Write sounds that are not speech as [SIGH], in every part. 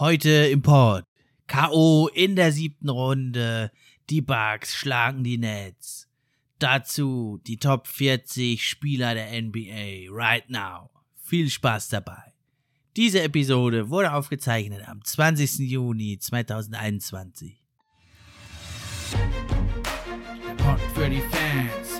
Heute im Pod. K.O. in der siebten Runde. Die Bugs schlagen die Nets. Dazu die Top 40 Spieler der NBA right now. Viel Spaß dabei. Diese Episode wurde aufgezeichnet am 20. Juni 2021. Der Pod für die Fans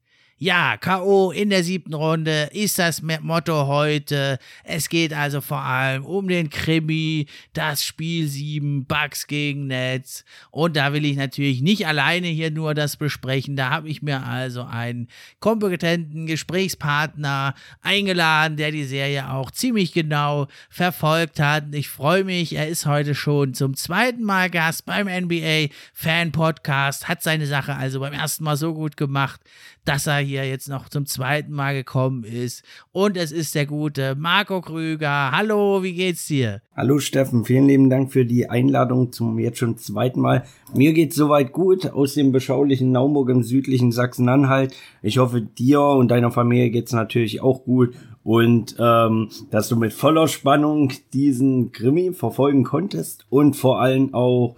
Ja, K.O. in der siebten Runde ist das Motto heute. Es geht also vor allem um den Krimi, das Spiel 7, Bugs gegen Netz. Und da will ich natürlich nicht alleine hier nur das besprechen. Da habe ich mir also einen kompetenten Gesprächspartner eingeladen, der die Serie auch ziemlich genau verfolgt hat. Ich freue mich, er ist heute schon zum zweiten Mal Gast beim NBA Fan Podcast, hat seine Sache also beim ersten Mal so gut gemacht, dass er hier jetzt noch zum zweiten Mal gekommen ist. Und es ist der gute Marco Krüger. Hallo, wie geht's dir? Hallo Steffen, vielen lieben Dank für die Einladung zum jetzt schon zweiten Mal. Mir geht's soweit gut aus dem beschaulichen Naumburg im südlichen Sachsen-Anhalt. Ich hoffe, dir und deiner Familie geht's natürlich auch gut und ähm, dass du mit voller Spannung diesen Krimi verfolgen konntest und vor allem auch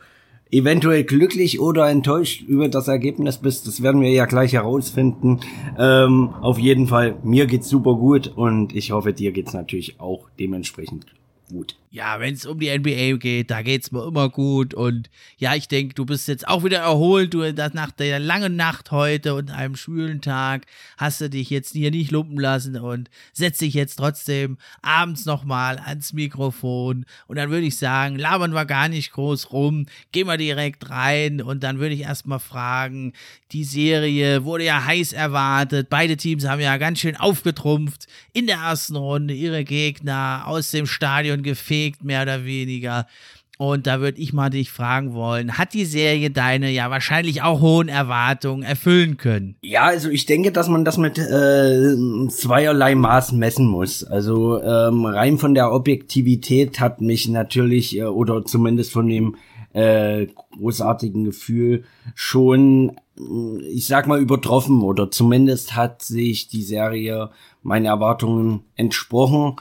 eventuell glücklich oder enttäuscht über das Ergebnis bist, das werden wir ja gleich herausfinden. Ähm, auf jeden Fall, mir geht's super gut und ich hoffe, dir geht's natürlich auch dementsprechend gut. Ja, wenn es um die NBA geht, da geht's mir immer gut. Und ja, ich denke, du bist jetzt auch wieder erholt. Du nach der langen Nacht heute und einem schwülen Tag hast du dich jetzt hier nicht lumpen lassen und setzt dich jetzt trotzdem abends nochmal ans Mikrofon. Und dann würde ich sagen, labern wir gar nicht groß rum, gehen wir direkt rein und dann würde ich erstmal fragen, die Serie wurde ja heiß erwartet. Beide Teams haben ja ganz schön aufgetrumpft in der ersten Runde ihre Gegner aus dem Stadion gefegt, mehr oder weniger. Und da würde ich mal dich fragen wollen, hat die Serie deine ja wahrscheinlich auch hohen Erwartungen erfüllen können? Ja, also ich denke, dass man das mit äh, zweierlei Maß messen muss. Also ähm, rein von der Objektivität hat mich natürlich, äh, oder zumindest von dem äh, großartigen Gefühl schon, ich sag mal, übertroffen oder zumindest hat sich die Serie meinen Erwartungen entsprochen,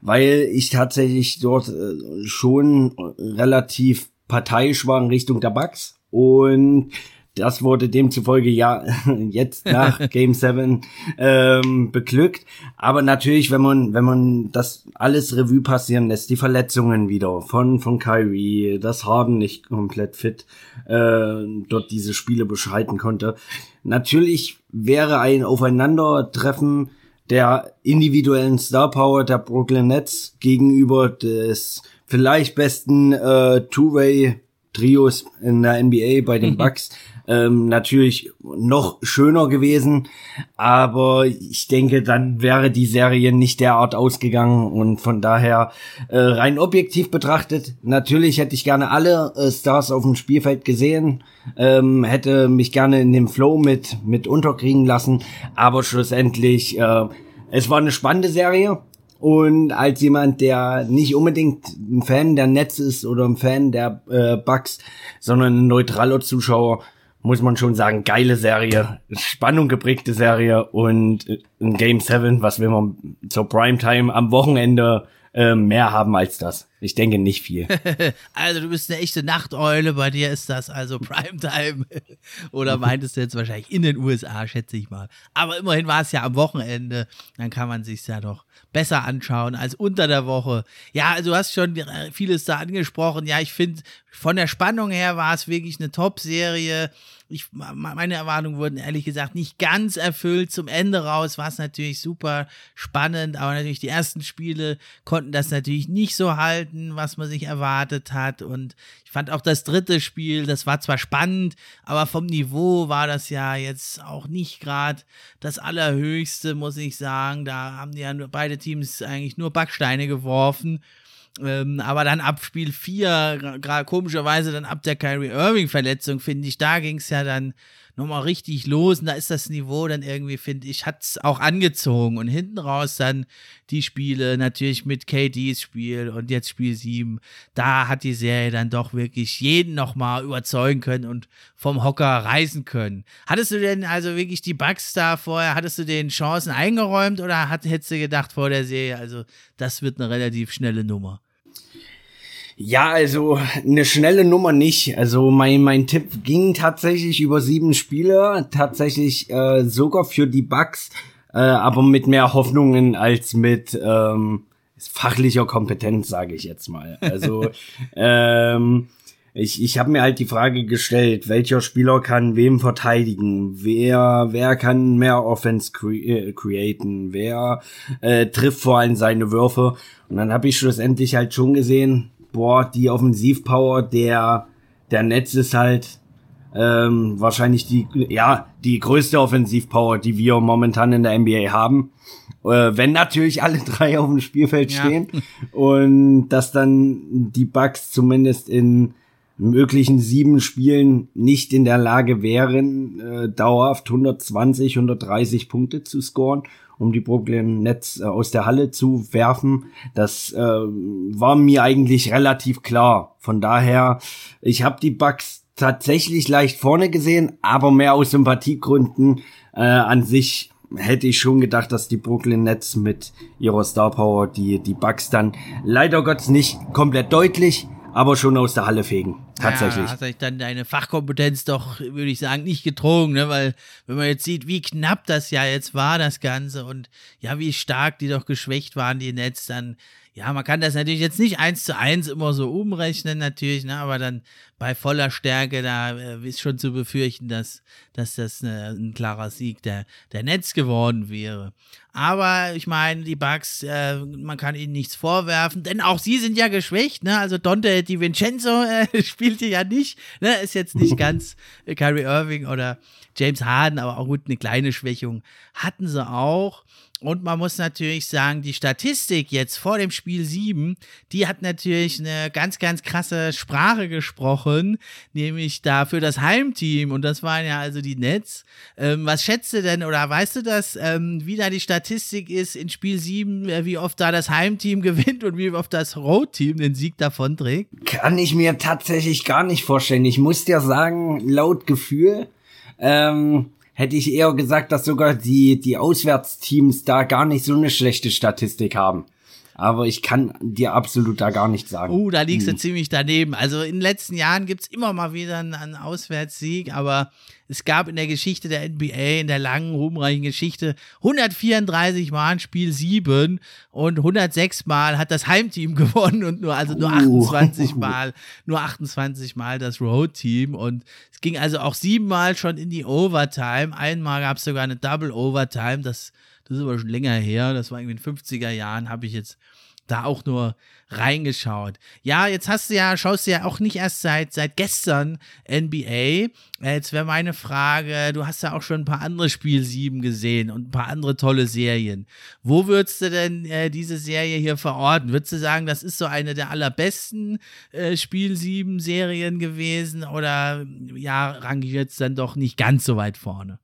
weil ich tatsächlich dort äh, schon relativ parteiisch war in Richtung der Bugs und das wurde demzufolge ja [LAUGHS] jetzt nach [LAUGHS] Game 7 ähm, beglückt. Aber natürlich, wenn man, wenn man das alles Revue passieren lässt, die Verletzungen wieder von, von Kyrie, das Harden nicht komplett fit äh, dort diese Spiele beschreiten konnte. Natürlich wäre ein Aufeinandertreffen der individuellen Star Power der Brooklyn Nets gegenüber des vielleicht besten äh, Two-Way Trios in der NBA bei den [LAUGHS] Bucks ähm, natürlich noch schöner gewesen, aber ich denke, dann wäre die Serie nicht derart ausgegangen und von daher äh, rein objektiv betrachtet, natürlich hätte ich gerne alle äh, Stars auf dem Spielfeld gesehen, ähm, hätte mich gerne in dem Flow mit mit unterkriegen lassen, aber schlussendlich äh, es war eine spannende Serie. Und als jemand, der nicht unbedingt ein Fan der Netz ist oder ein Fan der äh, Bugs, sondern ein neutraler Zuschauer, muss man schon sagen, geile Serie, Spannung geprägte Serie und ein Game 7, was will man zur Primetime am Wochenende äh, mehr haben als das. Ich denke nicht viel. [LAUGHS] also du bist eine echte Nachteule, bei dir ist das also Primetime. [LAUGHS] Oder meintest du jetzt wahrscheinlich in den USA, schätze ich mal. Aber immerhin war es ja am Wochenende, dann kann man sich ja doch besser anschauen als unter der Woche. Ja, also du hast schon vieles da angesprochen. Ja, ich finde, von der Spannung her war es wirklich eine Top-Serie. Ich, meine Erwartungen wurden ehrlich gesagt nicht ganz erfüllt. Zum Ende raus war es natürlich super spannend, aber natürlich die ersten Spiele konnten das natürlich nicht so halten was man sich erwartet hat. Und ich fand auch das dritte Spiel, das war zwar spannend, aber vom Niveau war das ja jetzt auch nicht gerade das Allerhöchste, muss ich sagen. Da haben die ja beide Teams eigentlich nur Backsteine geworfen. Ähm, aber dann ab Spiel 4, gerade komischerweise dann ab der Kyrie Irving-Verletzung, finde ich, da ging es ja dann nochmal richtig los und da ist das Niveau dann irgendwie, finde ich, hat es auch angezogen und hinten raus dann die Spiele, natürlich mit KDs Spiel und jetzt Spiel 7, da hat die Serie dann doch wirklich jeden nochmal überzeugen können und vom Hocker reißen können. Hattest du denn also wirklich die Bugs da vorher, hattest du den Chancen eingeräumt oder hat, hättest du gedacht vor der Serie, also das wird eine relativ schnelle Nummer? Ja, also eine schnelle Nummer nicht. Also mein, mein Tipp ging tatsächlich über sieben Spiele, tatsächlich äh, sogar für die Bugs, äh, aber mit mehr Hoffnungen als mit ähm, fachlicher Kompetenz, sage ich jetzt mal. Also [LAUGHS] ähm, ich, ich habe mir halt die Frage gestellt, welcher Spieler kann wem verteidigen, wer wer kann mehr Offense cre äh, createn, wer äh, trifft vor allem seine Würfe. Und dann habe ich schlussendlich halt schon gesehen, boah, die Offensivpower der, der Netz ist halt ähm, wahrscheinlich die, ja, die größte Offensivpower, die wir momentan in der NBA haben. Äh, wenn natürlich alle [LAUGHS] drei auf dem Spielfeld ja. stehen [LAUGHS] und dass dann die Bucks zumindest in möglichen sieben Spielen nicht in der Lage wären, äh, dauerhaft 120, 130 Punkte zu scoren um die Brooklyn Nets äh, aus der Halle zu werfen. Das äh, war mir eigentlich relativ klar. Von daher, ich habe die Bucks tatsächlich leicht vorne gesehen, aber mehr aus Sympathiegründen äh, an sich hätte ich schon gedacht, dass die Brooklyn Nets mit ihrer Star Power die, die Bucks dann leider Gottes nicht komplett deutlich, aber schon aus der Halle fegen. Tatsächlich. Ja, hat euch dann deine Fachkompetenz doch, würde ich sagen, nicht getrogen, ne? Weil, wenn man jetzt sieht, wie knapp das ja jetzt war, das Ganze, und ja, wie stark die doch geschwächt waren, die Netz, dann ja, man kann das natürlich jetzt nicht eins zu eins immer so umrechnen, natürlich, ne, aber dann bei voller Stärke, da äh, ist schon zu befürchten, dass, dass das äh, ein klarer Sieg der, der Netz geworden wäre. Aber ich meine, die Bugs, äh, man kann ihnen nichts vorwerfen, denn auch sie sind ja geschwächt, ne? Also Dante Di Vincenzo [LAUGHS] äh, spielte ja nicht, ne? Ist jetzt nicht [LAUGHS] ganz Kyrie Irving oder James Harden, aber auch gut, eine kleine Schwächung hatten sie auch. Und man muss natürlich sagen, die Statistik jetzt vor dem Spiel 7, die hat natürlich eine ganz, ganz krasse Sprache gesprochen, nämlich da für das Heimteam. Und das waren ja also die Nets. Ähm, was schätzt du denn oder weißt du das, ähm, wie da die Statistik ist in Spiel 7, äh, wie oft da das Heimteam [LAUGHS] gewinnt und wie oft das Roadteam den Sieg davon trägt? Kann ich mir tatsächlich gar nicht vorstellen. Ich muss dir sagen, laut Gefühl, ähm, hätte ich eher gesagt, dass sogar die, die Auswärtsteams da gar nicht so eine schlechte Statistik haben aber ich kann dir absolut da gar nichts sagen. Uh, da liegst du hm. ziemlich daneben. Also in den letzten Jahren gibt's immer mal wieder einen, einen, Auswärtssieg, aber es gab in der Geschichte der NBA, in der langen, ruhmreichen Geschichte, 134 Mal ein Spiel 7 und 106 Mal hat das Heimteam [LAUGHS] gewonnen und nur, also nur 28 uh. Mal, nur 28 Mal das Road-Team und es ging also auch siebenmal schon in die Overtime. Einmal gab's sogar eine Double Overtime, das das ist aber schon länger her, das war irgendwie in den 50er Jahren, habe ich jetzt da auch nur reingeschaut. Ja, jetzt hast du ja, schaust du ja auch nicht erst seit, seit gestern NBA. Äh, jetzt wäre meine Frage, du hast ja auch schon ein paar andere Spiel 7 gesehen und ein paar andere tolle Serien. Wo würdest du denn äh, diese Serie hier verorten? Würdest du sagen, das ist so eine der allerbesten äh, Spiel 7 Serien gewesen oder ja, rangiert es dann doch nicht ganz so weit vorne?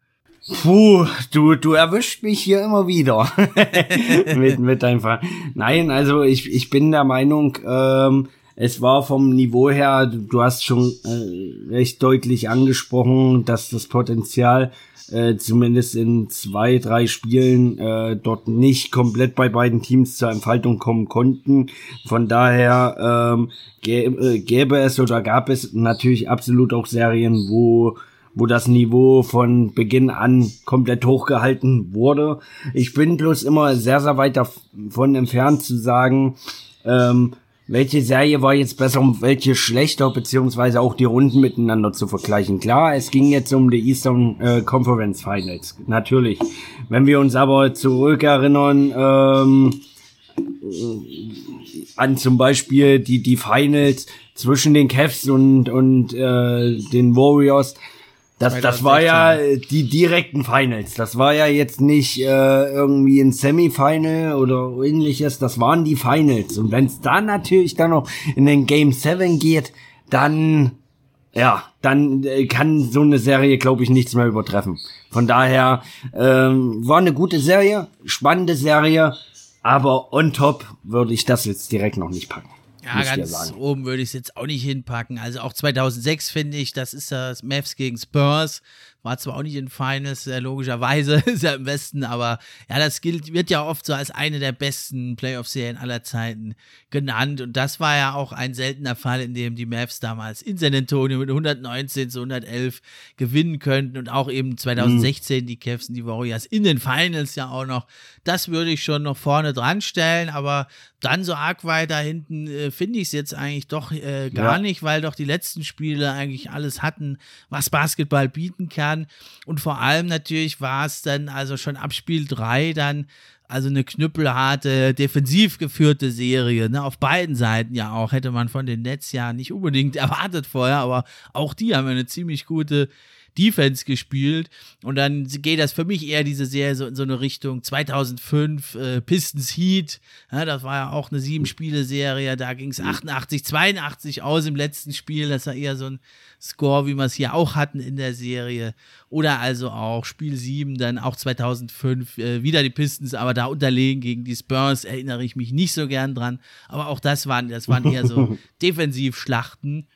Puh, du, du erwischt mich hier immer wieder [LAUGHS] mit, mit deinem Fragen. Nein, also ich, ich bin der Meinung, ähm, es war vom Niveau her, du, hast schon äh, recht deutlich angesprochen, dass das Potenzial äh, zumindest in zwei, drei Spielen äh, dort nicht komplett bei beiden Teams zur Entfaltung kommen konnten. Von daher ähm, gäbe, äh, gäbe es oder gab es natürlich absolut auch Serien, wo wo das Niveau von Beginn an komplett hochgehalten wurde. Ich bin bloß immer sehr, sehr weit davon entfernt zu sagen, ähm, welche Serie war jetzt besser und welche schlechter, beziehungsweise auch die Runden miteinander zu vergleichen. Klar, es ging jetzt um die Eastern äh, Conference Finals, natürlich. Wenn wir uns aber zurückerinnern, ähm, an zum Beispiel die, die Finals zwischen den Cavs und, und äh, den Warriors. Das, das war ja die direkten Finals. Das war ja jetzt nicht äh, irgendwie ein Semifinal oder ähnliches. Das waren die Finals. Und wenn es dann natürlich dann noch in den Game 7 geht, dann ja, dann äh, kann so eine Serie, glaube ich, nichts mehr übertreffen. Von daher ähm, war eine gute Serie, spannende Serie, aber on top würde ich das jetzt direkt noch nicht packen. Ja, ganz oben würde ich es jetzt auch nicht hinpacken. Also auch 2006 finde ich, das ist das Mavs gegen Spurs. War zwar auch nicht in Finals, äh, logischerweise [LAUGHS] ist er im Westen, aber ja, das gilt, wird ja oft so als eine der besten Playoff-Serien aller Zeiten genannt. Und das war ja auch ein seltener Fall, in dem die Mavs damals in San Antonio mit 119 zu 111 gewinnen könnten und auch eben 2016 mhm. die Cavs und die Warriors in den Finals ja auch noch. Das würde ich schon noch vorne dran stellen, aber dann so arg weiter hinten äh, finde ich es jetzt eigentlich doch äh, gar ja. nicht, weil doch die letzten Spiele eigentlich alles hatten, was Basketball bieten kann. Und vor allem natürlich war es dann also schon ab Spiel 3 dann also eine knüppelharte, defensiv geführte Serie, ne? Auf beiden Seiten ja auch. Hätte man von den Nets ja nicht unbedingt [LAUGHS] erwartet vorher, aber auch die haben eine ziemlich gute Defense gespielt. Und dann geht das für mich eher diese Serie so in so eine Richtung 2005 äh, Pistons Heat. Ja, das war ja auch eine Sieben-Spiele-Serie. Da ging es 88, 82 aus im letzten Spiel. Das war eher so ein Score, wie wir es hier auch hatten in der Serie. Oder also auch Spiel 7, dann auch 2005 äh, wieder die Pistons, aber da unterlegen gegen die Spurs erinnere ich mich nicht so gern dran. Aber auch das waren, das waren eher so [LAUGHS] Defensivschlachten.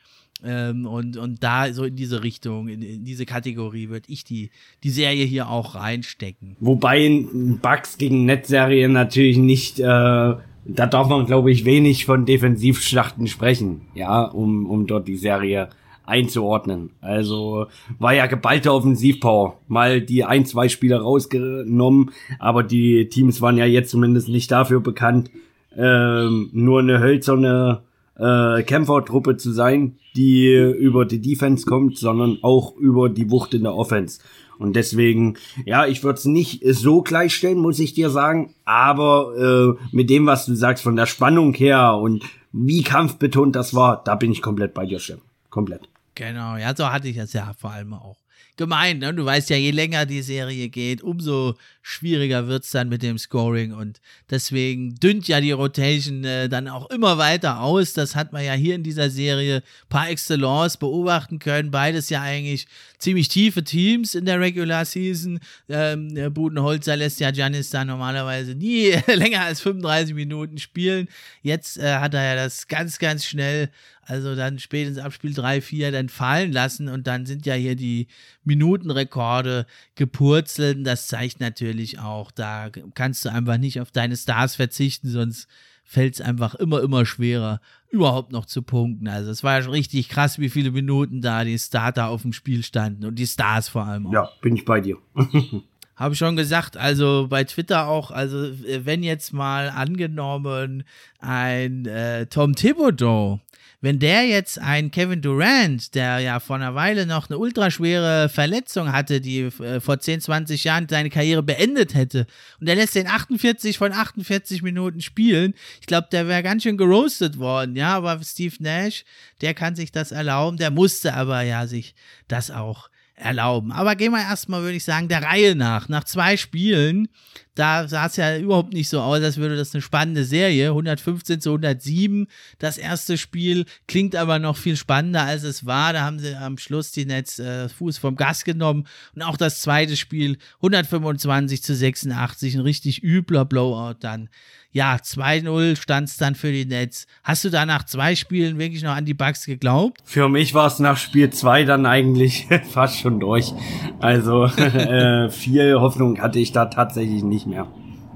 Ähm, und, und da so in diese Richtung, in, in diese Kategorie würde ich die, die Serie hier auch reinstecken. Wobei Bugs gegen Netzserien natürlich nicht, äh, da darf man glaube ich wenig von Defensivschlachten sprechen, ja, um, um dort die Serie einzuordnen. Also war ja geballte Offensivpower. Mal die ein, zwei Spiele rausgenommen, aber die Teams waren ja jetzt zumindest nicht dafür bekannt, ähm, nur eine hölzerne äh, Kämpfertruppe zu sein, die über die Defense kommt, sondern auch über die Wucht in der Offense. Und deswegen, ja, ich würde es nicht so gleichstellen, muss ich dir sagen. Aber äh, mit dem, was du sagst, von der Spannung her und wie kampfbetont das war, da bin ich komplett bei dir, Stem. Komplett. Genau, ja, so hatte ich das ja vor allem auch gemeint. Ne? Du weißt ja, je länger die Serie geht, umso schwieriger wird es dann mit dem Scoring und deswegen dünnt ja die Rotation äh, dann auch immer weiter aus. Das hat man ja hier in dieser Serie par excellence beobachten können. Beides ja eigentlich ziemlich tiefe Teams in der Regular Season. Ähm, Budenholzer lässt ja Janis da normalerweise nie [LAUGHS] länger als 35 Minuten spielen. Jetzt äh, hat er ja das ganz, ganz schnell also dann spätestens ab Spiel 3, 4 dann fallen lassen und dann sind ja hier die Minutenrekorde gepurzelt. Das zeigt natürlich auch, da kannst du einfach nicht auf deine Stars verzichten, sonst fällt es einfach immer, immer schwerer, überhaupt noch zu punkten. Also es war ja schon richtig krass, wie viele Minuten da die Starter auf dem Spiel standen und die Stars vor allem auch. Ja, bin ich bei dir. [LAUGHS] Habe ich schon gesagt, also bei Twitter auch, also wenn jetzt mal angenommen ein äh, Tom Thibodeau wenn der jetzt ein Kevin Durant, der ja vor einer Weile noch eine ultraschwere Verletzung hatte, die äh, vor 10, 20 Jahren seine Karriere beendet hätte, und der lässt den 48 von 48 Minuten spielen, ich glaube, der wäre ganz schön geroastet worden, ja, aber Steve Nash, der kann sich das erlauben, der musste aber ja sich das auch erlauben. Aber gehen wir erstmal, würde ich sagen, der Reihe nach. Nach zwei Spielen, da sah es ja überhaupt nicht so aus, als würde das eine spannende Serie. 115 zu 107. Das erste Spiel klingt aber noch viel spannender, als es war. Da haben sie am Schluss die Netz äh, Fuß vom Gas genommen. Und auch das zweite Spiel 125 zu 86. Ein richtig übler Blowout dann ja, 2-0 stand es dann für die Nets. Hast du da nach zwei Spielen wirklich noch an die Bugs geglaubt? Für mich war es nach Spiel 2 dann eigentlich [LAUGHS] fast schon durch. Also [LAUGHS] äh, viel Hoffnung hatte ich da tatsächlich nicht mehr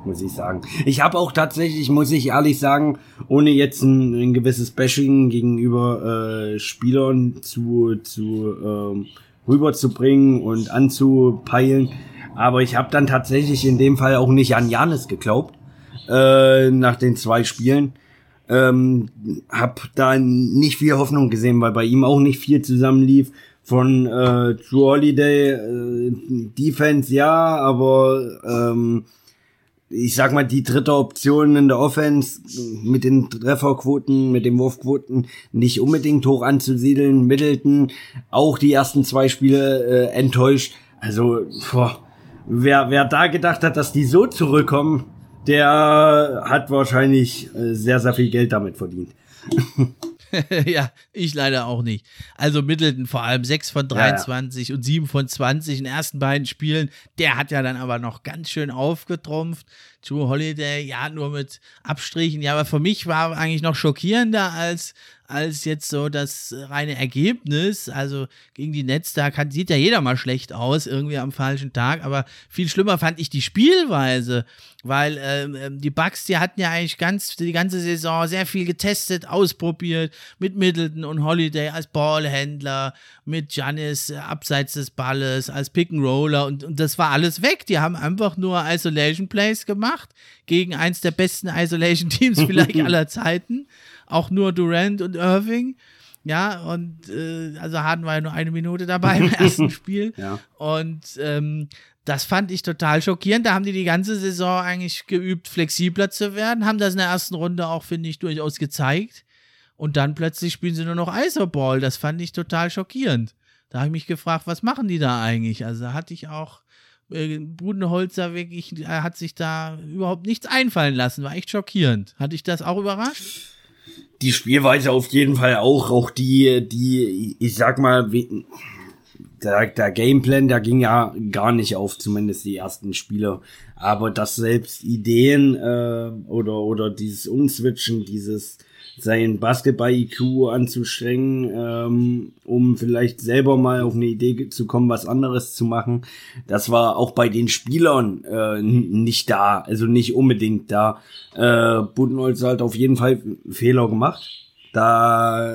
muss ich sagen. Ich habe auch tatsächlich, muss ich ehrlich sagen, ohne jetzt ein, ein gewisses Bashing gegenüber äh, Spielern zu, zu ähm, rüberzubringen und anzupeilen, aber ich habe dann tatsächlich in dem Fall auch nicht an Janis geglaubt, äh, nach den zwei Spielen. Ähm, hab da nicht viel Hoffnung gesehen, weil bei ihm auch nicht viel zusammenlief. Von äh, True Holiday äh, Defense ja, aber ähm, ich sag mal, die dritte Option in der Offense mit den Trefferquoten, mit den Wurfquoten nicht unbedingt hoch anzusiedeln. Middleton auch die ersten zwei Spiele äh, enttäuscht. Also, boah, wer, wer da gedacht hat, dass die so zurückkommen, der hat wahrscheinlich äh, sehr, sehr viel Geld damit verdient. [LAUGHS] ja, ich leider auch nicht. Also Middleton vor allem 6 von 23 ja, ja. und 7 von 20 in den ersten beiden Spielen. Der hat ja dann aber noch ganz schön aufgetrumpft. Joe Holiday, ja, nur mit Abstrichen. Ja, aber für mich war eigentlich noch schockierender als, als jetzt so das reine Ergebnis. Also gegen die Nets, da kann, sieht ja jeder mal schlecht aus, irgendwie am falschen Tag. Aber viel schlimmer fand ich die Spielweise, weil ähm, ähm die Bucks, die hatten ja eigentlich ganz die ganze Saison sehr viel getestet, ausprobiert mit Middleton und Holiday als Ballhändler, mit Janis äh, abseits des Balles als Pick'n'Roller und, und das war alles weg. Die haben einfach nur Isolation Plays gemacht gegen eins der besten Isolation Teams [LAUGHS] vielleicht aller Zeiten auch nur Durant und Irving. Ja, und äh, also Harden war ja nur eine Minute dabei im [LAUGHS] ersten Spiel. Ja. Und ähm, das fand ich total schockierend. Da haben die die ganze Saison eigentlich geübt, flexibler zu werden, haben das in der ersten Runde auch, finde ich, durchaus gezeigt. Und dann plötzlich spielen sie nur noch Isoball. Das fand ich total schockierend. Da habe ich mich gefragt, was machen die da eigentlich? Also da hatte ich auch äh, Budenholzer wirklich, er hat sich da überhaupt nichts einfallen lassen. War echt schockierend. Hatte ich das auch überrascht? die Spielweise auf jeden Fall auch, auch die, die, ich sag mal, der, der Gameplan, der ging ja gar nicht auf, zumindest die ersten Spiele. Aber dass selbst Ideen äh, oder, oder dieses Umswitchen, dieses sein Basketball-IQ anzustrengen, ähm, um vielleicht selber mal auf eine Idee zu kommen, was anderes zu machen. Das war auch bei den Spielern äh, nicht da, also nicht unbedingt da. Äh, Budenholz hat auf jeden Fall Fehler gemacht. Da,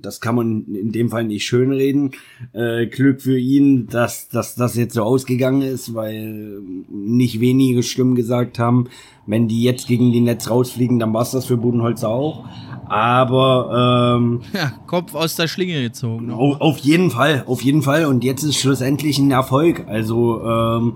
das kann man in dem Fall nicht schönreden. Äh, Glück für ihn, dass, dass das jetzt so ausgegangen ist, weil nicht wenige Stimmen gesagt haben, wenn die jetzt gegen die Netz rausfliegen, dann war's das für Budenholzer auch. Aber ähm, ja, Kopf aus der Schlinge gezogen. Auf, auf jeden Fall, auf jeden Fall. Und jetzt ist schlussendlich ein Erfolg. Also ähm,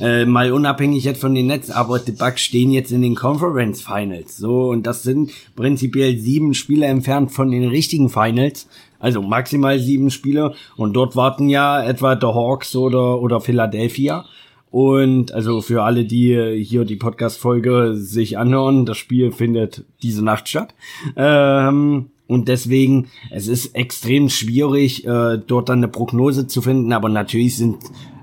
äh, mal unabhängig jetzt von den Netz, aber die Bucks stehen jetzt in den Conference Finals. So, und das sind prinzipiell sieben Spiele entfernt von den richtigen Finals. Also maximal sieben Spiele. Und dort warten ja etwa The Hawks oder, oder Philadelphia. Und also für alle, die hier die Podcast-Folge sich anhören, das Spiel findet diese Nacht statt. Ähm, und deswegen, es ist extrem schwierig, äh, dort dann eine Prognose zu finden. Aber natürlich sind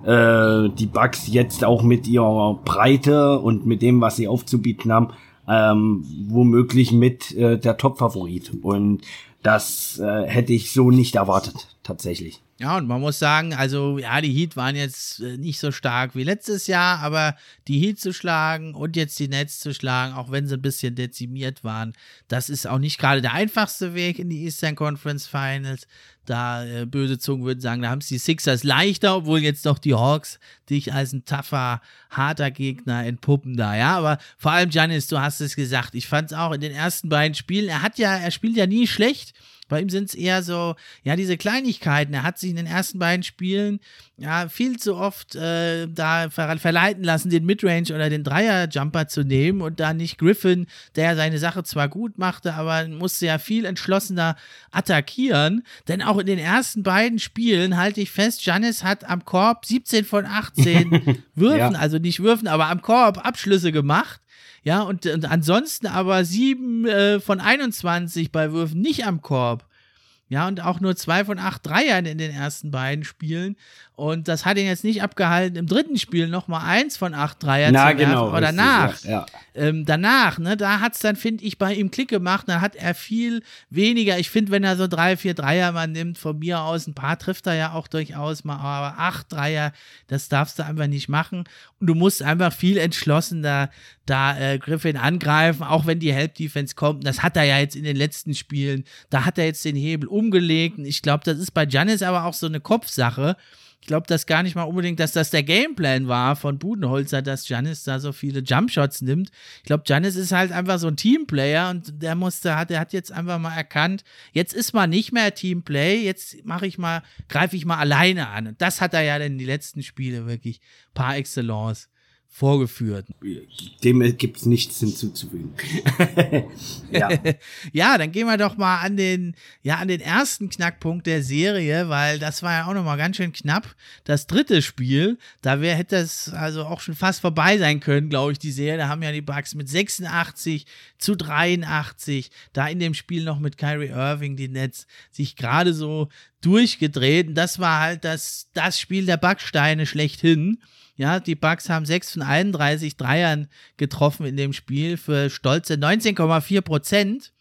äh, die Bugs jetzt auch mit ihrer Breite und mit dem, was sie aufzubieten haben, ähm, womöglich mit äh, der Top-Favorit. Und das äh, hätte ich so nicht erwartet, tatsächlich. Ja, und man muss sagen, also ja, die Heat waren jetzt äh, nicht so stark wie letztes Jahr, aber die Heat zu schlagen und jetzt die Nets zu schlagen, auch wenn sie ein bisschen dezimiert waren, das ist auch nicht gerade der einfachste Weg in die Eastern Conference Finals. Da äh, böse Zungen würden sagen, da haben es die Sixers leichter, obwohl jetzt doch die Hawks dich als ein tougher, harter Gegner entpuppen da, ja. Aber vor allem Janis, du hast es gesagt, ich fand es auch in den ersten beiden Spielen, er hat ja, er spielt ja nie schlecht. Bei ihm sind es eher so, ja, diese Kleinigkeiten. Er hat sich in den ersten beiden Spielen ja viel zu oft äh, da ver verleiten lassen, den Midrange oder den Dreier-Jumper zu nehmen und da nicht Griffin, der seine Sache zwar gut machte, aber musste ja viel entschlossener attackieren. Denn auch in den ersten beiden Spielen halte ich fest, Janis hat am Korb 17 von 18 [LAUGHS] Würfen, ja. also nicht Würfen, aber am Korb Abschlüsse gemacht. Ja, und, und ansonsten aber sieben äh, von 21 bei Würfen nicht am Korb. Ja, und auch nur zwei von acht Dreiern in den ersten beiden Spielen. Und das hat ihn jetzt nicht abgehalten, im dritten Spiel nochmal eins von acht Dreiern Na, zu werfen. Genau, aber danach, ja, ja. Ähm, danach, ne, da hat es dann, finde ich, bei ihm Klick gemacht. Dann hat er viel weniger. Ich finde, wenn er so drei, vier Dreier mal nimmt, von mir aus, ein paar trifft er ja auch durchaus mal, aber acht Dreier, das darfst du einfach nicht machen. Und du musst einfach viel entschlossener da äh, Griffin angreifen, auch wenn die Help-Defense kommt. Das hat er ja jetzt in den letzten Spielen. Da hat er jetzt den Hebel umgelegt. Ich glaube, das ist bei Janis aber auch so eine Kopfsache. Ich glaube das gar nicht mal unbedingt, dass das der Gameplan war von Budenholzer, dass Janis da so viele Jumpshots nimmt. Ich glaube, Janis ist halt einfach so ein Teamplayer und der musste, hat, der hat jetzt einfach mal erkannt, jetzt ist mal nicht mehr Teamplay, jetzt mache ich mal, greife ich mal alleine an. Und das hat er ja in die letzten Spiele wirklich par excellence vorgeführt. Dem gibt's nichts hinzuzufügen. [LAUGHS] ja. ja, dann gehen wir doch mal an den, ja, an den ersten Knackpunkt der Serie, weil das war ja auch nochmal ganz schön knapp. Das dritte Spiel, da wär, hätte es also auch schon fast vorbei sein können, glaube ich, die Serie. Da haben ja die Bucks mit 86 zu 83, da in dem Spiel noch mit Kyrie Irving, die Nets, sich gerade so durchgedreht. Und das war halt das, das Spiel der Backsteine schlechthin. Ja, die Bucks haben 6 von 31 Dreiern getroffen in dem Spiel für stolze 19,4 Prozent.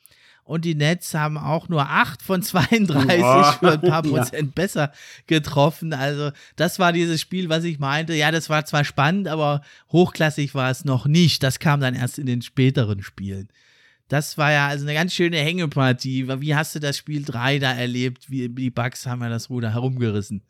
Und die Nets haben auch nur 8 von 32 Boah, für ein paar [LAUGHS] Prozent ja. besser getroffen. Also, das war dieses Spiel, was ich meinte. Ja, das war zwar spannend, aber hochklassig war es noch nicht. Das kam dann erst in den späteren Spielen. Das war ja also eine ganz schöne Hängepartie. Wie hast du das Spiel 3 da erlebt? Wie die Bucks haben ja das Ruder herumgerissen.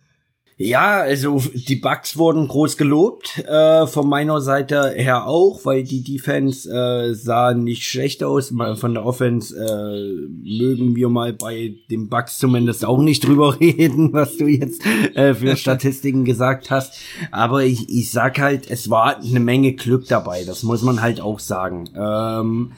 Ja, also die Bugs wurden groß gelobt, äh, von meiner Seite her auch, weil die Defense äh, sah nicht schlecht aus. Von der Offense äh, mögen wir mal bei den Bugs zumindest auch nicht drüber [LAUGHS] reden, was du jetzt äh, für [LAUGHS] Statistiken gesagt hast. Aber ich, ich sag halt, es war eine Menge Glück dabei, das muss man halt auch sagen. Ähm,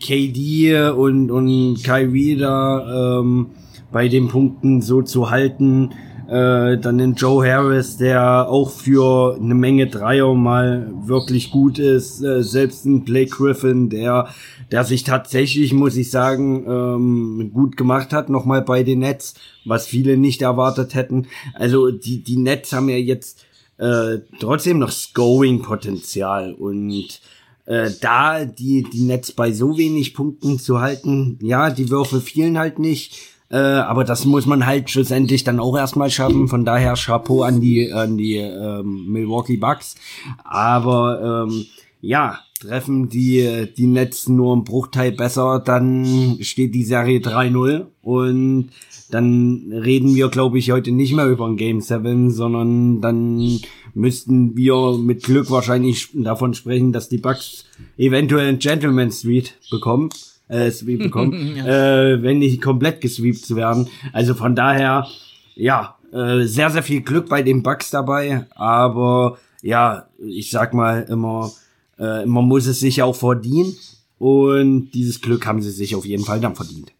KD und, und Kyrie da ähm, bei den Punkten so zu halten, äh, dann den Joe Harris, der auch für eine Menge Dreier mal wirklich gut ist. Äh, selbst ein Blake Griffin, der, der sich tatsächlich, muss ich sagen, ähm, gut gemacht hat, nochmal bei den Nets, was viele nicht erwartet hätten. Also die, die Nets haben ja jetzt äh, trotzdem noch Scoring-Potenzial und äh, da die, die Nets bei so wenig Punkten zu halten, ja, die Würfe fielen halt nicht äh, aber das muss man halt schlussendlich dann auch erstmal schaffen. Von daher Chapeau an die, an die ähm, Milwaukee Bucks. Aber ähm, ja, treffen die, die Nets nur einen Bruchteil besser, dann steht die Serie 3-0 und dann reden wir, glaube ich, heute nicht mehr über ein Game 7, sondern dann müssten wir mit Glück wahrscheinlich davon sprechen, dass die Bucks eventuell ein Gentleman Street bekommen äh, Sweep bekommen, [LAUGHS] ja. äh, wenn nicht komplett gesweept zu werden. Also von daher, ja, äh, sehr, sehr viel Glück bei den Bugs dabei, aber ja, ich sag mal immer, äh, man muss es sich auch verdienen und dieses Glück haben sie sich auf jeden Fall dann verdient.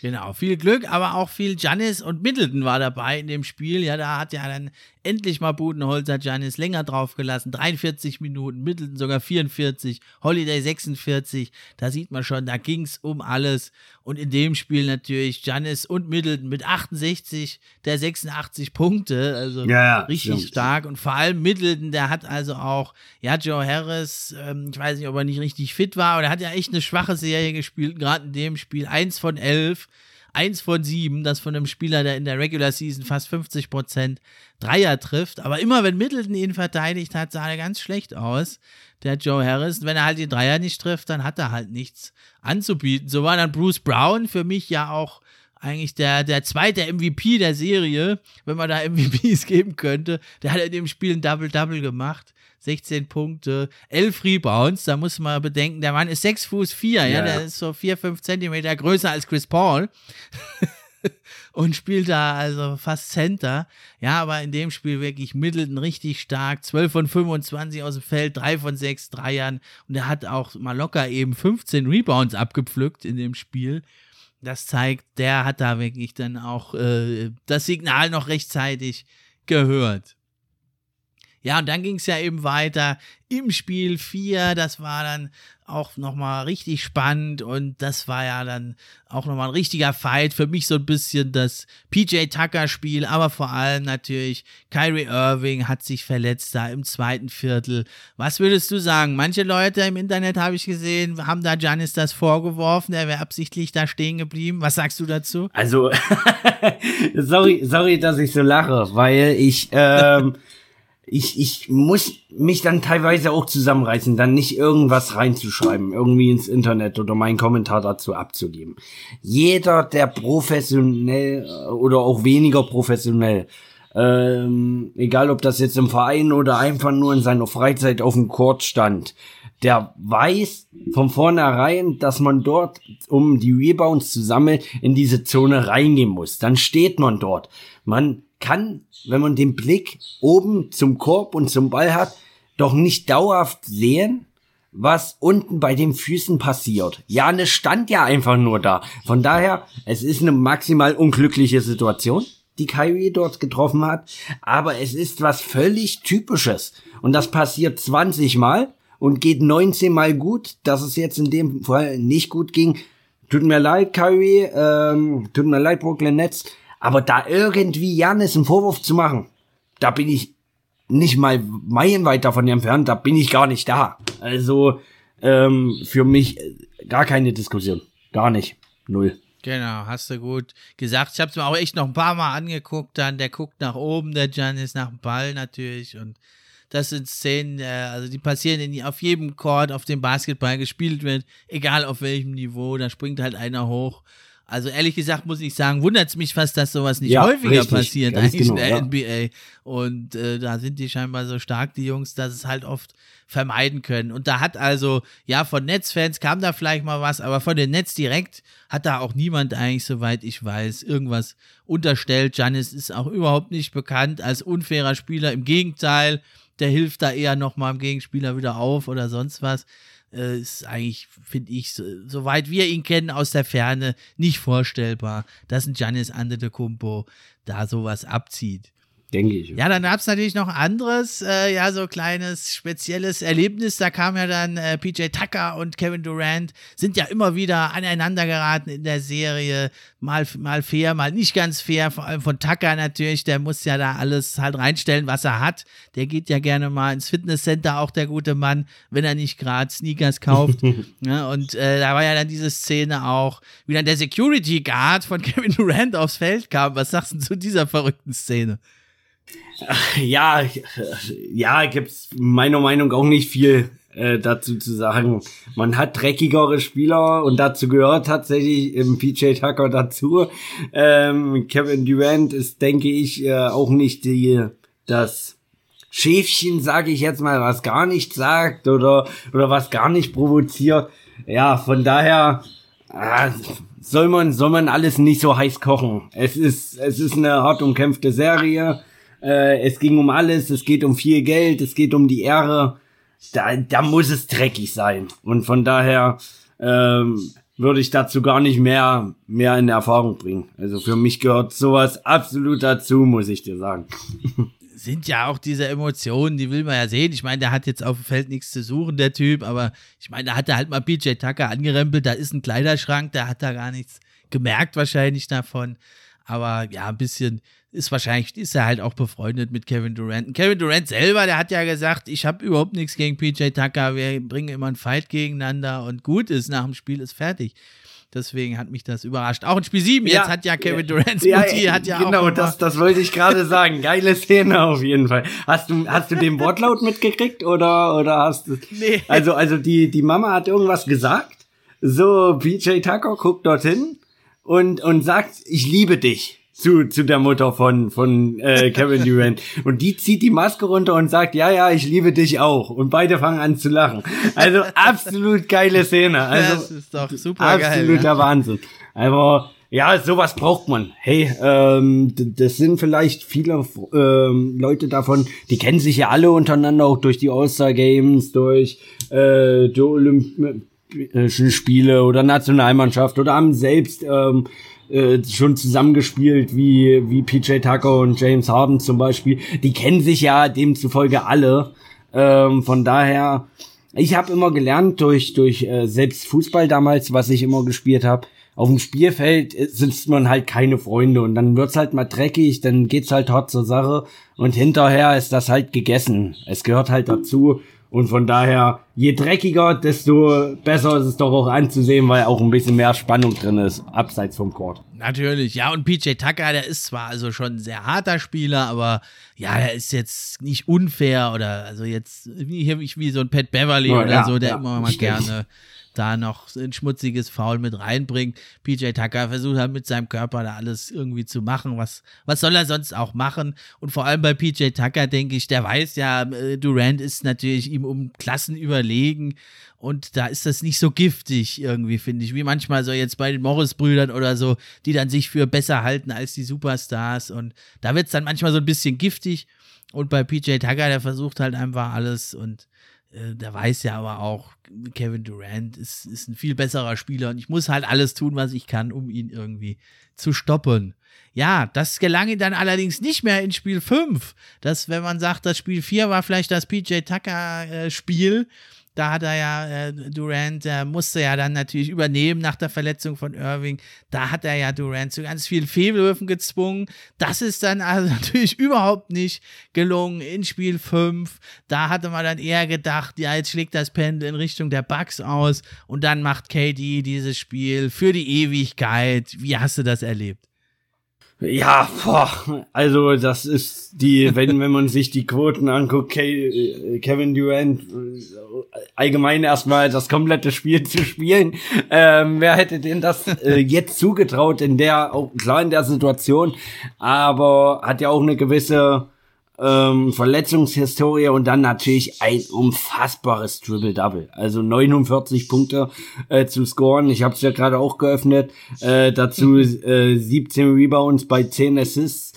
Genau, viel Glück, aber auch viel Janis und Middleton war dabei in dem Spiel. Ja, da hat ja dann endlich mal Budenholzer Janis länger draufgelassen. 43 Minuten, Middleton sogar 44, Holiday 46. Da sieht man schon, da ging es um alles. Und in dem Spiel natürlich Janis und Middleton mit 68 der 86 Punkte. Also ja, ja, richtig stimmt. stark. Und vor allem Middleton, der hat also auch, ja, Joe Harris, ähm, ich weiß nicht, ob er nicht richtig fit war, aber der hat ja echt eine schwache Serie gespielt, gerade in dem Spiel. Eins von elf eins von sieben, das von einem Spieler, der in der Regular Season fast 50 Prozent Dreier trifft. Aber immer wenn Middleton ihn verteidigt hat, sah er ganz schlecht aus, der Joe Harris. Und wenn er halt die Dreier nicht trifft, dann hat er halt nichts anzubieten. So war dann Bruce Brown für mich ja auch eigentlich der, der zweite MVP der Serie, wenn man da MVPs [LAUGHS] geben könnte. Der hat in dem Spiel ein Double-Double gemacht. 16 Punkte, 11 Rebounds. Da muss man bedenken, der Mann ist 6 Fuß 4, ja, ja der ist so 4, 5 Zentimeter größer als Chris Paul. [LAUGHS] und spielt da also fast Center. Ja, aber in dem Spiel wirklich Middleton richtig stark. 12 von 25 aus dem Feld, 3 von 6 Dreiern. Und er hat auch mal locker eben 15 Rebounds abgepflückt in dem Spiel. Das zeigt, der hat da wirklich dann auch äh, das Signal noch rechtzeitig gehört. Ja, und dann ging es ja eben weiter im Spiel 4. Das war dann auch nochmal richtig spannend und das war ja dann auch nochmal ein richtiger Fight. Für mich so ein bisschen das PJ Tucker-Spiel, aber vor allem natürlich Kyrie Irving hat sich verletzt da im zweiten Viertel. Was würdest du sagen? Manche Leute im Internet habe ich gesehen, haben da Janis das vorgeworfen, er wäre absichtlich da stehen geblieben. Was sagst du dazu? Also, [LAUGHS] sorry, sorry, dass ich so lache, weil ich, ähm, [LAUGHS] ich, ich muss mich dann teilweise auch zusammenreißen, dann nicht irgendwas reinzuschreiben, irgendwie ins Internet oder meinen Kommentar dazu abzugeben. Jeder, der professionell oder auch weniger professionell, ähm, egal ob das jetzt im Verein oder einfach nur in seiner Freizeit auf dem Court stand, der weiß von vornherein, dass man dort, um die Rebounds zu sammeln, in diese Zone reingehen muss. Dann steht man dort. Man kann, wenn man den Blick oben zum Korb und zum Ball hat, doch nicht dauerhaft sehen, was unten bei den Füßen passiert. Janis stand ja einfach nur da. Von daher, es ist eine maximal unglückliche Situation, die Kyrie dort getroffen hat, aber es ist was völlig typisches und das passiert 20 Mal und geht 19 Mal gut, dass es jetzt in dem Fall nicht gut ging. Tut mir leid, Kyrie, ähm, tut mir leid, Brooklyn Nets, aber da irgendwie Janis einen Vorwurf zu machen, da bin ich nicht mal meilenweit davon entfernt, da bin ich gar nicht da. Also ähm, für mich äh, gar keine Diskussion. Gar nicht. Null. Genau, hast du gut gesagt. Ich habe es mir auch echt noch ein paar Mal angeguckt. Dann der guckt nach oben, der Giannis nach dem Ball natürlich. Und das sind Szenen, äh, also die passieren in, auf jedem Court, auf dem Basketball gespielt wird, egal auf welchem Niveau. Da springt halt einer hoch also ehrlich gesagt muss ich sagen, wundert es mich fast, dass sowas nicht ja, häufiger richtig, passiert eigentlich genau, in der ja. NBA. Und äh, da sind die scheinbar so stark, die Jungs, dass es halt oft vermeiden können. Und da hat also, ja, von Netzfans kam da vielleicht mal was, aber von den Netz direkt hat da auch niemand eigentlich, soweit ich weiß, irgendwas unterstellt. Janis ist auch überhaupt nicht bekannt als unfairer Spieler. Im Gegenteil, der hilft da eher nochmal dem Gegenspieler wieder auf oder sonst was äh, ist eigentlich, finde ich, so, soweit wir ihn kennen aus der Ferne, nicht vorstellbar, dass ein Giannis Antetokounmpo da sowas abzieht. Denke ich. Ja, dann gab es natürlich noch anderes, äh, ja, so kleines spezielles Erlebnis. Da kam ja dann äh, PJ Tucker und Kevin Durant, sind ja immer wieder aneinander geraten in der Serie. Mal, mal fair, mal nicht ganz fair. Vor allem von Tucker natürlich, der muss ja da alles halt reinstellen, was er hat. Der geht ja gerne mal ins Fitnesscenter, auch der gute Mann, wenn er nicht gerade Sneakers kauft. [LAUGHS] ja, und äh, da war ja dann diese Szene auch, wie dann der Security Guard von [LAUGHS] Kevin Durant aufs Feld kam. Was sagst du zu dieser verrückten Szene? [LAUGHS] Ja, ja, gibt's meiner Meinung auch nicht viel äh, dazu zu sagen. Man hat dreckigere Spieler und dazu gehört tatsächlich im PJ Tucker dazu. Ähm, Kevin Durant ist, denke ich, äh, auch nicht die das Schäfchen, sage ich jetzt mal, was gar nichts sagt oder oder was gar nicht provoziert. Ja, von daher äh, soll man soll man alles nicht so heiß kochen. Es ist es ist eine hart umkämpfte Serie äh, es ging um alles, es geht um viel Geld, es geht um die Ehre. Da, da muss es dreckig sein. Und von daher ähm, würde ich dazu gar nicht mehr, mehr in Erfahrung bringen. Also für mich gehört sowas absolut dazu, muss ich dir sagen. [LAUGHS] sind ja auch diese Emotionen, die will man ja sehen. Ich meine, der hat jetzt auf dem Feld nichts zu suchen, der Typ, aber ich meine, da hat er halt mal PJ Tucker angerempelt, da ist ein Kleiderschrank, der hat da gar nichts gemerkt wahrscheinlich davon. Aber ja, ein bisschen, ist wahrscheinlich, ist er halt auch befreundet mit Kevin Durant. Und Kevin Durant selber, der hat ja gesagt, ich habe überhaupt nichts gegen PJ Tucker, wir bringen immer einen Fight gegeneinander und gut ist, nach dem Spiel ist fertig. Deswegen hat mich das überrascht. Auch in Spiel 7, ja, jetzt hat ja Kevin Durant's ja, Mutti, hat ja genau, auch. Genau, das, das wollte ich gerade sagen. Geile Szene auf jeden Fall. Hast du, hast du den Wortlaut mitgekriegt oder, oder hast du. [LAUGHS] Nee. Also, also die, die Mama hat irgendwas gesagt. So, PJ Tucker guckt dorthin und, und sagt, ich liebe dich zu, zu der Mutter von, von äh, Kevin Durant. [LAUGHS] Und die zieht die Maske runter und sagt, ja, ja, ich liebe dich auch. Und beide fangen an zu lachen. Also [LAUGHS] absolut geile Szene. Also, das ist doch super Absoluter geil, ja. Wahnsinn. Aber ja, sowas braucht man. Hey, ähm, das sind vielleicht viele ähm, Leute davon, die kennen sich ja alle untereinander, auch durch die All-Star Games, durch äh, die Olympischen Spiele oder Nationalmannschaft oder haben selbst ähm, äh, schon zusammengespielt, wie, wie PJ Tucker und James Harden zum Beispiel. Die kennen sich ja demzufolge alle. Ähm, von daher, ich habe immer gelernt durch, durch äh, selbst Fußball damals, was ich immer gespielt habe. Auf dem Spielfeld sitzt man halt keine Freunde und dann wird's halt mal dreckig, dann geht's halt hart zur Sache und hinterher ist das halt gegessen. Es gehört halt dazu und von daher, je dreckiger, desto besser ist es doch auch anzusehen, weil auch ein bisschen mehr Spannung drin ist, abseits vom Court. Natürlich, ja, und PJ Tucker, der ist zwar also schon ein sehr harter Spieler, aber ja, der ist jetzt nicht unfair oder also jetzt wie, wie so ein Pat Beverly oh, oder ja, so, der ja, immer mal stimmt. gerne da noch ein schmutziges Foul mit reinbringt. PJ Tucker versucht halt mit seinem Körper da alles irgendwie zu machen. Was, was soll er sonst auch machen? Und vor allem bei PJ Tucker denke ich, der weiß ja, äh, Durant ist natürlich ihm um Klassen überlegen. Und da ist das nicht so giftig irgendwie, finde ich, wie manchmal so jetzt bei den Morris-Brüdern oder so, die dann sich für besser halten als die Superstars. Und da wird es dann manchmal so ein bisschen giftig. Und bei PJ Tucker, der versucht halt einfach alles und äh, der weiß ja aber auch, Kevin Durant ist, ist ein viel besserer Spieler und ich muss halt alles tun, was ich kann, um ihn irgendwie zu stoppen. Ja, das gelang ihm dann allerdings nicht mehr in Spiel 5. Das, wenn man sagt, das Spiel 4 war vielleicht das PJ Tucker-Spiel, äh, da hat er ja, äh, Durant äh, musste ja dann natürlich übernehmen nach der Verletzung von Irving. Da hat er ja Durant zu ganz vielen Fehlwürfen gezwungen. Das ist dann also [LAUGHS] natürlich überhaupt nicht gelungen in Spiel 5. Da hatte man dann eher gedacht, ja, jetzt schlägt das Pendel in Richtung der Bugs aus und dann macht KD dieses Spiel für die Ewigkeit. Wie hast du das erlebt? Ja, boah, also das ist die, wenn, wenn man sich die Quoten anguckt, äh, Kevin Durant äh, allgemein erstmal das komplette Spiel zu spielen. Ähm, wer hätte denn das äh, jetzt zugetraut in der, auch klar in der Situation, aber hat ja auch eine gewisse ähm, Verletzungshistorie und dann natürlich ein unfassbares Triple-Double. Also 49 Punkte äh, zu scoren. Ich habe es ja gerade auch geöffnet. Äh, dazu äh, 17 Rebounds bei 10 Assists.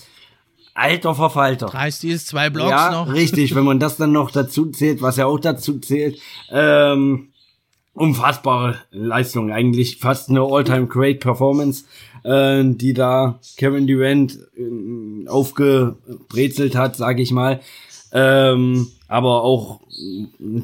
Alter Verfalter. Drei Steals, zwei Blocks ja, noch. richtig. Wenn man das dann noch dazu zählt, was ja auch dazu zählt. Ähm, unfassbare Leistung. Eigentlich fast eine All-Time Great Performance äh, die da Kevin Durant äh, aufgebrezelt hat, sage ich mal. Ähm, aber auch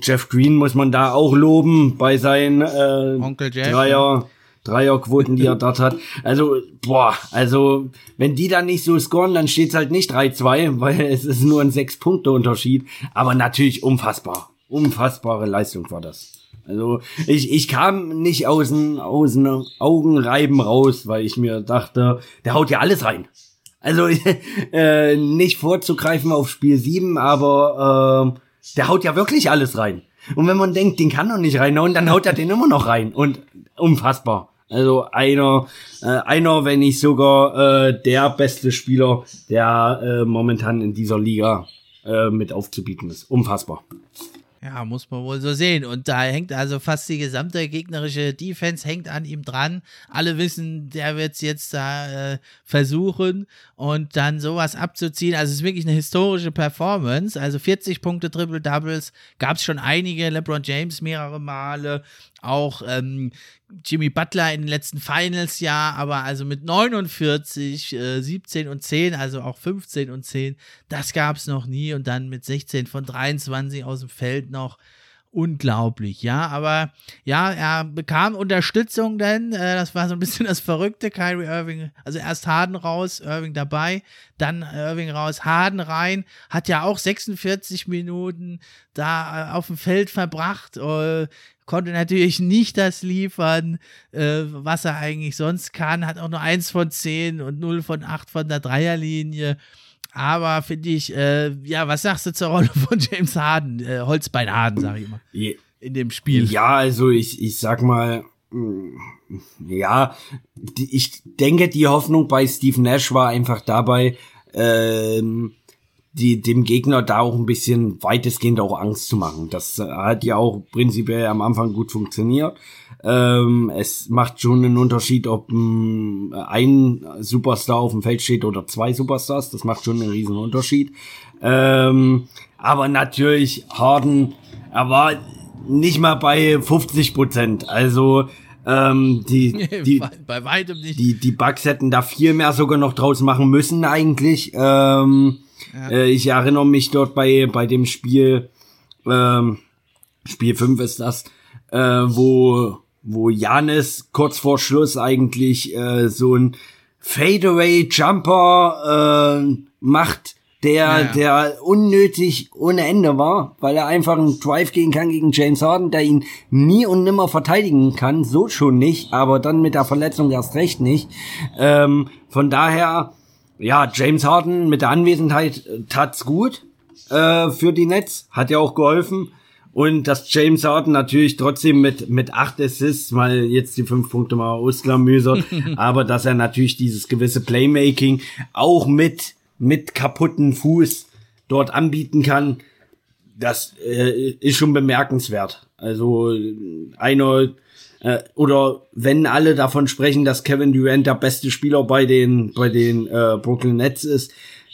Jeff Green muss man da auch loben bei seinen äh, Dreier, Dreierquoten, die er [LAUGHS] dort hat. Also, boah, also wenn die dann nicht so scoren, dann steht's halt nicht 3-2, weil es ist nur ein Sechs-Punkte-Unterschied. Aber natürlich unfassbar. Unfassbare Leistung war das. Also ich, ich kam nicht aus den, aus den Augenreiben raus, weil ich mir dachte, der haut ja alles rein. Also [LAUGHS] äh, nicht vorzugreifen auf Spiel 7, aber äh, der haut ja wirklich alles rein. Und wenn man denkt, den kann er nicht reinhauen, dann haut er den immer noch rein. Und unfassbar. Also einer, äh, einer, wenn nicht sogar äh, der beste Spieler, der äh, momentan in dieser Liga äh, mit aufzubieten ist. Unfassbar. Ja, muss man wohl so sehen. Und da hängt also fast die gesamte gegnerische Defense hängt an ihm dran. Alle wissen, der wird es jetzt da äh, versuchen und dann sowas abzuziehen. Also es ist wirklich eine historische Performance. Also 40 Punkte Triple Doubles gab es schon einige. LeBron James mehrere Male. Auch ähm, Jimmy Butler in den letzten Finals ja, aber also mit 49, äh, 17 und 10, also auch 15 und 10, das gab es noch nie und dann mit 16 von 23 aus dem Feld noch. Unglaublich, ja, aber ja, er bekam Unterstützung, denn äh, das war so ein bisschen das Verrückte. Kyrie Irving, also erst Harden raus, Irving dabei, dann Irving raus, Harden rein, hat ja auch 46 Minuten da äh, auf dem Feld verbracht, äh, konnte natürlich nicht das liefern, äh, was er eigentlich sonst kann, hat auch nur eins von zehn und 0 von acht von der Dreierlinie. Aber finde ich, äh, ja, was sagst du zur Rolle von James Harden? Äh, Holzbein Harden, sage ich immer. In dem Spiel. Ja, also ich, ich sag mal, mm, ja, ich denke, die Hoffnung bei Steve Nash war einfach dabei, ähm, die, dem Gegner da auch ein bisschen weitestgehend auch Angst zu machen. Das hat ja auch prinzipiell am Anfang gut funktioniert. Ähm, es macht schon einen Unterschied, ob ähm, ein Superstar auf dem Feld steht oder zwei Superstars. Das macht schon einen riesen Unterschied. Ähm, aber natürlich, Harden, er war nicht mal bei 50 Prozent. Also ähm, die, [LAUGHS] die, bei weitem nicht. Die, die Bugs hätten da viel mehr sogar noch draus machen müssen eigentlich. Ähm, ja. Äh, ich erinnere mich dort bei, bei dem Spiel, ähm, Spiel 5 ist das, äh, wo, wo Janis kurz vor Schluss eigentlich äh, so ein Fadeaway Jumper äh, macht, der, ja, ja. der unnötig ohne Ende war, weil er einfach einen Drive gehen kann gegen James Harden, der ihn nie und nimmer verteidigen kann, so schon nicht, aber dann mit der Verletzung erst recht nicht. Ähm, von daher ja, James Harden mit der Anwesenheit äh, tat's gut äh, für die Nets, hat ja auch geholfen. Und dass James Harden natürlich trotzdem mit, mit acht Assists, mal jetzt die fünf Punkte mal ausklamüsert, [LAUGHS] aber dass er natürlich dieses gewisse Playmaking auch mit, mit kaputten Fuß dort anbieten kann, das äh, ist schon bemerkenswert. Also einer äh, oder wenn alle davon sprechen, dass Kevin Durant der beste Spieler bei den bei den äh, Brooklyn Nets ist,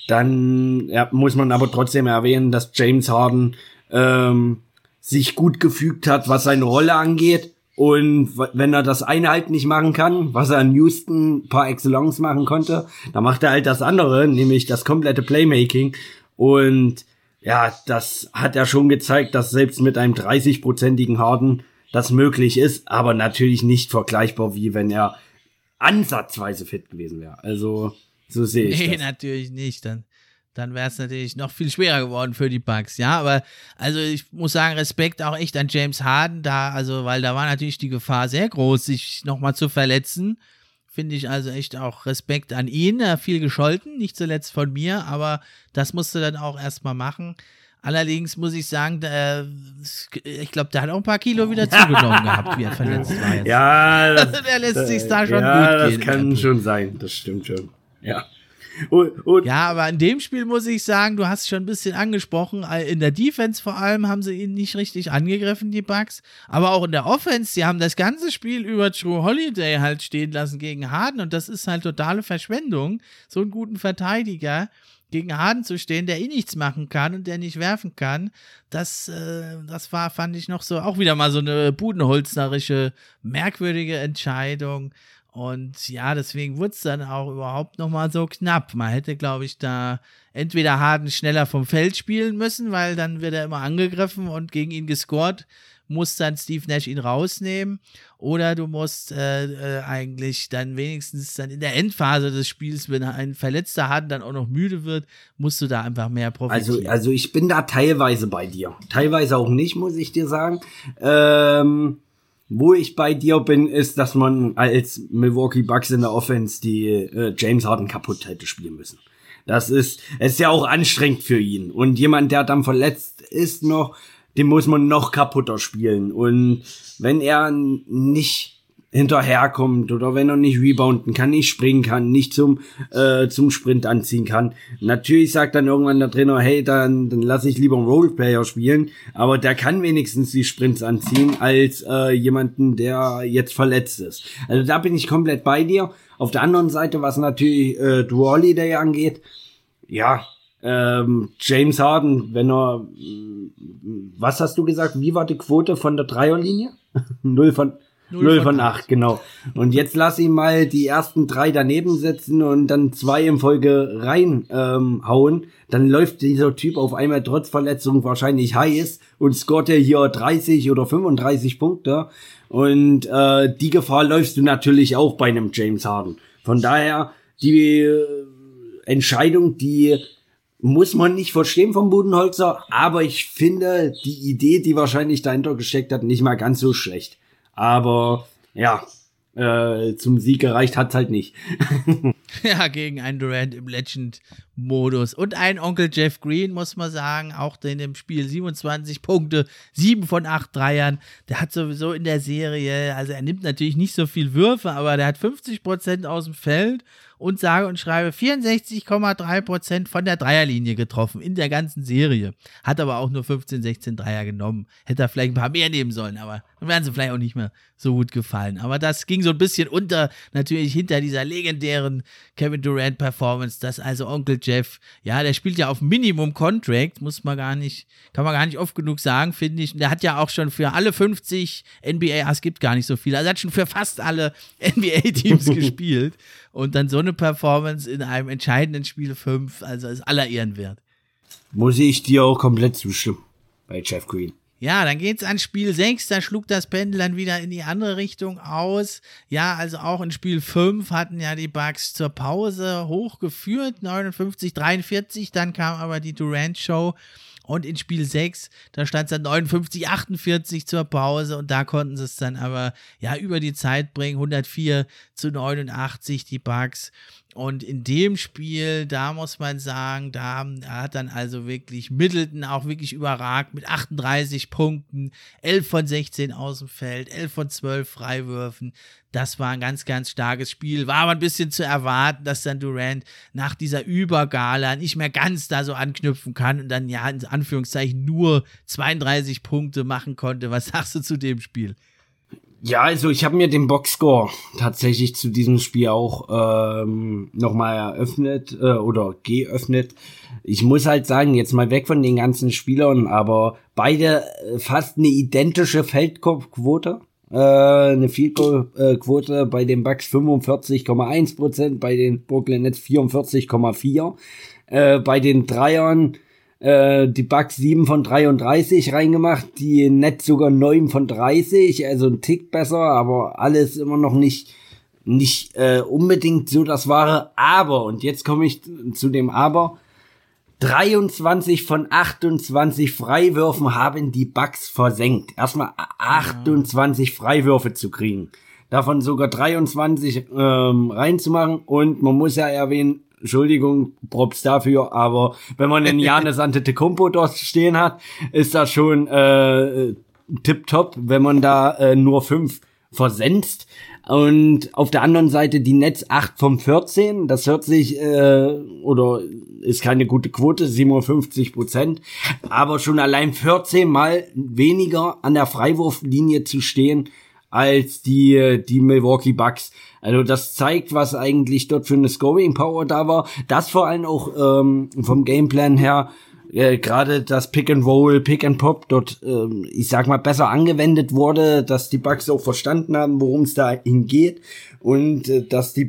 dann ja, muss man aber trotzdem erwähnen, dass James Harden ähm, sich gut gefügt hat, was seine Rolle angeht. Und wenn er das eine halt nicht machen kann, was er in Houston par excellence machen konnte, dann macht er halt das andere, nämlich das komplette Playmaking. Und ja, das hat er schon gezeigt, dass selbst mit einem 30-prozentigen Harden das möglich ist, aber natürlich nicht vergleichbar, wie wenn er ansatzweise fit gewesen wäre. Also, so sehe ich nee, das. natürlich nicht. Dann, dann wäre es natürlich noch viel schwerer geworden für die Bugs. Ja, aber also ich muss sagen, Respekt auch echt an James Harden da, also weil da war natürlich die Gefahr sehr groß, sich nochmal zu verletzen. Finde ich also echt auch Respekt an ihn. Er viel gescholten, nicht zuletzt von mir, aber das musste dann auch erstmal machen. Allerdings muss ich sagen, der, ich glaube, der hat auch ein paar Kilo wieder zugenommen gehabt, wie er verletzt war. Jetzt. Ja, das, [LAUGHS] der lässt sich da schon ja, gut gehen. das kann schon sein, das stimmt schon. Ja. Und, und ja, aber in dem Spiel muss ich sagen, du hast schon ein bisschen angesprochen, in der Defense vor allem haben sie ihn nicht richtig angegriffen, die Bugs. Aber auch in der Offense, sie haben das ganze Spiel über True Holiday halt stehen lassen gegen Harden und das ist halt totale Verschwendung, so einen guten Verteidiger gegen Harden zu stehen, der eh nichts machen kann und der nicht werfen kann, das, äh, das war, fand ich noch so, auch wieder mal so eine budenholznerische, merkwürdige Entscheidung. Und ja, deswegen wurde es dann auch überhaupt nochmal so knapp. Man hätte, glaube ich, da entweder Harden schneller vom Feld spielen müssen, weil dann wird er immer angegriffen und gegen ihn gescored, muss dann Steve Nash ihn rausnehmen. Oder du musst äh, äh, eigentlich dann wenigstens dann in der Endphase des Spiels, wenn ein verletzter Harden dann auch noch müde wird, musst du da einfach mehr profitieren. Also, also ich bin da teilweise bei dir. Teilweise auch nicht, muss ich dir sagen. Ähm wo ich bei dir bin, ist, dass man als Milwaukee Bucks in der Offense die äh, James Harden kaputt hätte spielen müssen. Das ist, es ist ja auch anstrengend für ihn. Und jemand, der dann verletzt ist noch, den muss man noch kaputter spielen. Und wenn er nicht hinterherkommt oder wenn er nicht rebounden kann, nicht springen kann, nicht zum, äh, zum Sprint anziehen kann. Natürlich sagt dann irgendwann der Trainer, hey, dann, dann lasse ich lieber einen Roleplayer spielen, aber der kann wenigstens die Sprints anziehen als äh, jemanden, der jetzt verletzt ist. Also da bin ich komplett bei dir. Auf der anderen Seite, was natürlich äh, Drew Holiday angeht, ja, ähm, James Harden, wenn er, was hast du gesagt, wie war die Quote von der Dreierlinie? [LAUGHS] Null von, 0 von 8, genau. Und jetzt lass ihn mal die ersten drei daneben setzen und dann zwei in Folge reinhauen. Ähm, dann läuft dieser Typ auf einmal trotz Verletzung wahrscheinlich heiß und scoret er hier 30 oder 35 Punkte. Und äh, die Gefahr läufst du natürlich auch bei einem James Harden. Von daher, die äh, Entscheidung, die muss man nicht verstehen vom Budenholzer, aber ich finde die Idee, die wahrscheinlich dahinter gesteckt hat, nicht mal ganz so schlecht. Aber ja, äh, zum Sieg gereicht hat's halt nicht. [LAUGHS] ja, gegen einen Durant im Legend-Modus. Und ein Onkel Jeff Green, muss man sagen, auch in dem Spiel 27 Punkte, 7 von 8 Dreiern. Der hat sowieso in der Serie, also er nimmt natürlich nicht so viel Würfe, aber der hat 50% aus dem Feld und sage und schreibe 64,3% von der Dreierlinie getroffen in der ganzen Serie. Hat aber auch nur 15, 16 Dreier genommen. Hätte er vielleicht ein paar mehr nehmen sollen, aber dann wären sie vielleicht auch nicht mehr so gut gefallen. Aber das ging so ein bisschen unter, natürlich hinter dieser legendären Kevin Durant Performance, dass also Onkel Jeff, ja, der spielt ja auf Minimum Contract, muss man gar nicht, kann man gar nicht oft genug sagen, finde ich. Und der hat ja auch schon für alle 50 NBA, ah, es gibt gar nicht so viele, also hat schon für fast alle [LAUGHS] NBA Teams [LAUGHS] gespielt. Und dann so eine Performance in einem entscheidenden Spiel 5, also ist aller Ehren wert. Muss ich dir auch komplett zustimmen bei Jeff Green. Ja, dann geht's an Spiel 6, da schlug das Pendel dann wieder in die andere Richtung aus. Ja, also auch in Spiel 5 hatten ja die Bugs zur Pause hochgeführt, 59, 43, dann kam aber die Durant Show und in Spiel 6, da stand es dann 59, 48 zur Pause und da konnten sie es dann aber ja über die Zeit bringen. 104 zu 89 die Bugs. Und in dem Spiel, da muss man sagen, da hat dann also wirklich Middleton auch wirklich überragt mit 38 Punkten, 11 von 16 aus dem Feld, 11 von 12 Freiwürfen. Das war ein ganz, ganz starkes Spiel. War aber ein bisschen zu erwarten, dass dann Durant nach dieser Übergala nicht mehr ganz da so anknüpfen kann und dann ja in Anführungszeichen nur 32 Punkte machen konnte. Was sagst du zu dem Spiel? Ja, also ich habe mir den Boxscore tatsächlich zu diesem Spiel auch ähm, nochmal eröffnet äh, oder geöffnet. Ich muss halt sagen, jetzt mal weg von den ganzen Spielern, aber beide äh, fast eine identische Feldkopfquote. Äh, eine Feldquote bei den Bucks 45,1%, bei den Brooklyn Nets 44,4%. Äh, bei den Dreiern äh, die Bugs 7 von 33 reingemacht, die Nets sogar 9 von 30, also ein Tick besser, aber alles immer noch nicht nicht äh, unbedingt so das wahre Aber und jetzt komme ich zu dem Aber 23 von 28 Freiwürfen haben die Bugs versenkt. Erstmal 28 Freiwürfe zu kriegen. Davon sogar 23 ähm, reinzumachen. Und man muss ja erwähnen, Entschuldigung, Props dafür, aber wenn man einen Janis [LAUGHS] Antetokounmpo dort stehen hat, ist das schon äh, tipptopp, wenn man da äh, nur fünf versenzt. Und auf der anderen Seite die Netz 8 von 14. Das hört sich, äh, oder ist keine gute Quote, 57 Prozent. Aber schon allein 14 mal weniger an der Freiwurflinie zu stehen als die, die Milwaukee Bucks. Also das zeigt, was eigentlich dort für eine Scoring Power da war. Das vor allem auch ähm, vom Gameplan her äh, gerade das Pick and Roll, Pick and Pop dort, ähm, ich sag mal, besser angewendet wurde, dass die Bugs auch verstanden haben, worum es da hingeht und äh, dass die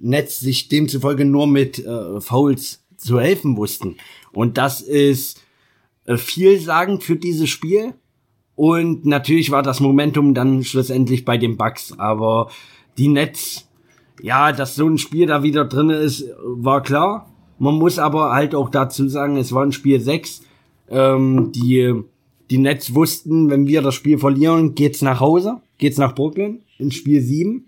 Nets sich demzufolge nur mit äh, Fouls zu helfen wussten. Und das ist äh, vielsagend für dieses Spiel. Und natürlich war das Momentum dann schlussendlich bei den Bugs, aber die Nets, ja, dass so ein Spiel da wieder drin ist, war klar. Man muss aber halt auch dazu sagen, es war ein Spiel 6. Ähm, die, die Nets wussten, wenn wir das Spiel verlieren, geht's nach Hause, geht's nach Brooklyn in Spiel 7.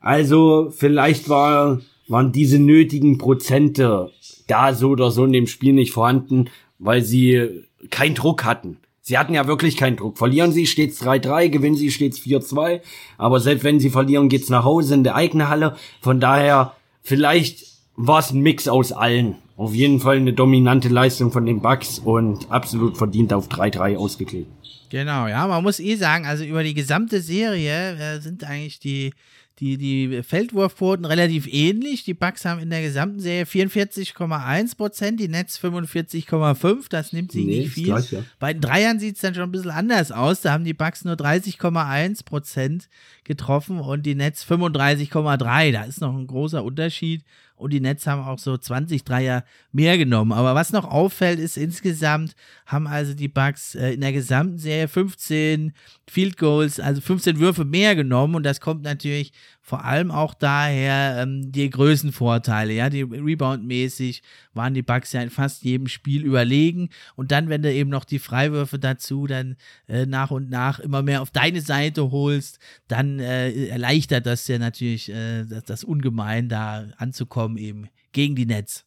Also vielleicht war, waren diese nötigen Prozente da so oder so in dem Spiel nicht vorhanden, weil sie keinen Druck hatten. Sie hatten ja wirklich keinen Druck. Verlieren sie, steht's 3-3, gewinnen sie, steht's 4-2. Aber selbst wenn sie verlieren, geht's nach Hause in der eigenen Halle. Von daher, vielleicht war es ein Mix aus allen. Auf jeden Fall eine dominante Leistung von den Bucks und absolut verdient auf 3-3 ausgeklebt. Genau, ja, man muss eh sagen, also über die gesamte Serie äh, sind eigentlich die die, die Feldwurfquoten relativ ähnlich. Die Bucks haben in der gesamten Serie 44,1 Prozent, die Nets 45,5. Das nimmt sich nee, nicht viel. Gleich, ja. Bei den Dreiern sieht es dann schon ein bisschen anders aus. Da haben die Bucks nur 30,1 Prozent getroffen und die Nets 35,3. Da ist noch ein großer Unterschied und die Nets haben auch so 20 Dreier mehr genommen. Aber was noch auffällt, ist insgesamt haben also die Bucks äh, in der gesamten Serie 15 Field Goals, also 15 Würfe mehr genommen und das kommt natürlich vor allem auch daher ähm, die Größenvorteile, ja, die Rebound-mäßig waren die Bucks ja in fast jedem Spiel überlegen und dann, wenn du eben noch die Freiwürfe dazu dann äh, nach und nach immer mehr auf deine Seite holst, dann äh, erleichtert das ja natürlich äh, das, das ungemein da anzukommen eben gegen die Netz.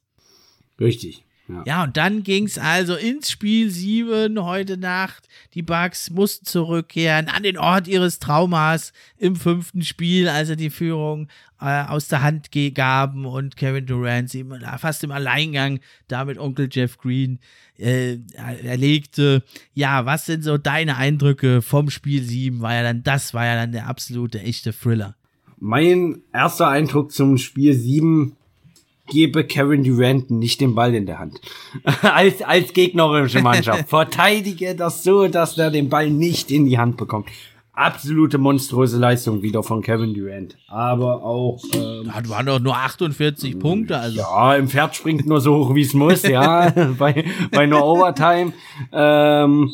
Richtig. Ja. ja, und dann ging es also ins Spiel 7 heute Nacht. Die Bucks mussten zurückkehren an den Ort ihres Traumas im fünften Spiel, als sie die Führung äh, aus der Hand gaben und Kevin Durant sie fast im Alleingang damit Onkel Jeff Green äh, erlegte. Ja, was sind so deine Eindrücke vom Spiel 7? War ja dann, das war ja dann der absolute echte Thriller. Mein erster Eindruck zum Spiel 7 gebe Kevin Durant nicht den Ball in der Hand. [LAUGHS] als, als gegnerische Mannschaft. [LAUGHS] Verteidige das so, dass er den Ball nicht in die Hand bekommt. Absolute monströse Leistung wieder von Kevin Durant. Aber auch. Ähm, das waren doch nur 48 Punkte. Also. Ja, im Pferd springt nur so hoch, wie es muss, ja. [LAUGHS] bei, bei nur Overtime. Ähm,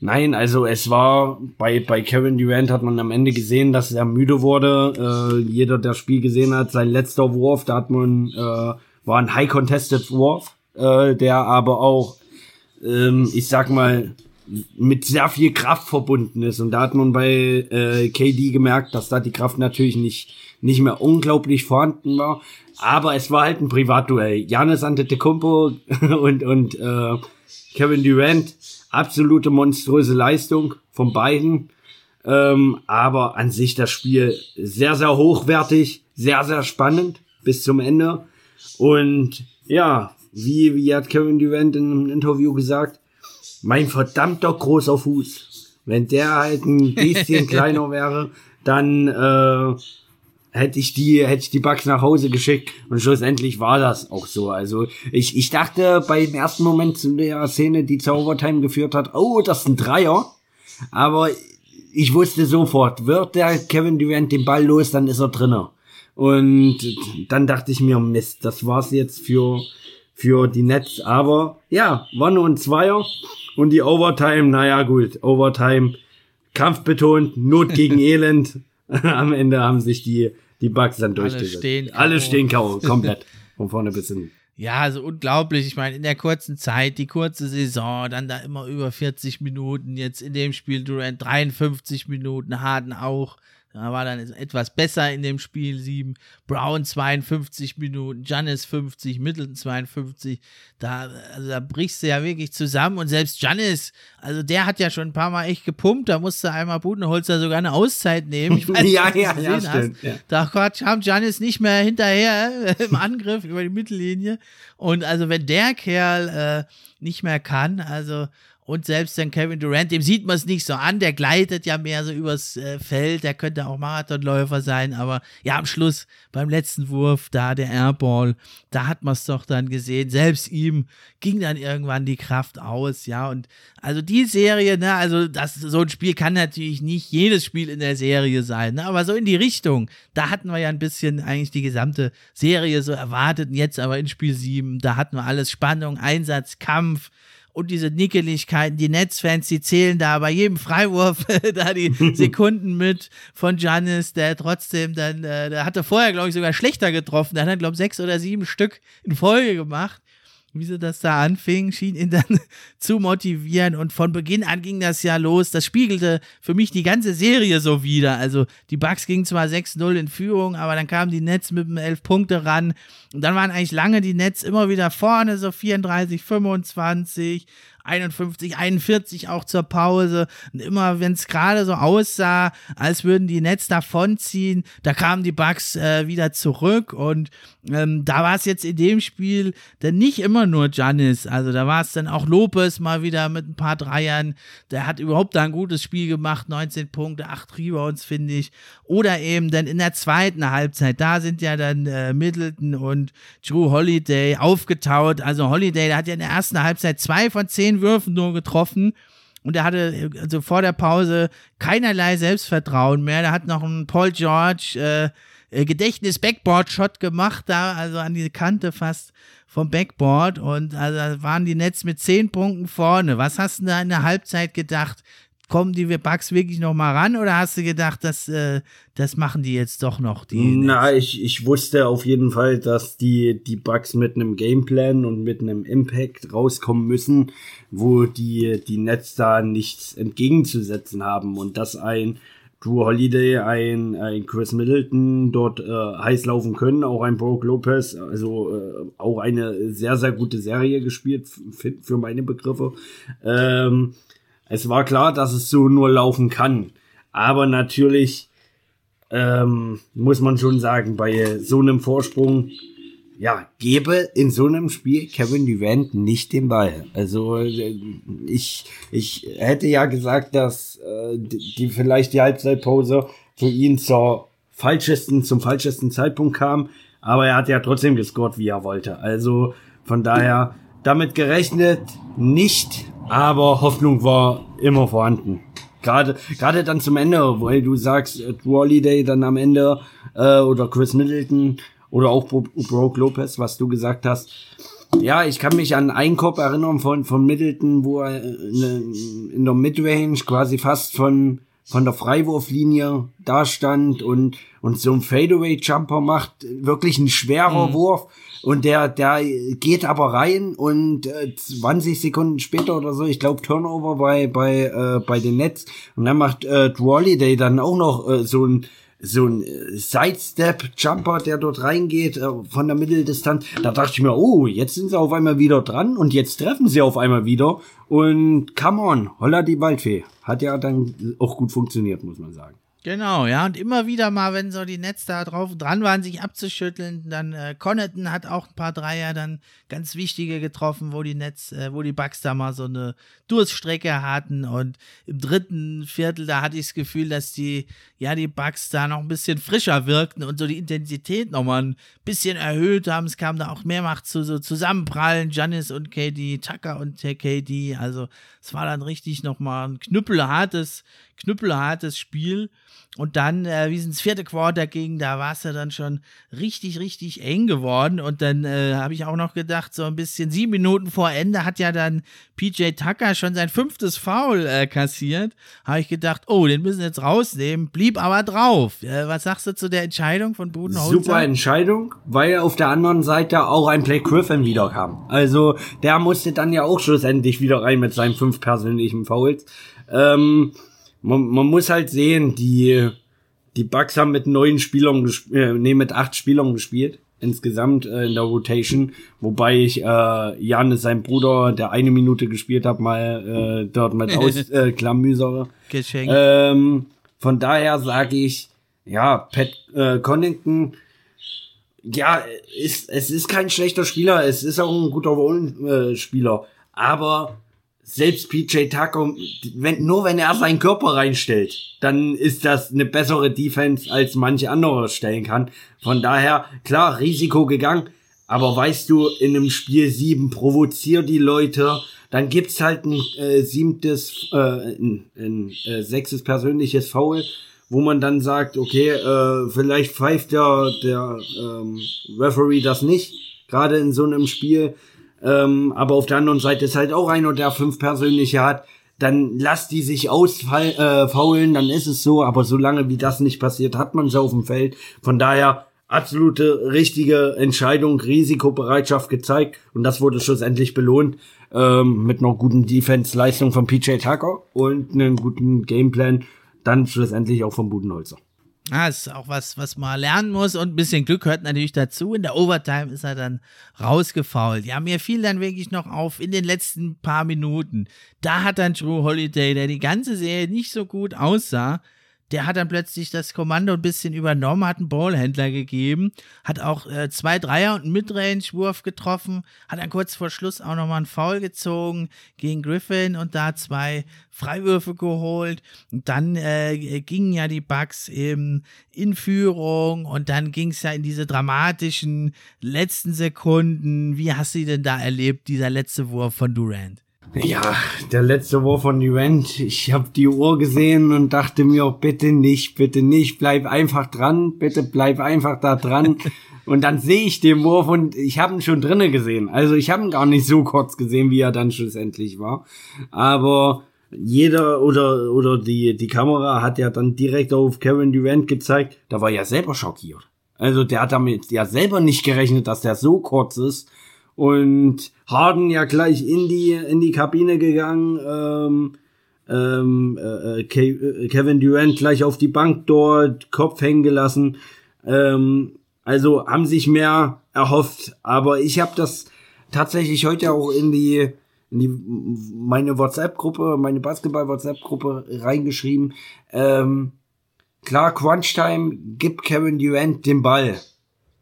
Nein, also es war bei, bei Kevin Durant hat man am Ende gesehen, dass er müde wurde. Äh, jeder, der das Spiel gesehen hat, sein letzter Wurf, da hat man, äh, war ein High Contested Wurf, äh, der aber auch, ähm, ich sag mal, mit sehr viel Kraft verbunden ist. Und da hat man bei äh, KD gemerkt, dass da die Kraft natürlich nicht, nicht mehr unglaublich vorhanden war. aber es war halt ein Privatduell. Janis Antetokounmpo [LAUGHS] und und äh, Kevin Durant, absolute monströse Leistung von beiden. Ähm, aber an sich das Spiel sehr, sehr hochwertig, sehr, sehr spannend bis zum Ende. Und ja, wie, wie hat Kevin Durant in einem Interview gesagt, mein verdammter großer Fuß. Wenn der halt ein bisschen [LAUGHS] kleiner wäre, dann äh, hätte ich die hätte ich die Bugs nach Hause geschickt und schlussendlich war das auch so. Also ich ich dachte beim ersten Moment zu der Szene, die zur Overtime geführt hat, oh, das ist ein Dreier, aber ich wusste sofort, wird der Kevin Durant den Ball los, dann ist er drinne. Und dann dachte ich mir, Mist, das war's jetzt für für die Nets, aber ja, war nur ein Zweier und die Overtime, naja gut, Overtime kampfbetont, Not gegen [LAUGHS] Elend. [LAUGHS] Am Ende haben sich die die Bugs dann durchgesetzt. Alle stehen, Alle stehen K.O. [LAUGHS] komplett. Von vorne bis hinten. Ja, also unglaublich. Ich meine, in der kurzen Zeit, die kurze Saison, dann da immer über 40 Minuten, jetzt in dem Spiel Durant 53 Minuten, Harden auch. Da war dann etwas besser in dem Spiel 7. Brown 52 Minuten, Janis 50, Middleton 52. Da, also da brichst du ja wirklich zusammen. Und selbst Janis, also der hat ja schon ein paar Mal echt gepumpt. Da musste einmal Budenholzer sogar eine Auszeit nehmen. Ich [LAUGHS] weiß, ja, ja, ja, stimmt, ja. Da kam Janis nicht mehr hinterher im Angriff über die Mittellinie. Und also wenn der Kerl äh, nicht mehr kann, also und selbst dann Kevin Durant, dem sieht man es nicht so an, der gleitet ja mehr so übers äh, Feld, der könnte auch Marathonläufer sein, aber ja, am Schluss beim letzten Wurf, da der Airball, da hat man es doch dann gesehen, selbst ihm ging dann irgendwann die Kraft aus, ja, und also die Serie, ne, also das, so ein Spiel kann natürlich nicht jedes Spiel in der Serie sein, ne, aber so in die Richtung, da hatten wir ja ein bisschen eigentlich die gesamte Serie so erwartet, jetzt aber in Spiel 7, da hatten wir alles. Spannung, Einsatz, Kampf, und diese Nickeligkeiten, die Netzfans, die zählen da bei jedem Freiwurf [LAUGHS] da die [LAUGHS] Sekunden mit von Giannis, der trotzdem dann, äh, der hatte vorher, glaube ich, sogar schlechter getroffen. Der hat dann, glaube ich, sechs oder sieben Stück in Folge gemacht wie sie das da anfing, schien ihn dann [LAUGHS] zu motivieren. Und von Beginn an ging das ja los. Das spiegelte für mich die ganze Serie so wieder. Also die Bucks gingen zwar 6-0 in Führung, aber dann kamen die Nets mit einem 11 Punkte ran. Und dann waren eigentlich lange die Nets immer wieder vorne, so 34, 25. 51, 41 auch zur Pause. Und immer, wenn es gerade so aussah, als würden die Nets davonziehen, da kamen die Bugs äh, wieder zurück. Und ähm, da war es jetzt in dem Spiel dann nicht immer nur Janis. Also da war es dann auch Lopez mal wieder mit ein paar Dreiern. Der hat überhaupt da ein gutes Spiel gemacht. 19 Punkte, 8 Rebounds, finde ich. Oder eben dann in der zweiten Halbzeit, da sind ja dann äh, Middleton und Drew Holiday aufgetaut. Also Holiday, der hat ja in der ersten Halbzeit zwei von zehn Würfen nur getroffen. Und er hatte also vor der Pause keinerlei Selbstvertrauen mehr. Der hat noch einen Paul George äh, äh, Gedächtnis-Backboard-Shot gemacht, da also an die Kante fast vom Backboard. Und also waren die Nets mit zehn Punkten vorne. Was hast du da in der Halbzeit gedacht? Kommen die Bugs wirklich noch mal ran oder hast du gedacht, dass äh, das machen die jetzt doch noch? Die Na, ich, ich wusste auf jeden Fall, dass die die Bugs mit einem Gameplan und mit einem Impact rauskommen müssen, wo die die Nets da nichts entgegenzusetzen haben und dass ein Drew Holiday, ein, ein Chris Middleton dort äh, heiß laufen können, auch ein Brock Lopez, also äh, auch eine sehr, sehr gute Serie gespielt für meine Begriffe. Ähm, es war klar, dass es so nur laufen kann. Aber natürlich ähm, muss man schon sagen, bei so einem Vorsprung, ja, gebe in so einem Spiel Kevin Durant nicht den Ball. Also ich, ich hätte ja gesagt, dass äh, die vielleicht die Halbzeitpause für ihn zur falschesten, zum falschesten Zeitpunkt kam, aber er hat ja trotzdem gescored, wie er wollte. Also von daher damit gerechnet nicht aber Hoffnung war immer vorhanden. Gerade, gerade dann zum Ende, weil du sagst, äh, Drew Holiday dann am Ende äh, oder Chris Middleton oder auch Broke Lopez, was du gesagt hast. Ja, ich kann mich an einen Korb erinnern von, von Middleton, wo er in, in der Midrange quasi fast von, von der Freiwurflinie da stand und, und so ein Fadeaway-Jumper macht. Wirklich ein schwerer mhm. Wurf und der, der geht aber rein und äh, 20 Sekunden später oder so, ich glaube Turnover bei, bei, äh, bei den Nets. Und dann macht äh, Holiday dann auch noch äh, so ein so ein äh, Sidestep-Jumper, der dort reingeht äh, von der Mitteldistanz. Da dachte ich mir, oh, jetzt sind sie auf einmal wieder dran und jetzt treffen sie auf einmal wieder. Und come on, holla die Waldfee. Hat ja dann auch gut funktioniert, muss man sagen. Genau, ja, und immer wieder mal, wenn so die Netz da drauf dran waren, sich abzuschütteln, dann äh, Connaughton hat auch ein paar Dreier dann ganz wichtige getroffen, wo die Netz, äh, wo die Bucks da mal so eine Durststrecke hatten und im dritten Viertel, da hatte ich das Gefühl, dass die, ja, die Bucks da noch ein bisschen frischer wirkten und so die Intensität nochmal ein bisschen erhöht haben. Es kam da auch mehrfach zu so Zusammenprallen, Janis und KD, Tucker und KD, also es war dann richtig nochmal ein knüppelhartes, knüppelhartes Spiel. Und dann, äh, wie es ins vierte Quarter ging, da war es ja dann schon richtig, richtig eng geworden. Und dann äh, habe ich auch noch gedacht, so ein bisschen sieben Minuten vor Ende hat ja dann PJ Tucker schon sein fünftes Foul äh, kassiert. Habe ich gedacht, oh, den müssen wir jetzt rausnehmen. Blieb aber drauf. Äh, was sagst du zu der Entscheidung von Budenholzer? Super Entscheidung, weil auf der anderen Seite auch ein Blake Griffin wiederkam. Also der musste dann ja auch schlussendlich wieder rein mit seinen fünf persönlichen Fouls. Ähm, man, man muss halt sehen, die, die Bucks haben mit neun Spielern, äh, nee, mit acht Spielern gespielt insgesamt äh, in der Rotation, wobei ich äh, Janis, sein Bruder, der eine Minute gespielt hat, mal äh, dort mit [LAUGHS] ausklamüsere. Äh, ähm, von daher sage ich, ja, Pat äh, Connington, ja, ist, es ist kein schlechter Spieler, es ist auch ein guter Rollenspieler, aber selbst PJ Tucker, wenn, nur wenn er seinen Körper reinstellt, dann ist das eine bessere Defense, als manche andere stellen kann. Von daher, klar, Risiko gegangen. Aber weißt du, in einem Spiel sieben provozier die Leute, dann gibt's halt ein äh, siebtes, äh, ein, ein äh, sechstes persönliches Foul, wo man dann sagt, okay, äh, vielleicht pfeift der, der ähm, Referee das nicht, gerade in so einem Spiel. Ähm, aber auf der anderen Seite ist halt auch einer, der fünf persönliche hat. Dann lass die sich ausfaulen, äh, dann ist es so. Aber solange wie das nicht passiert, hat man sie auf dem Feld. Von daher absolute richtige Entscheidung, Risikobereitschaft gezeigt. Und das wurde schlussendlich belohnt ähm, mit einer guten Defense-Leistung von PJ Tucker und einem guten Gameplan. Dann schlussendlich auch vom Budenholzer. Ah, ist auch was, was man lernen muss und ein bisschen Glück gehört natürlich dazu. In der Overtime ist er dann rausgefault. Ja, mir fiel dann wirklich noch auf in den letzten paar Minuten. Da hat dann Drew Holiday, der die ganze Serie nicht so gut aussah, der hat dann plötzlich das Kommando ein bisschen übernommen, hat einen Ballhändler gegeben, hat auch äh, zwei Dreier und einen Midrange-Wurf getroffen, hat dann kurz vor Schluss auch nochmal einen Foul gezogen gegen Griffin und da zwei Freiwürfe geholt. Und dann äh, gingen ja die Bugs eben in Führung und dann ging es ja in diese dramatischen letzten Sekunden. Wie hast du denn da erlebt, dieser letzte Wurf von Durant? Ja, der letzte Wurf von Event. Ich habe die Uhr gesehen und dachte mir, bitte nicht, bitte nicht, bleib einfach dran, bitte bleib einfach da dran. [LAUGHS] und dann sehe ich den Wurf und ich habe ihn schon drinnen gesehen. Also ich habe ihn gar nicht so kurz gesehen, wie er dann schlussendlich war. Aber jeder oder oder die die Kamera hat ja dann direkt auf Kevin Durant gezeigt. Da war ja selber schockiert. Also der hat damit ja selber nicht gerechnet, dass der so kurz ist und Harden ja gleich in die in die Kabine gegangen. Ähm, ähm, äh, äh Kevin Durant gleich auf die Bank dort, Kopf hängen gelassen. Ähm, also haben sich mehr erhofft, aber ich habe das tatsächlich heute auch in die in die meine WhatsApp-Gruppe, meine Basketball-WhatsApp-Gruppe reingeschrieben. Ähm, klar, Crunch Time gibt Kevin Durant den Ball,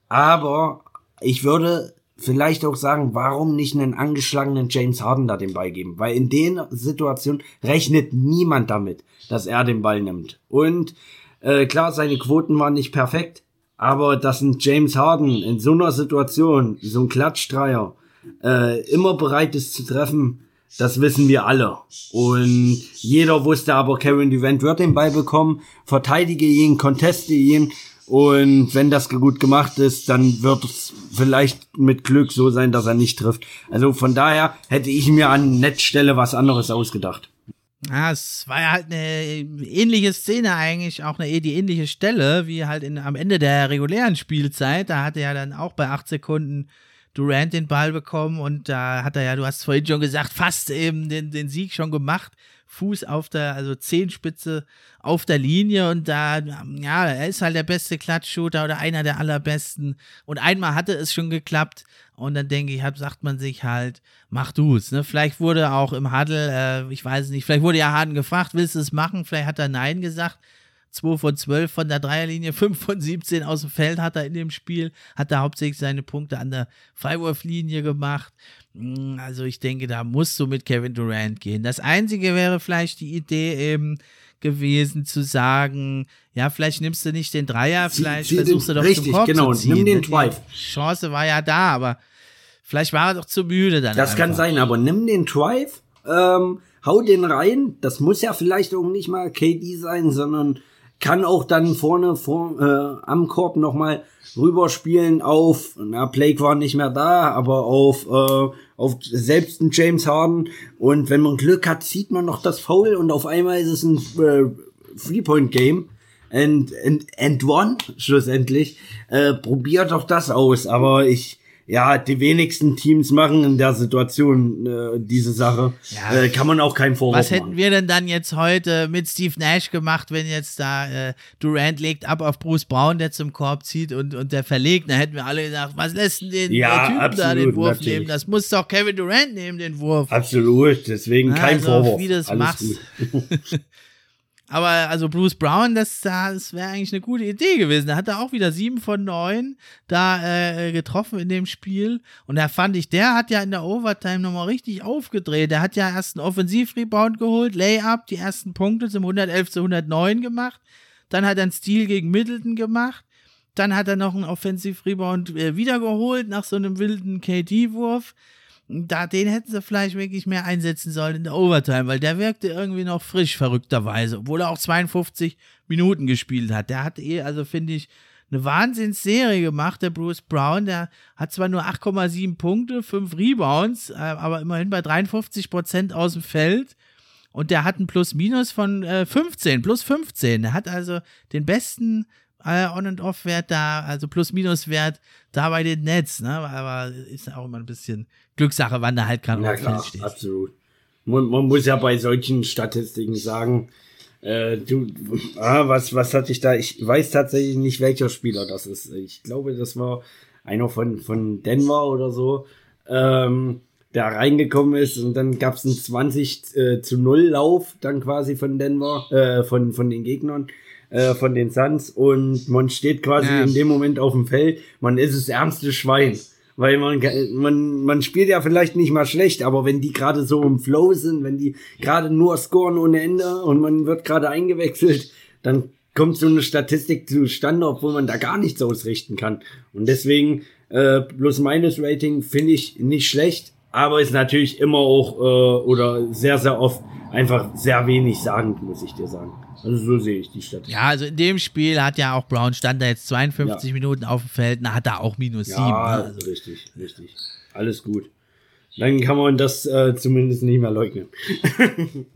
aber ich würde vielleicht auch sagen, warum nicht einen angeschlagenen James Harden da den Ball geben? Weil in den Situationen rechnet niemand damit, dass er den Ball nimmt. Und äh, klar, seine Quoten waren nicht perfekt, aber dass ein James Harden in so einer Situation, so ein Klatschdreier, äh, immer bereit ist zu treffen, das wissen wir alle. Und jeder wusste aber, Kevin Durant wird den Ball bekommen, verteidige ihn, conteste ihn und wenn das gut gemacht ist, dann wird es vielleicht mit Glück so sein, dass er nicht trifft. Also von daher hätte ich mir an Netzstelle was anderes ausgedacht. Ja, es war ja halt eine ähnliche Szene eigentlich, auch eine die ähnliche Stelle, wie halt in, am Ende der regulären Spielzeit. Da hatte ja dann auch bei acht Sekunden Durant den Ball bekommen und da hat er ja, du hast vorhin schon gesagt, fast eben den, den Sieg schon gemacht. Fuß auf der, also Zehenspitze auf der Linie und da, ja, er ist halt der beste Klatschshooter oder einer der allerbesten. Und einmal hatte es schon geklappt und dann denke ich, hat, sagt man sich halt, mach du's. Ne? Vielleicht wurde auch im Huddle, äh, ich weiß nicht, vielleicht wurde ja Harden gefragt, willst du es machen? Vielleicht hat er Nein gesagt. 2 von 12 von der Dreierlinie, [LAUGHS] 5 von 17 aus dem Feld hat er in dem Spiel, hat er hauptsächlich seine Punkte an der Freiwurflinie gemacht. Hm, also ich denke, da musst du mit Kevin Durant gehen. Das Einzige wäre vielleicht die Idee eben gewesen zu sagen, ja, vielleicht nimmst du nicht den Dreier, vielleicht sie, versuchst du doch richtig, zum Korb genau, zu ziehen. nimm den Drive. Die Chance war ja da, aber vielleicht war er doch zu müde dann. Das einfach. kann sein, aber nimm den Drive, ähm, hau den rein. Das muss ja vielleicht auch nicht mal KD sein, sondern kann auch dann vorne vor, äh, am Korb nochmal rüberspielen auf, na, Blake war nicht mehr da, aber auf, äh, auf selbst ein James Harden. Und wenn man Glück hat, sieht man noch das Foul und auf einmal ist es ein äh, Three-Point-Game. And, and, and one, schlussendlich. Äh, probiert doch das aus, aber ich, ja, die wenigsten Teams machen in der Situation äh, diese Sache. Ja. Äh, kann man auch keinen Vorwurf Was hätten machen. wir denn dann jetzt heute mit Steve Nash gemacht, wenn jetzt da äh, Durant legt ab auf Bruce Brown, der zum Korb zieht und, und der verlegt? Da hätten wir alle gesagt, was lässt denn den ja, Typen absolut, da den Wurf natürlich. nehmen? Das muss doch Kevin Durant nehmen, den Wurf. Absolut, deswegen kein also, Vorwurf. Wie das Alles machst. [LAUGHS] [LAUGHS] Aber also Bruce Brown, das, das wäre eigentlich eine gute Idee gewesen. Da hat er auch wieder sieben von neun da äh, getroffen in dem Spiel. Und da fand ich, der hat ja in der Overtime nochmal richtig aufgedreht. Der hat ja erst einen Offensivrebound geholt, Layup, die ersten Punkte zum 111 zu 109 gemacht. Dann hat er einen Stil gegen Middleton gemacht. Dann hat er noch einen Offensivrebound äh, wiedergeholt nach so einem wilden KD-Wurf da, den hätten sie vielleicht wirklich mehr einsetzen sollen in der Overtime, weil der wirkte irgendwie noch frisch, verrückterweise, obwohl er auch 52 Minuten gespielt hat. Der hat eh, also finde ich, eine Wahnsinnsserie gemacht, der Bruce Brown. Der hat zwar nur 8,7 Punkte, 5 Rebounds, äh, aber immerhin bei 53 Prozent aus dem Feld. Und der hat ein Plus-Minus von äh, 15, plus 15. Der hat also den besten äh, On- und Off-Wert da, also Plus-Minus-Wert da bei den Nets, ne? Aber ist auch immer ein bisschen Glückssache, wann der halt gerade ja, auf klar, steht. Absolut. Man, man, muss ja bei solchen Statistiken sagen, äh, du, ah, was, was hatte ich da? Ich weiß tatsächlich nicht, welcher Spieler das ist. Ich glaube, das war einer von, von Denver oder so, ähm, der reingekommen ist und dann gab es einen 20 äh, zu 0 Lauf dann quasi von Denver, äh, von, von den Gegnern äh, von den Suns und man steht quasi ja. in dem Moment auf dem Feld, man ist das ärmste Schwein. Weil man, man, man spielt ja vielleicht nicht mal schlecht, aber wenn die gerade so im Flow sind, wenn die gerade nur scoren ohne Ende und man wird gerade eingewechselt, dann kommt so eine Statistik zustande, obwohl man da gar nichts ausrichten kann. Und deswegen äh, Plus-Minus-Rating finde ich nicht schlecht, aber ist natürlich immer auch äh, oder sehr, sehr oft einfach sehr wenig sagend, muss ich dir sagen. Also so sehe ich die Stadt. Ja, also in dem Spiel hat ja auch Brown stand da jetzt 52 ja. Minuten auf dem Feld, da hat er auch minus ja, 7. Ne? Also. richtig, richtig. Alles gut. Dann kann man das äh, zumindest nicht mehr leugnen. [LAUGHS]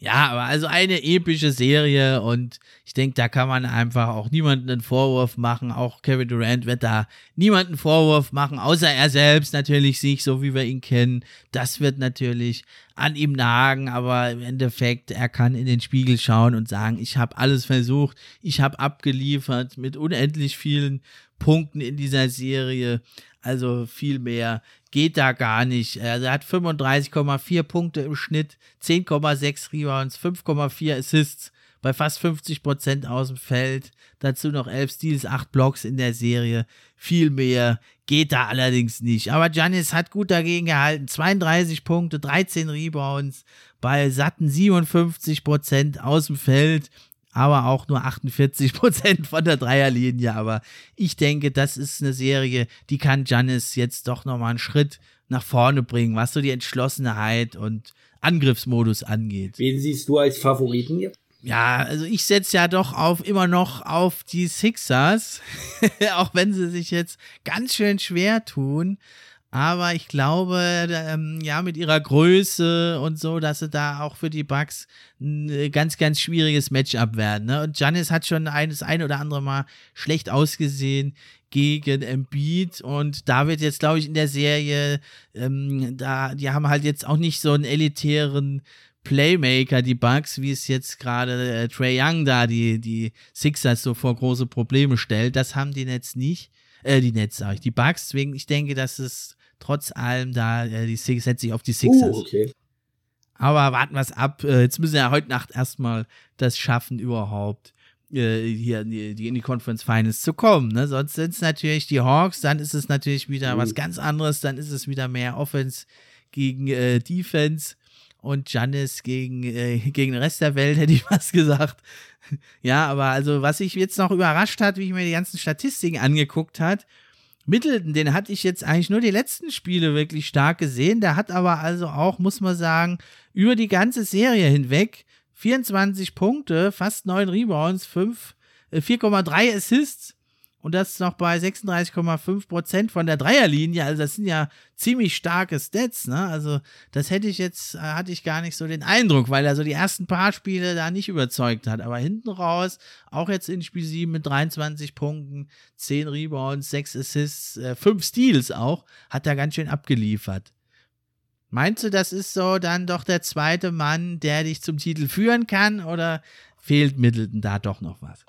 Ja, aber also eine epische Serie und ich denke, da kann man einfach auch niemanden einen Vorwurf machen. Auch Kevin Durant wird da niemanden Vorwurf machen, außer er selbst natürlich sich, so wie wir ihn kennen. Das wird natürlich an ihm nagen, aber im Endeffekt, er kann in den Spiegel schauen und sagen, ich habe alles versucht, ich habe abgeliefert mit unendlich vielen Punkten in dieser Serie. Also viel mehr geht da gar nicht. Also er hat 35,4 Punkte im Schnitt, 10,6 Rebounds, 5,4 Assists bei fast 50 Prozent aus dem Feld. Dazu noch 11 Steals, 8 Blocks in der Serie. Viel mehr geht da allerdings nicht. Aber Giannis hat gut dagegen gehalten. 32 Punkte, 13 Rebounds bei satten 57 Prozent aus dem Feld aber auch nur 48 Prozent von der Dreierlinie. Aber ich denke, das ist eine Serie, die kann Janis jetzt doch nochmal einen Schritt nach vorne bringen, was so die Entschlossenheit und Angriffsmodus angeht. Wen siehst du als Favoriten jetzt? Ja, also ich setze ja doch auf immer noch auf die Sixers, [LAUGHS] auch wenn sie sich jetzt ganz schön schwer tun. Aber ich glaube, ähm, ja, mit ihrer Größe und so, dass sie da auch für die Bugs ein äh, ganz, ganz schwieriges Matchup werden. Ne? Und Janis hat schon ein, das ein oder andere Mal schlecht ausgesehen gegen Embiid und da wird jetzt, glaube ich, in der Serie, ähm, da, die haben halt jetzt auch nicht so einen elitären Playmaker, die Bugs, wie es jetzt gerade äh, Trey Young da die, die Sixers so vor große Probleme stellt. Das haben die Nets nicht. Äh, die Nets, sag ich, die Bugs. Deswegen, ich denke, dass es trotz allem da, äh, die Six, setzt sich auf die Sixers. Uh, okay. Aber warten wir es ab. Äh, jetzt müssen wir ja heute Nacht erstmal das schaffen, überhaupt äh, hier in die, in die Conference Finals zu kommen. Ne? Sonst sind es natürlich die Hawks, dann ist es natürlich wieder mhm. was ganz anderes, dann ist es wieder mehr Offense gegen äh, Defense und Janis gegen, äh, gegen den Rest der Welt, hätte ich [LAUGHS] was gesagt. ja, aber also, was ich jetzt noch überrascht hat, wie ich mir die ganzen Statistiken angeguckt hat, Middleton, den hatte ich jetzt eigentlich nur die letzten Spiele wirklich stark gesehen. Der hat aber also auch, muss man sagen, über die ganze Serie hinweg 24 Punkte, fast 9 Rebounds, 5, 4,3 äh, Assists und das noch bei 36,5 Prozent von der Dreierlinie. Also das sind ja ziemlich starke Stats. Ne? Also das hätte ich jetzt, äh, hatte ich gar nicht so den Eindruck, weil er so die ersten paar Spiele da nicht überzeugt hat. Aber hinten raus, auch jetzt in Spiel 7 mit 23 Punkten, 10 Rebounds, 6 Assists, 5 äh, Steals auch, hat er ganz schön abgeliefert. Meinst du, das ist so dann doch der zweite Mann, der dich zum Titel führen kann oder fehlt Middleton da doch noch was?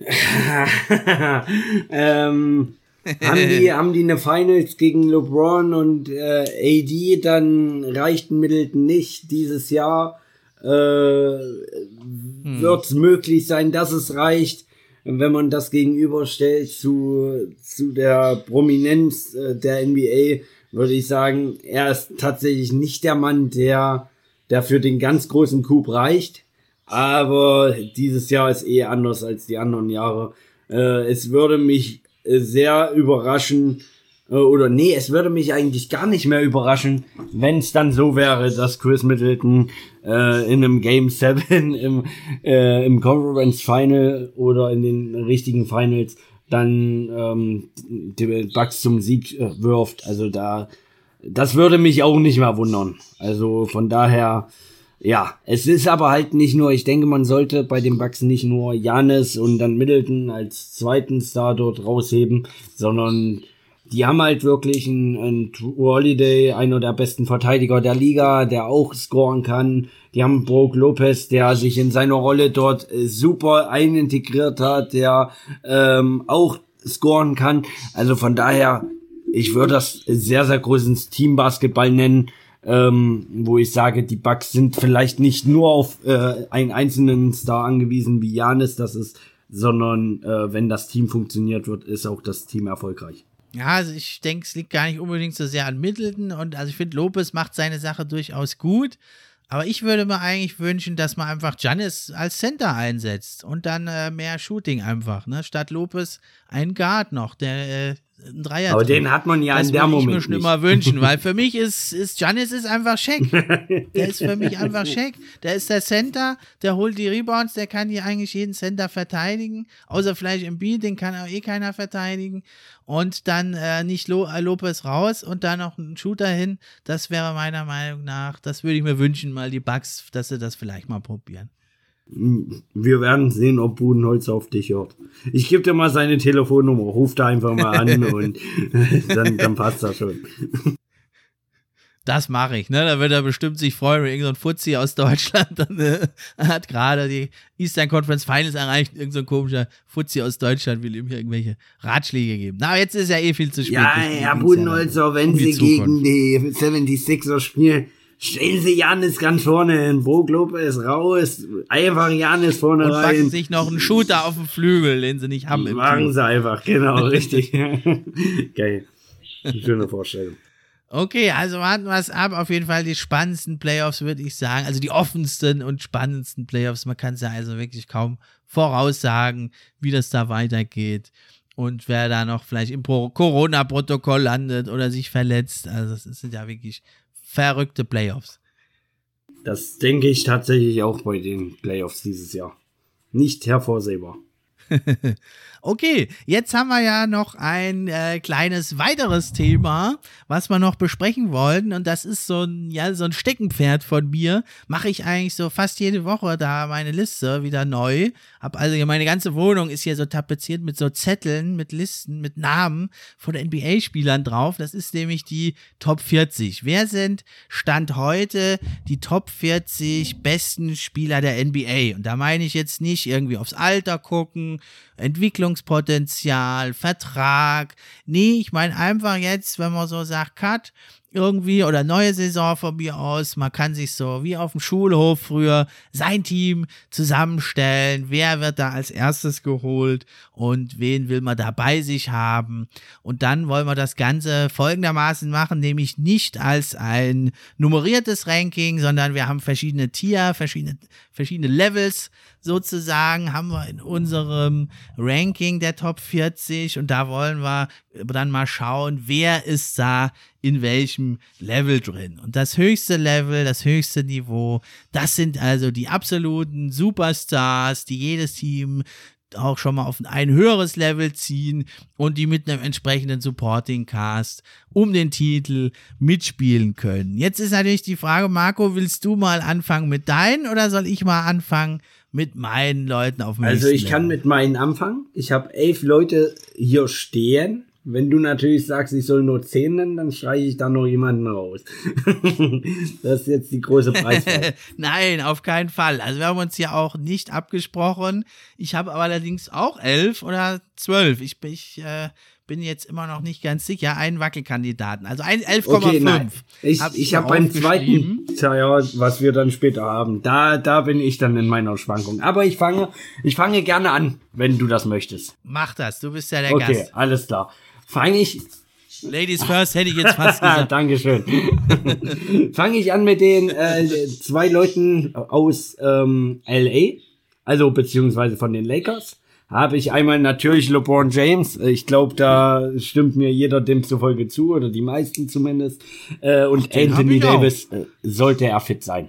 [LAUGHS] ähm, haben, die, [LAUGHS] haben die eine Finals gegen LeBron und äh, AD, dann reicht Middleton nicht dieses Jahr. Äh, hm. Wird es möglich sein, dass es reicht, wenn man das gegenüberstellt zu, zu der Prominenz äh, der NBA, würde ich sagen, er ist tatsächlich nicht der Mann, der, der für den ganz großen Coup reicht. Aber dieses Jahr ist eh anders als die anderen Jahre. Äh, es würde mich sehr überraschen, äh, oder nee, es würde mich eigentlich gar nicht mehr überraschen, wenn es dann so wäre, dass Chris Middleton äh, in einem Game 7 [LAUGHS] im, äh, im Conference Final oder in den richtigen Finals dann ähm, die Bucks zum Sieg äh, wirft. Also da, das würde mich auch nicht mehr wundern. Also von daher ja, es ist aber halt nicht nur, ich denke, man sollte bei den Bucks nicht nur Janis und dann Middleton als zweiten Star dort rausheben, sondern die haben halt wirklich einen, einen Holiday, einer der besten Verteidiger der Liga, der auch scoren kann. Die haben Brook Lopez, der sich in seiner Rolle dort super einintegriert hat, der ähm, auch scoren kann. Also von daher, ich würde das sehr, sehr großes Teambasketball nennen ähm, wo ich sage, die Bucks sind vielleicht nicht nur auf äh, einen einzelnen Star angewiesen wie Janis, das ist, sondern äh, wenn das Team funktioniert wird, ist auch das Team erfolgreich. Ja, also ich denke, es liegt gar nicht unbedingt so sehr an Middleton und also ich finde, Lopez macht seine Sache durchaus gut. Aber ich würde mir eigentlich wünschen, dass man einfach Janis als Center einsetzt und dann äh, mehr Shooting einfach, ne? Statt Lopez ein Guard noch, der äh, ein Dreier. Aber den hat man ja das in der Moment. Das würde ich mir schon nicht. immer wünschen, weil für [LAUGHS] mich ist, ist Giannis ist einfach Scheck. Der ist für mich einfach [LAUGHS] Scheck. Der ist der Center, der holt die Rebounds, der kann hier eigentlich jeden Center verteidigen. Außer vielleicht im Beat, den kann auch eh keiner verteidigen. Und dann äh, nicht Lo äh, Lopez raus und dann noch ein Shooter hin. Das wäre meiner Meinung nach, das würde ich mir wünschen, mal die Bugs, dass sie das vielleicht mal probieren. Wir werden sehen, ob Budenholz auf dich hört. Ich gebe dir mal seine Telefonnummer, ruf da einfach mal an [LAUGHS] und [LAUGHS] dann, dann passt das schon. Das mache ich, ne? Da wird er bestimmt sich freuen, wenn irgendein Fuzzi aus Deutschland dann, äh, hat gerade die Eastern Conference Finals erreicht. Irgendein so komischer Fuzzi aus Deutschland will ihm hier irgendwelche Ratschläge geben. Na, jetzt ist ja eh viel zu spät. Ja, Herr Budenholzer, wenn Sie gegen die 76er spielen, Stellen Sie Janis ganz vorne hin, Brook Lopez raus, einfach Janis vorne und rein. Und sich noch einen Shooter auf dem Flügel, den sie nicht haben. Machen sie einfach, genau, [LAUGHS] richtig. Geil. Schöne Vorstellung. Okay, also warten wir es ab. Auf jeden Fall die spannendsten Playoffs, würde ich sagen. Also die offensten und spannendsten Playoffs. Man kann es ja also wirklich kaum voraussagen, wie das da weitergeht. Und wer da noch vielleicht im Corona-Protokoll landet oder sich verletzt. Also das sind ja wirklich verrückte Playoffs. Das denke ich tatsächlich auch bei den Playoffs dieses Jahr. Nicht hervorsehbar. [LAUGHS] okay, jetzt haben wir ja noch ein äh, kleines weiteres Thema, was wir noch besprechen wollten. Und das ist so ein, ja, so ein Steckenpferd von mir. Mache ich eigentlich so fast jede Woche da meine Liste wieder neu. Hab also meine ganze Wohnung ist hier so tapeziert mit so Zetteln, mit Listen, mit Namen von NBA-Spielern drauf. Das ist nämlich die Top 40. Wer sind Stand heute die Top 40 besten Spieler der NBA? Und da meine ich jetzt nicht irgendwie aufs Alter gucken, Entwicklungspotenzial, Vertrag. Nee, ich meine einfach jetzt, wenn man so sagt, Cut, irgendwie oder neue Saison von mir aus. Man kann sich so wie auf dem Schulhof früher sein Team zusammenstellen. Wer wird da als erstes geholt und wen will man da bei sich haben? Und dann wollen wir das Ganze folgendermaßen machen, nämlich nicht als ein nummeriertes Ranking, sondern wir haben verschiedene Tier, verschiedene, verschiedene Levels sozusagen haben wir in unserem Ranking der Top 40 und da wollen wir dann mal schauen, wer ist da in welchem Level drin. Und das höchste Level, das höchste Niveau, das sind also die absoluten Superstars, die jedes Team auch schon mal auf ein höheres Level ziehen und die mit einem entsprechenden Supporting Cast um den Titel mitspielen können. Jetzt ist natürlich die Frage, Marco, willst du mal anfangen mit deinen oder soll ich mal anfangen mit meinen Leuten auf dem Also ich kann mit meinen anfangen. Ich habe elf Leute hier stehen wenn du natürlich sagst, ich soll nur 10 nennen, dann schreie ich da noch jemanden raus. [LAUGHS] das ist jetzt die große Preisfrage. [LAUGHS] Nein, auf keinen Fall. Also wir haben uns ja auch nicht abgesprochen. Ich habe aber allerdings auch 11 oder 12. Ich, ich äh, bin jetzt immer noch nicht ganz sicher. Einen Wackelkandidaten. Also 11,5. Okay, ich hab ich habe beim zweiten Tja, was wir dann später haben. Da, da bin ich dann in meiner Schwankung. Aber ich fange, ich fange gerne an, wenn du das möchtest. Mach das. Du bist ja der okay, Gast. Okay, alles klar fange ich. Ladies first hätte ich jetzt fast gesagt. [LAUGHS] Dankeschön. [LAUGHS] fange ich an mit den äh, zwei Leuten aus ähm, LA, also beziehungsweise von den Lakers. Habe ich einmal natürlich LeBron James. Ich glaube, da stimmt mir jeder demzufolge zu, oder die meisten zumindest. Äh, und Anthony Davis äh, sollte er fit sein.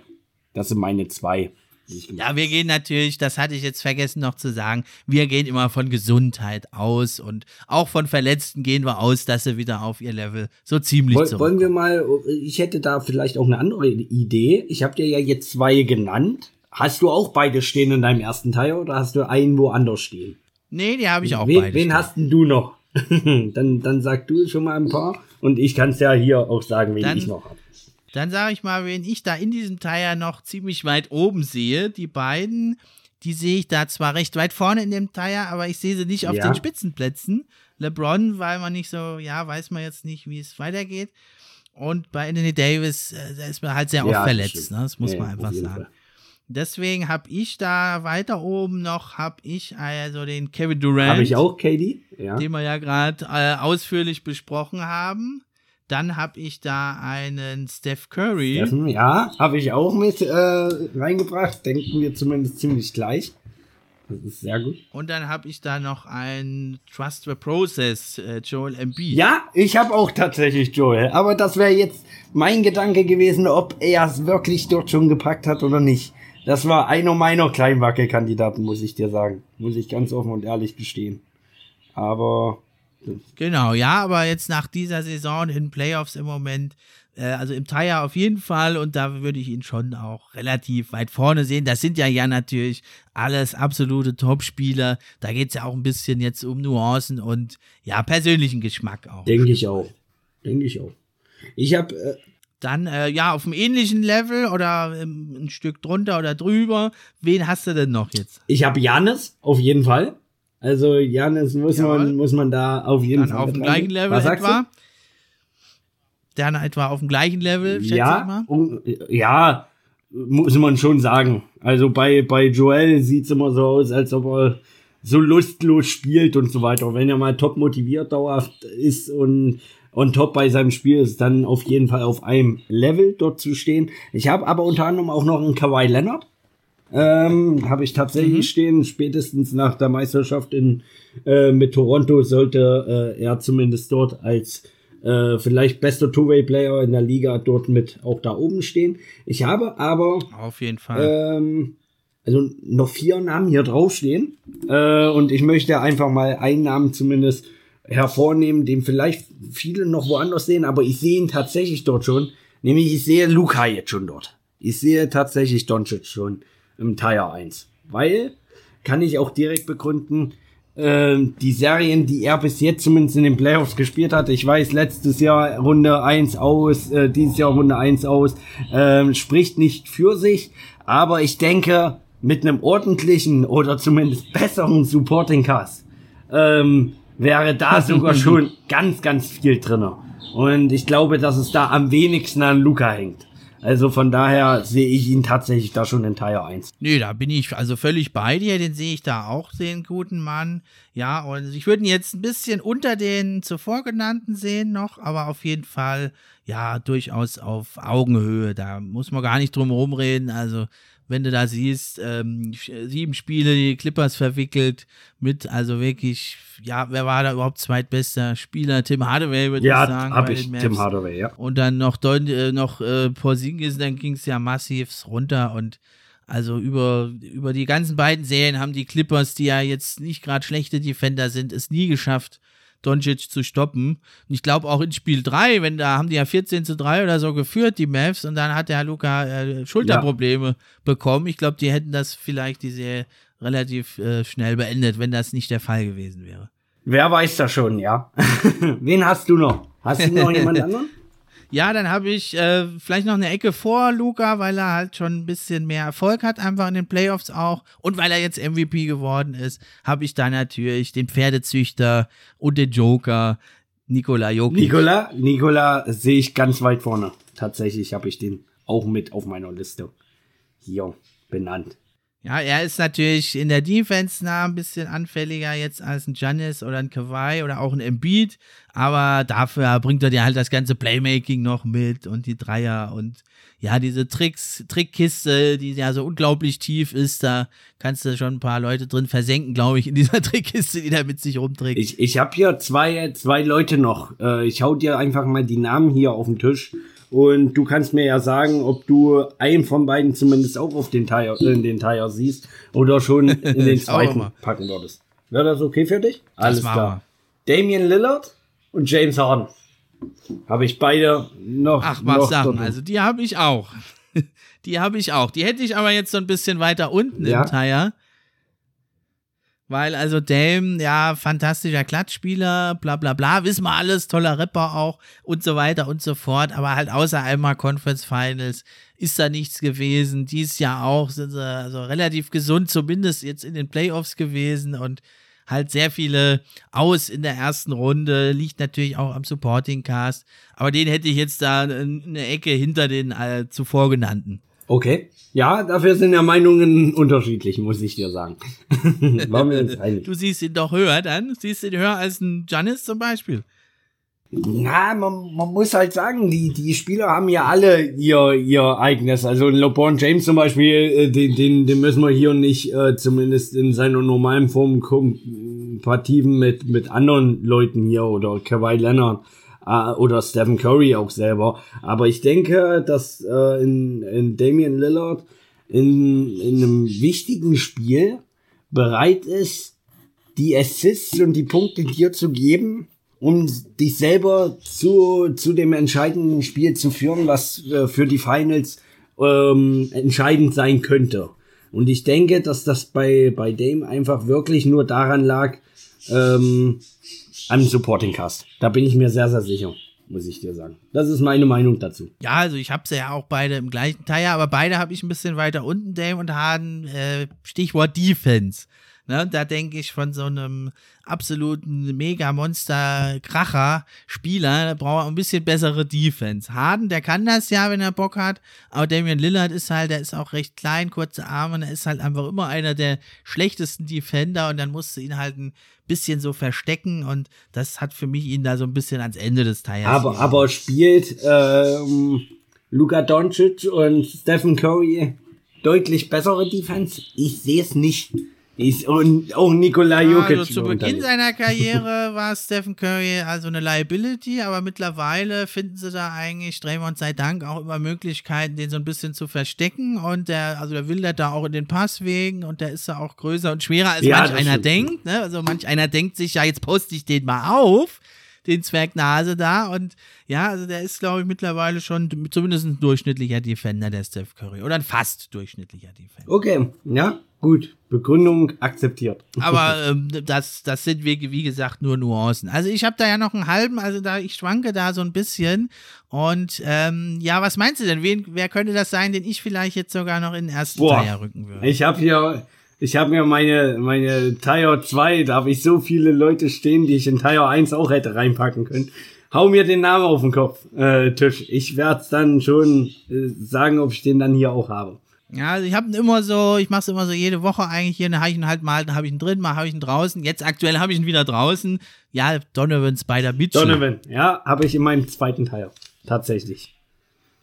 Das sind meine zwei. Ja, wir gehen natürlich, das hatte ich jetzt vergessen noch zu sagen, wir gehen immer von Gesundheit aus und auch von Verletzten gehen wir aus, dass sie wieder auf ihr Level so ziemlich Woll. Wollen wir mal, ich hätte da vielleicht auch eine andere Idee. Ich habe dir ja jetzt zwei genannt. Hast du auch beide stehen in deinem ersten Teil oder hast du einen woanders stehen? Nee, die habe ich auch wen, beide. Wen stehen. hast denn du noch? [LAUGHS] dann, dann sag du schon mal ein paar und ich kann es ja hier auch sagen, wen dann, ich noch habe. Dann sage ich mal, wen ich da in diesem Teil ja noch ziemlich weit oben sehe. Die beiden, die sehe ich da zwar recht weit vorne in dem Teil, aber ich sehe sie nicht auf ja. den Spitzenplätzen. LeBron, weil man nicht so, ja, weiß man jetzt nicht, wie es weitergeht. Und bei Anthony Davis, äh, da ist man halt sehr oft ja, verletzt, ne? das muss ja, man einfach sagen. Fall. Deswegen habe ich da weiter oben noch, habe ich also den Kevin Durant. Habe ich auch, KD? Ja. Den wir ja gerade äh, ausführlich besprochen haben. Dann habe ich da einen Steph Curry. Steffen, ja, habe ich auch mit äh, reingebracht. Denken wir zumindest ziemlich gleich. Das ist sehr gut. Und dann habe ich da noch einen Trust the Process, äh, Joel Embiid. Ja, ich habe auch tatsächlich Joel. Aber das wäre jetzt mein Gedanke gewesen, ob er es wirklich dort schon gepackt hat oder nicht. Das war einer meiner kleinen Wackelkandidaten, muss ich dir sagen. Muss ich ganz offen und ehrlich gestehen. Aber Genau, ja, aber jetzt nach dieser Saison in Playoffs im Moment, äh, also im Tire auf jeden Fall und da würde ich ihn schon auch relativ weit vorne sehen. Das sind ja ja natürlich alles absolute Top-Spieler. Da geht es ja auch ein bisschen jetzt um Nuancen und ja, persönlichen Geschmack auch. Denke ich auch. Denke ich auch. Ich habe. Äh dann, äh, ja, auf einem ähnlichen Level oder ähm, ein Stück drunter oder drüber. Wen hast du denn noch jetzt? Ich habe Janis, auf jeden Fall. Also Janis muss man muss man da auf jeden Dann Fall auf dem gleichen Level Was etwa. Dann etwa auf dem gleichen Level, schätze ja, ich mal. Um, ja, muss man schon sagen. Also bei bei Joel sieht's immer so aus, als ob er so lustlos spielt und so weiter. Wenn er mal top motiviert dauerhaft ist und und top bei seinem Spiel ist, dann auf jeden Fall auf einem Level dort zu stehen. Ich habe aber unter anderem auch noch einen Kawhi Leonard ähm, Habe ich tatsächlich mhm. stehen. Spätestens nach der Meisterschaft in, äh, mit Toronto sollte äh, er zumindest dort als äh, vielleicht bester Two-Way-Player in der Liga dort mit auch da oben stehen. Ich habe aber auf jeden Fall ähm, also noch vier Namen hier draufstehen. Äh, und ich möchte einfach mal einen Namen zumindest hervornehmen, den vielleicht viele noch woanders sehen, aber ich sehe ihn tatsächlich dort schon. Nämlich ich sehe Luca jetzt schon dort. Ich sehe tatsächlich Doncic schon im Tire 1. Weil, kann ich auch direkt begründen, äh, die Serien, die er bis jetzt zumindest in den Playoffs gespielt hat, ich weiß, letztes Jahr Runde 1 aus, äh, dieses Jahr Runde 1 aus, äh, spricht nicht für sich, aber ich denke, mit einem ordentlichen oder zumindest besseren Supporting Cast ähm, wäre da [LAUGHS] sogar schon ganz, ganz viel drinne. Und ich glaube, dass es da am wenigsten an Luca hängt. Also von daher sehe ich ihn tatsächlich da schon in Tire 1. Nee, da bin ich also völlig bei dir, den sehe ich da auch, den guten Mann. Ja, und ich würde ihn jetzt ein bisschen unter den zuvor genannten sehen noch, aber auf jeden Fall, ja, durchaus auf Augenhöhe. Da muss man gar nicht drum rumreden. Also wenn du da siehst, ähm, sieben Spiele, die Clippers verwickelt mit, also wirklich, ja, wer war da überhaupt zweitbester Spieler? Tim Hardaway, würde ja, ich sagen. Ja, hab ich, Tim Hardaway, ja. Und dann noch, äh, noch äh, Porzingis, dann ging es ja massiv runter und also über, über die ganzen beiden Serien haben die Clippers, die ja jetzt nicht gerade schlechte Defender sind, es nie geschafft, Doncic zu stoppen. Und ich glaube auch in Spiel 3, wenn da haben die ja 14 zu 3 oder so geführt, die Mavs, und dann hat der Luca äh, Schulterprobleme ja. bekommen. Ich glaube, die hätten das vielleicht die Serie relativ äh, schnell beendet, wenn das nicht der Fall gewesen wäre. Wer weiß das schon, ja. [LAUGHS] Wen hast du noch? Hast du noch jemand [LAUGHS] anderen? Ja, dann habe ich äh, vielleicht noch eine Ecke vor Luca, weil er halt schon ein bisschen mehr Erfolg hat, einfach in den Playoffs auch. Und weil er jetzt MVP geworden ist, habe ich da natürlich den Pferdezüchter und den Joker, Nikola Jokic. Nikola, Nikola sehe ich ganz weit vorne. Tatsächlich habe ich den auch mit auf meiner Liste hier benannt. Ja, er ist natürlich in der Defense nah ein bisschen anfälliger jetzt als ein Giannis oder ein Kawhi oder auch ein Embiid, aber dafür bringt er dir halt das ganze Playmaking noch mit und die Dreier und ja, diese Tricks, Trickkiste, die ja so unglaublich tief ist, da kannst du schon ein paar Leute drin versenken, glaube ich, in dieser [LAUGHS] Trickkiste, die da mit sich rumträgt. Ich, ich habe hier zwei, zwei Leute noch. Äh, ich hau dir einfach mal die Namen hier auf den Tisch und du kannst mir ja sagen, ob du einen von beiden zumindest auch auf den Tire, in den Tire siehst oder schon in [LAUGHS] den zweiten packen würdest. Wäre das okay für dich? Alles klar. Damian Lillard und James Harden. Habe ich beide noch. Ach, was sagen. Also die habe ich auch. [LAUGHS] Die habe ich auch. Die hätte ich aber jetzt so ein bisschen weiter unten ja. im Tire. Weil also Dame, ja, fantastischer Klatschspieler, bla bla bla, wissen wir alles, toller Rapper auch und so weiter und so fort. Aber halt außer einmal Conference Finals ist da nichts gewesen. Dies Jahr auch sind sie also relativ gesund, zumindest jetzt in den Playoffs gewesen und halt sehr viele aus in der ersten Runde. Liegt natürlich auch am Supporting Cast. Aber den hätte ich jetzt da eine Ecke hinter den äh, zuvor genannten. Okay. Ja, dafür sind ja Meinungen unterschiedlich, muss ich dir sagen. [LAUGHS] Waren wir uns [LAUGHS] einig. Du siehst ihn doch höher dann? Siehst ihn höher als ein Janis zum Beispiel? Na, man, man muss halt sagen, die, die Spieler haben ja alle ihr, ihr eigenes. Also LeBron James zum Beispiel, äh, den, den, den müssen wir hier nicht äh, zumindest in seiner normalen Form kompativen mit, mit anderen Leuten hier oder Kawhi Leonard äh, oder Stephen Curry auch selber. Aber ich denke, dass äh, in, in Damian Lillard in, in einem wichtigen Spiel bereit ist, die Assists und die Punkte dir zu geben, um dich selber zu, zu dem entscheidenden Spiel zu führen, was äh, für die Finals ähm, entscheidend sein könnte. Und ich denke, dass das bei, bei Dame einfach wirklich nur daran lag, ähm, am Supporting Cast. Da bin ich mir sehr, sehr sicher, muss ich dir sagen. Das ist meine Meinung dazu. Ja, also ich habe sie ja auch beide im gleichen Teil, aber beide habe ich ein bisschen weiter unten, Dame und Harden. Äh, Stichwort Defense. Ne, da denke ich von so einem absoluten Mega-Monster-Kracher-Spieler, da braucht er ein bisschen bessere Defense. Harden, der kann das ja, wenn er Bock hat, aber Damian Lillard ist halt, der ist auch recht klein, kurze Arme, und er ist halt einfach immer einer der schlechtesten Defender und dann musst du ihn halt ein bisschen so verstecken und das hat für mich ihn da so ein bisschen ans Ende des Teils. Aber, aber spielt ähm, Luka Doncic und Stephen Curry deutlich bessere Defense? Ich sehe es nicht. Ist und auch Nikola Jokic. Also zu Beginn seiner [LAUGHS] Karriere war Stephen Curry also eine Liability, aber mittlerweile finden sie da eigentlich, Draymond sei Dank, auch immer Möglichkeiten, den so ein bisschen zu verstecken. Und der, also der will da auch in den Passwegen und der ist ja auch größer und schwerer, als ja, manch einer stimmt. denkt. Ne? Also manch einer denkt sich, ja, jetzt poste ich den mal auf den Zwergnase da. Und ja, also der ist, glaube ich, mittlerweile schon zumindest ein durchschnittlicher Defender, der Steph Curry. Oder ein fast durchschnittlicher Defender. Okay, ja, gut. Begründung akzeptiert. [LAUGHS] Aber ähm, das, das sind, wie, wie gesagt, nur Nuancen. Also ich habe da ja noch einen halben, also da ich schwanke da so ein bisschen. Und ähm, ja, was meinst du denn? Wen, wer könnte das sein, den ich vielleicht jetzt sogar noch in den ersten Boah, Dreier rücken würde? Ich habe hier ich habe mir meine, meine Tire 2, da habe ich so viele Leute stehen, die ich in Tire 1 auch hätte reinpacken können. Hau mir den Namen auf den Kopf, äh, Tisch. Ich werde dann schon äh, sagen, ob ich den dann hier auch habe. Ja, also ich habe immer so, ich mache es immer so jede Woche eigentlich hier, dann habe ich ihn halt mal, dann habe ich ihn drin, mal habe ich ihn draußen. Jetzt aktuell habe ich ihn wieder draußen. Ja, Donovan Spider Mitchell. Donovan, ja, habe ich in meinem zweiten Teil. Tatsächlich.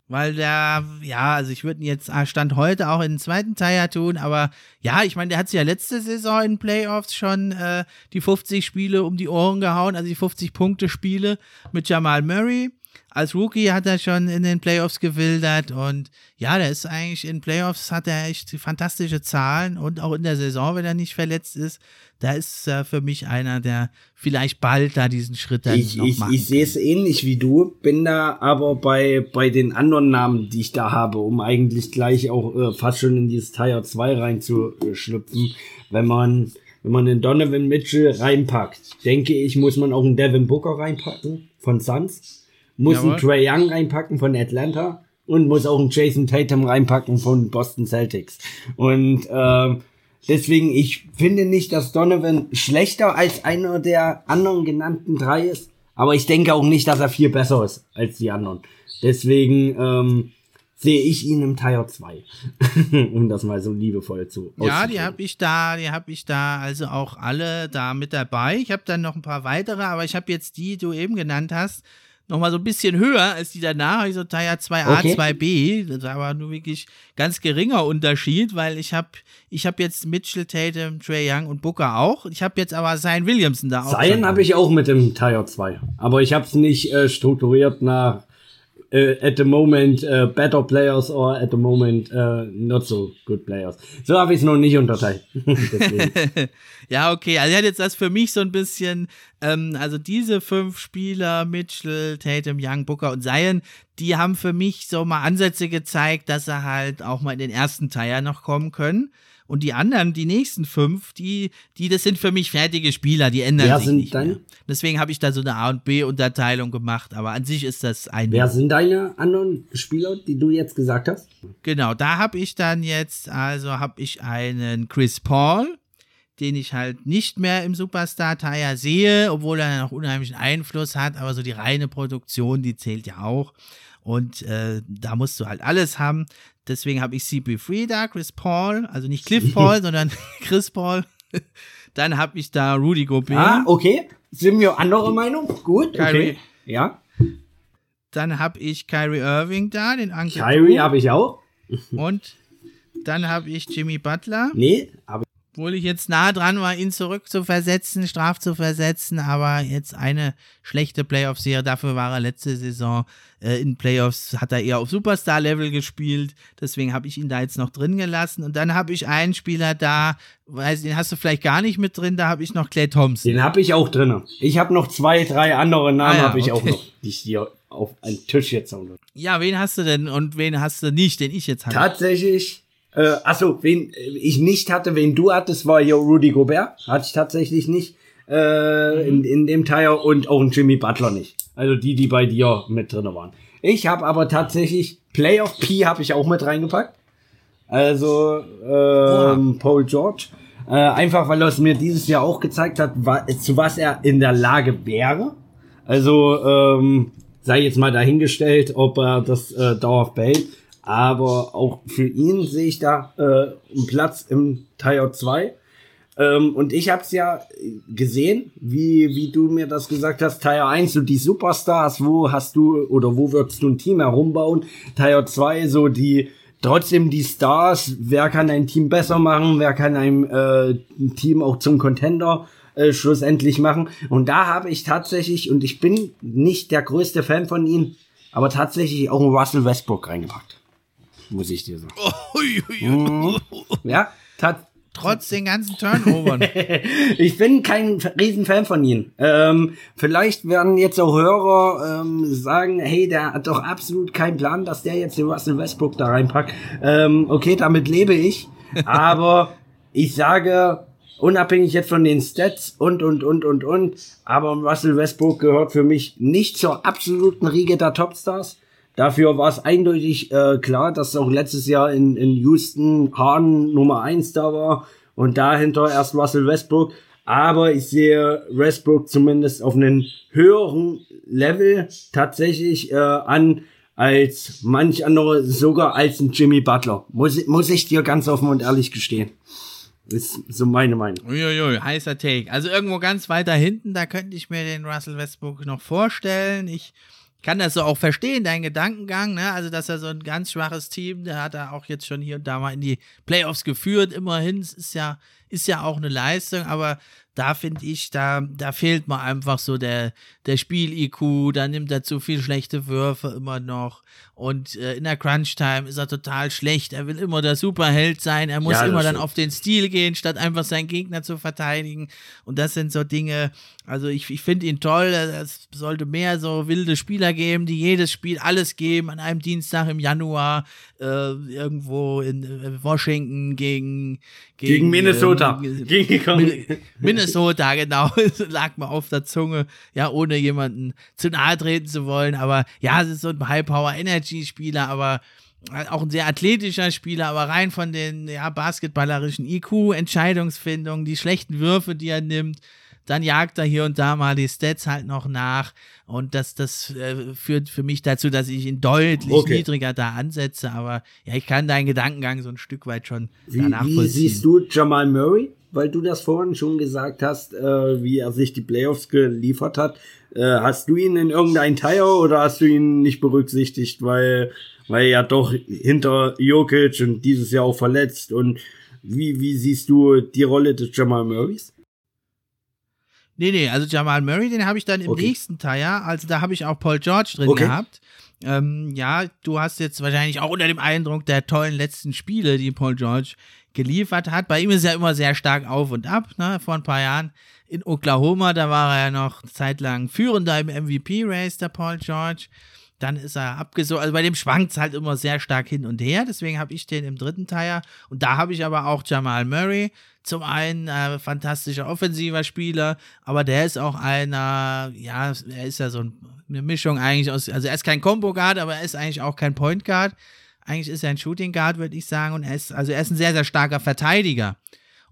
Weil der, ja, also ich würde ihn jetzt ah, Stand heute auch in den zweiten Teil ja tun, aber ja, ich meine, der hat sich ja letzte Saison in Playoffs schon äh, die 50 Spiele um die Ohren gehauen, also die 50 Punkte Spiele mit Jamal Murray als Rookie hat er schon in den Playoffs gewildert und ja, der ist eigentlich in Playoffs hat er echt fantastische Zahlen und auch in der Saison, wenn er nicht verletzt ist, da ist er für mich einer, der vielleicht bald da diesen Schritt dann ich, noch ich, Ich sehe es ähnlich wie du, bin da aber bei, bei den anderen Namen, die ich da habe, um eigentlich gleich auch äh, fast schon in dieses Tier 2 reinzuschlüpfen, wenn man wenn man den Donovan Mitchell reinpackt, denke ich, muss man auch einen Devin Booker reinpacken von Suns muss Jawohl. einen Trey Young reinpacken von Atlanta und muss auch einen Jason Tatum reinpacken von Boston Celtics. Und äh, deswegen, ich finde nicht, dass Donovan schlechter als einer der anderen genannten drei ist. Aber ich denke auch nicht, dass er viel besser ist als die anderen. Deswegen ähm, sehe ich ihn im Tier 2. [LAUGHS] um das mal so liebevoll zu Ja, die habe ich da, die habe ich da also auch alle da mit dabei. Ich habe dann noch ein paar weitere, aber ich habe jetzt die, die du eben genannt hast, nochmal so ein bisschen höher als die danach, also Tier 2a, okay. 2b. Das war aber nur wirklich ganz geringer Unterschied, weil ich habe ich hab jetzt Mitchell, Tatum, Trey Young und Booker auch. Ich habe jetzt aber Zion Williamson da auch. Zion habe ich auch mit dem Tier 2. Aber ich habe es nicht äh, strukturiert nach uh, at the moment uh, better players or at the moment uh, not so good players. So habe ich es noch nicht unterteilt. [LAUGHS] [LAUGHS] ja, okay. Also jetzt das für mich so ein bisschen, ähm, also diese fünf Spieler, Mitchell, Tatum, Young, Booker und Zion, die haben für mich so mal Ansätze gezeigt, dass er halt auch mal in den ersten Teil noch kommen können. Und die anderen, die nächsten fünf, die, die, das sind für mich fertige Spieler, die ändern Wer sich sind nicht deine? mehr. Deswegen habe ich da so eine A und B Unterteilung gemacht, aber an sich ist das ein. Wer sind deine anderen Spieler, die du jetzt gesagt hast? Genau, da habe ich dann jetzt, also habe ich einen Chris Paul, den ich halt nicht mehr im Superstar-Tire sehe, obwohl er noch unheimlichen Einfluss hat, aber so die reine Produktion, die zählt ja auch. Und äh, da musst du halt alles haben. Deswegen habe ich CP3 da, Chris Paul, also nicht Cliff Paul, sondern [LAUGHS] Chris Paul. Dann habe ich da Rudy Gobert. Ah, okay. Sind wir anderer Meinung? Gut, Kyrie. okay. Ja. Dann habe ich Kyrie Irving da, den Uncle Kyrie habe ich auch. Und dann habe ich Jimmy Butler. Nee, aber obwohl ich jetzt nah dran war, ihn zurückzuversetzen, straf zu versetzen, aber jetzt eine schlechte Playoff-Serie. Dafür war er letzte Saison äh, in Playoffs, hat er eher auf Superstar-Level gespielt. Deswegen habe ich ihn da jetzt noch drin gelassen. Und dann habe ich einen Spieler da, weiß, den hast du vielleicht gar nicht mit drin, da habe ich noch Clay Thompson. Den habe ich auch drin. Ich habe noch zwei, drei andere Namen ah, ja, habe ich okay. auch noch, die ich hier auf einen Tisch jetzt habe. Ja, wen hast du denn und wen hast du nicht, den ich jetzt habe? Tatsächlich äh, achso, wen ich nicht hatte, wen du hattest, war ja Rudy Gobert. Hatte ich tatsächlich nicht äh, mhm. in, in dem Teil und auch ein Jimmy Butler nicht. Also die, die bei dir mit drin waren. Ich habe aber tatsächlich Playoff P habe ich auch mit reingepackt. Also ähm, Paul George. Äh, einfach weil er es mir dieses Jahr auch gezeigt hat, wa zu was er in der Lage wäre. Also ähm, sei jetzt mal dahingestellt, ob er das äh, dauerhaft behält. Aber auch für ihn sehe ich da äh, einen Platz im Tier 2. Ähm, und ich habe es ja gesehen, wie, wie du mir das gesagt hast, Tier 1, so die Superstars, wo hast du oder wo würdest du ein Team herumbauen? Tier 2, so die trotzdem die Stars, wer kann ein Team besser machen, wer kann ein äh, Team auch zum Contender äh, schlussendlich machen. Und da habe ich tatsächlich, und ich bin nicht der größte Fan von ihm, aber tatsächlich auch einen Russell Westbrook reingepackt. Muss ich dir sagen. [LAUGHS] Mhm. Ja, tat, Trotz den ganzen Turnovern. [LAUGHS] ich bin kein Riesenfan von ihm. Ähm, vielleicht werden jetzt auch Hörer ähm, sagen, hey, der hat doch absolut keinen Plan, dass der jetzt den Russell Westbrook da reinpackt. Ähm, okay, damit lebe ich. Aber [LAUGHS] ich sage, unabhängig jetzt von den Stats und, und, und, und, und, aber Russell Westbrook gehört für mich nicht zur absoluten Riege der Topstars. Dafür war es eindeutig äh, klar, dass auch letztes Jahr in, in Houston Hahn Nummer eins da war und dahinter erst Russell Westbrook. Aber ich sehe Westbrook zumindest auf einem höheren Level tatsächlich äh, an als manch andere, sogar als ein Jimmy Butler. Muss, muss ich dir ganz offen und ehrlich gestehen. Ist so meine Meinung. Uiuiui, heißer Take. Also irgendwo ganz weiter hinten, da könnte ich mir den Russell Westbrook noch vorstellen. Ich kann das so auch verstehen, dein Gedankengang, ne? Also, dass er so ein ganz schwaches Team, der hat er auch jetzt schon hier und da mal in die Playoffs geführt. Immerhin, ist ja, ist ja auch eine Leistung, aber da finde ich, da, da fehlt mir einfach so der, der Spiel-IQ, da nimmt er zu viel schlechte Würfe immer noch. Und äh, in der Crunch-Time ist er total schlecht. Er will immer der Superheld sein. Er muss ja, immer dann auf den Stil gehen, statt einfach seinen Gegner zu verteidigen. Und das sind so Dinge, also ich, ich finde ihn toll. Es sollte mehr so wilde Spieler geben, die jedes Spiel alles geben an einem Dienstag im Januar äh, irgendwo in äh, Washington gegen, gegen, gegen Minnesota. Äh, gegen Minnesota, genau. [LAUGHS] lag mir auf der Zunge. Ja, ohne jemanden zu nahe treten zu wollen. Aber ja, es ist so ein High-Power-Energy. Energy-Spieler, aber auch ein sehr athletischer Spieler, aber rein von den ja, basketballerischen IQ, Entscheidungsfindung, die schlechten Würfe, die er nimmt, dann jagt er hier und da mal die Stats halt noch nach und das, das äh, führt für mich dazu, dass ich ihn deutlich okay. niedriger da ansetze, aber ja, ich kann deinen Gedankengang so ein Stück weit schon wie, Wie siehst du Jamal Murray? Weil du das vorhin schon gesagt hast, äh, wie er sich die Playoffs geliefert hat. Äh, hast du ihn in irgendein Tire oder hast du ihn nicht berücksichtigt, weil, weil er doch hinter Jokic und dieses Jahr auch verletzt und wie, wie siehst du die Rolle des Jamal Murrays? Nee, nee, also Jamal Murray, den habe ich dann im okay. nächsten Tire, also da habe ich auch Paul George drin okay. gehabt. Ähm, ja, du hast jetzt wahrscheinlich auch unter dem Eindruck der tollen letzten Spiele, die Paul George geliefert hat. Bei ihm ist er immer sehr stark auf und ab, ne? Vor ein paar Jahren in Oklahoma, da war er ja noch zeitlang führender im MVP-Race, der Paul George. Dann ist er abgesogen. Also bei dem schwankt es halt immer sehr stark hin und her. Deswegen habe ich den im dritten Teil. Und da habe ich aber auch Jamal Murray. Zum einen äh, fantastischer offensiver Spieler, aber der ist auch einer, ja, er ist ja so eine Mischung eigentlich aus, also er ist kein Combo Guard, aber er ist eigentlich auch kein Point Guard. Eigentlich ist er ein Shooting Guard, würde ich sagen. Und er ist, also er ist ein sehr, sehr starker Verteidiger.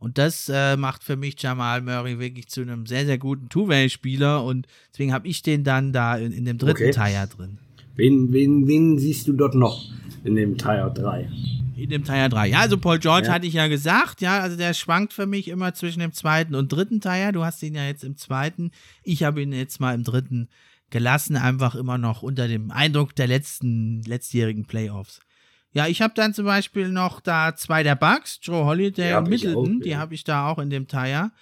Und das äh, macht für mich Jamal Murray wirklich zu einem sehr, sehr guten Two-Way-Spieler. Und deswegen habe ich den dann da in, in dem dritten okay. Tier drin. Wen, wen, wen siehst du dort noch in dem Tier 3? In dem Tier 3. Ja, also Paul George ja. hatte ich ja gesagt, ja, also der schwankt für mich immer zwischen dem zweiten und dritten Tier. Du hast ihn ja jetzt im zweiten. Ich habe ihn jetzt mal im dritten gelassen, einfach immer noch unter dem Eindruck der letzten, letztjährigen Playoffs. Ja, ich habe dann zum Beispiel noch da zwei der Bugs, Joe Holiday und Middleton, die habe ich da auch in dem Tire.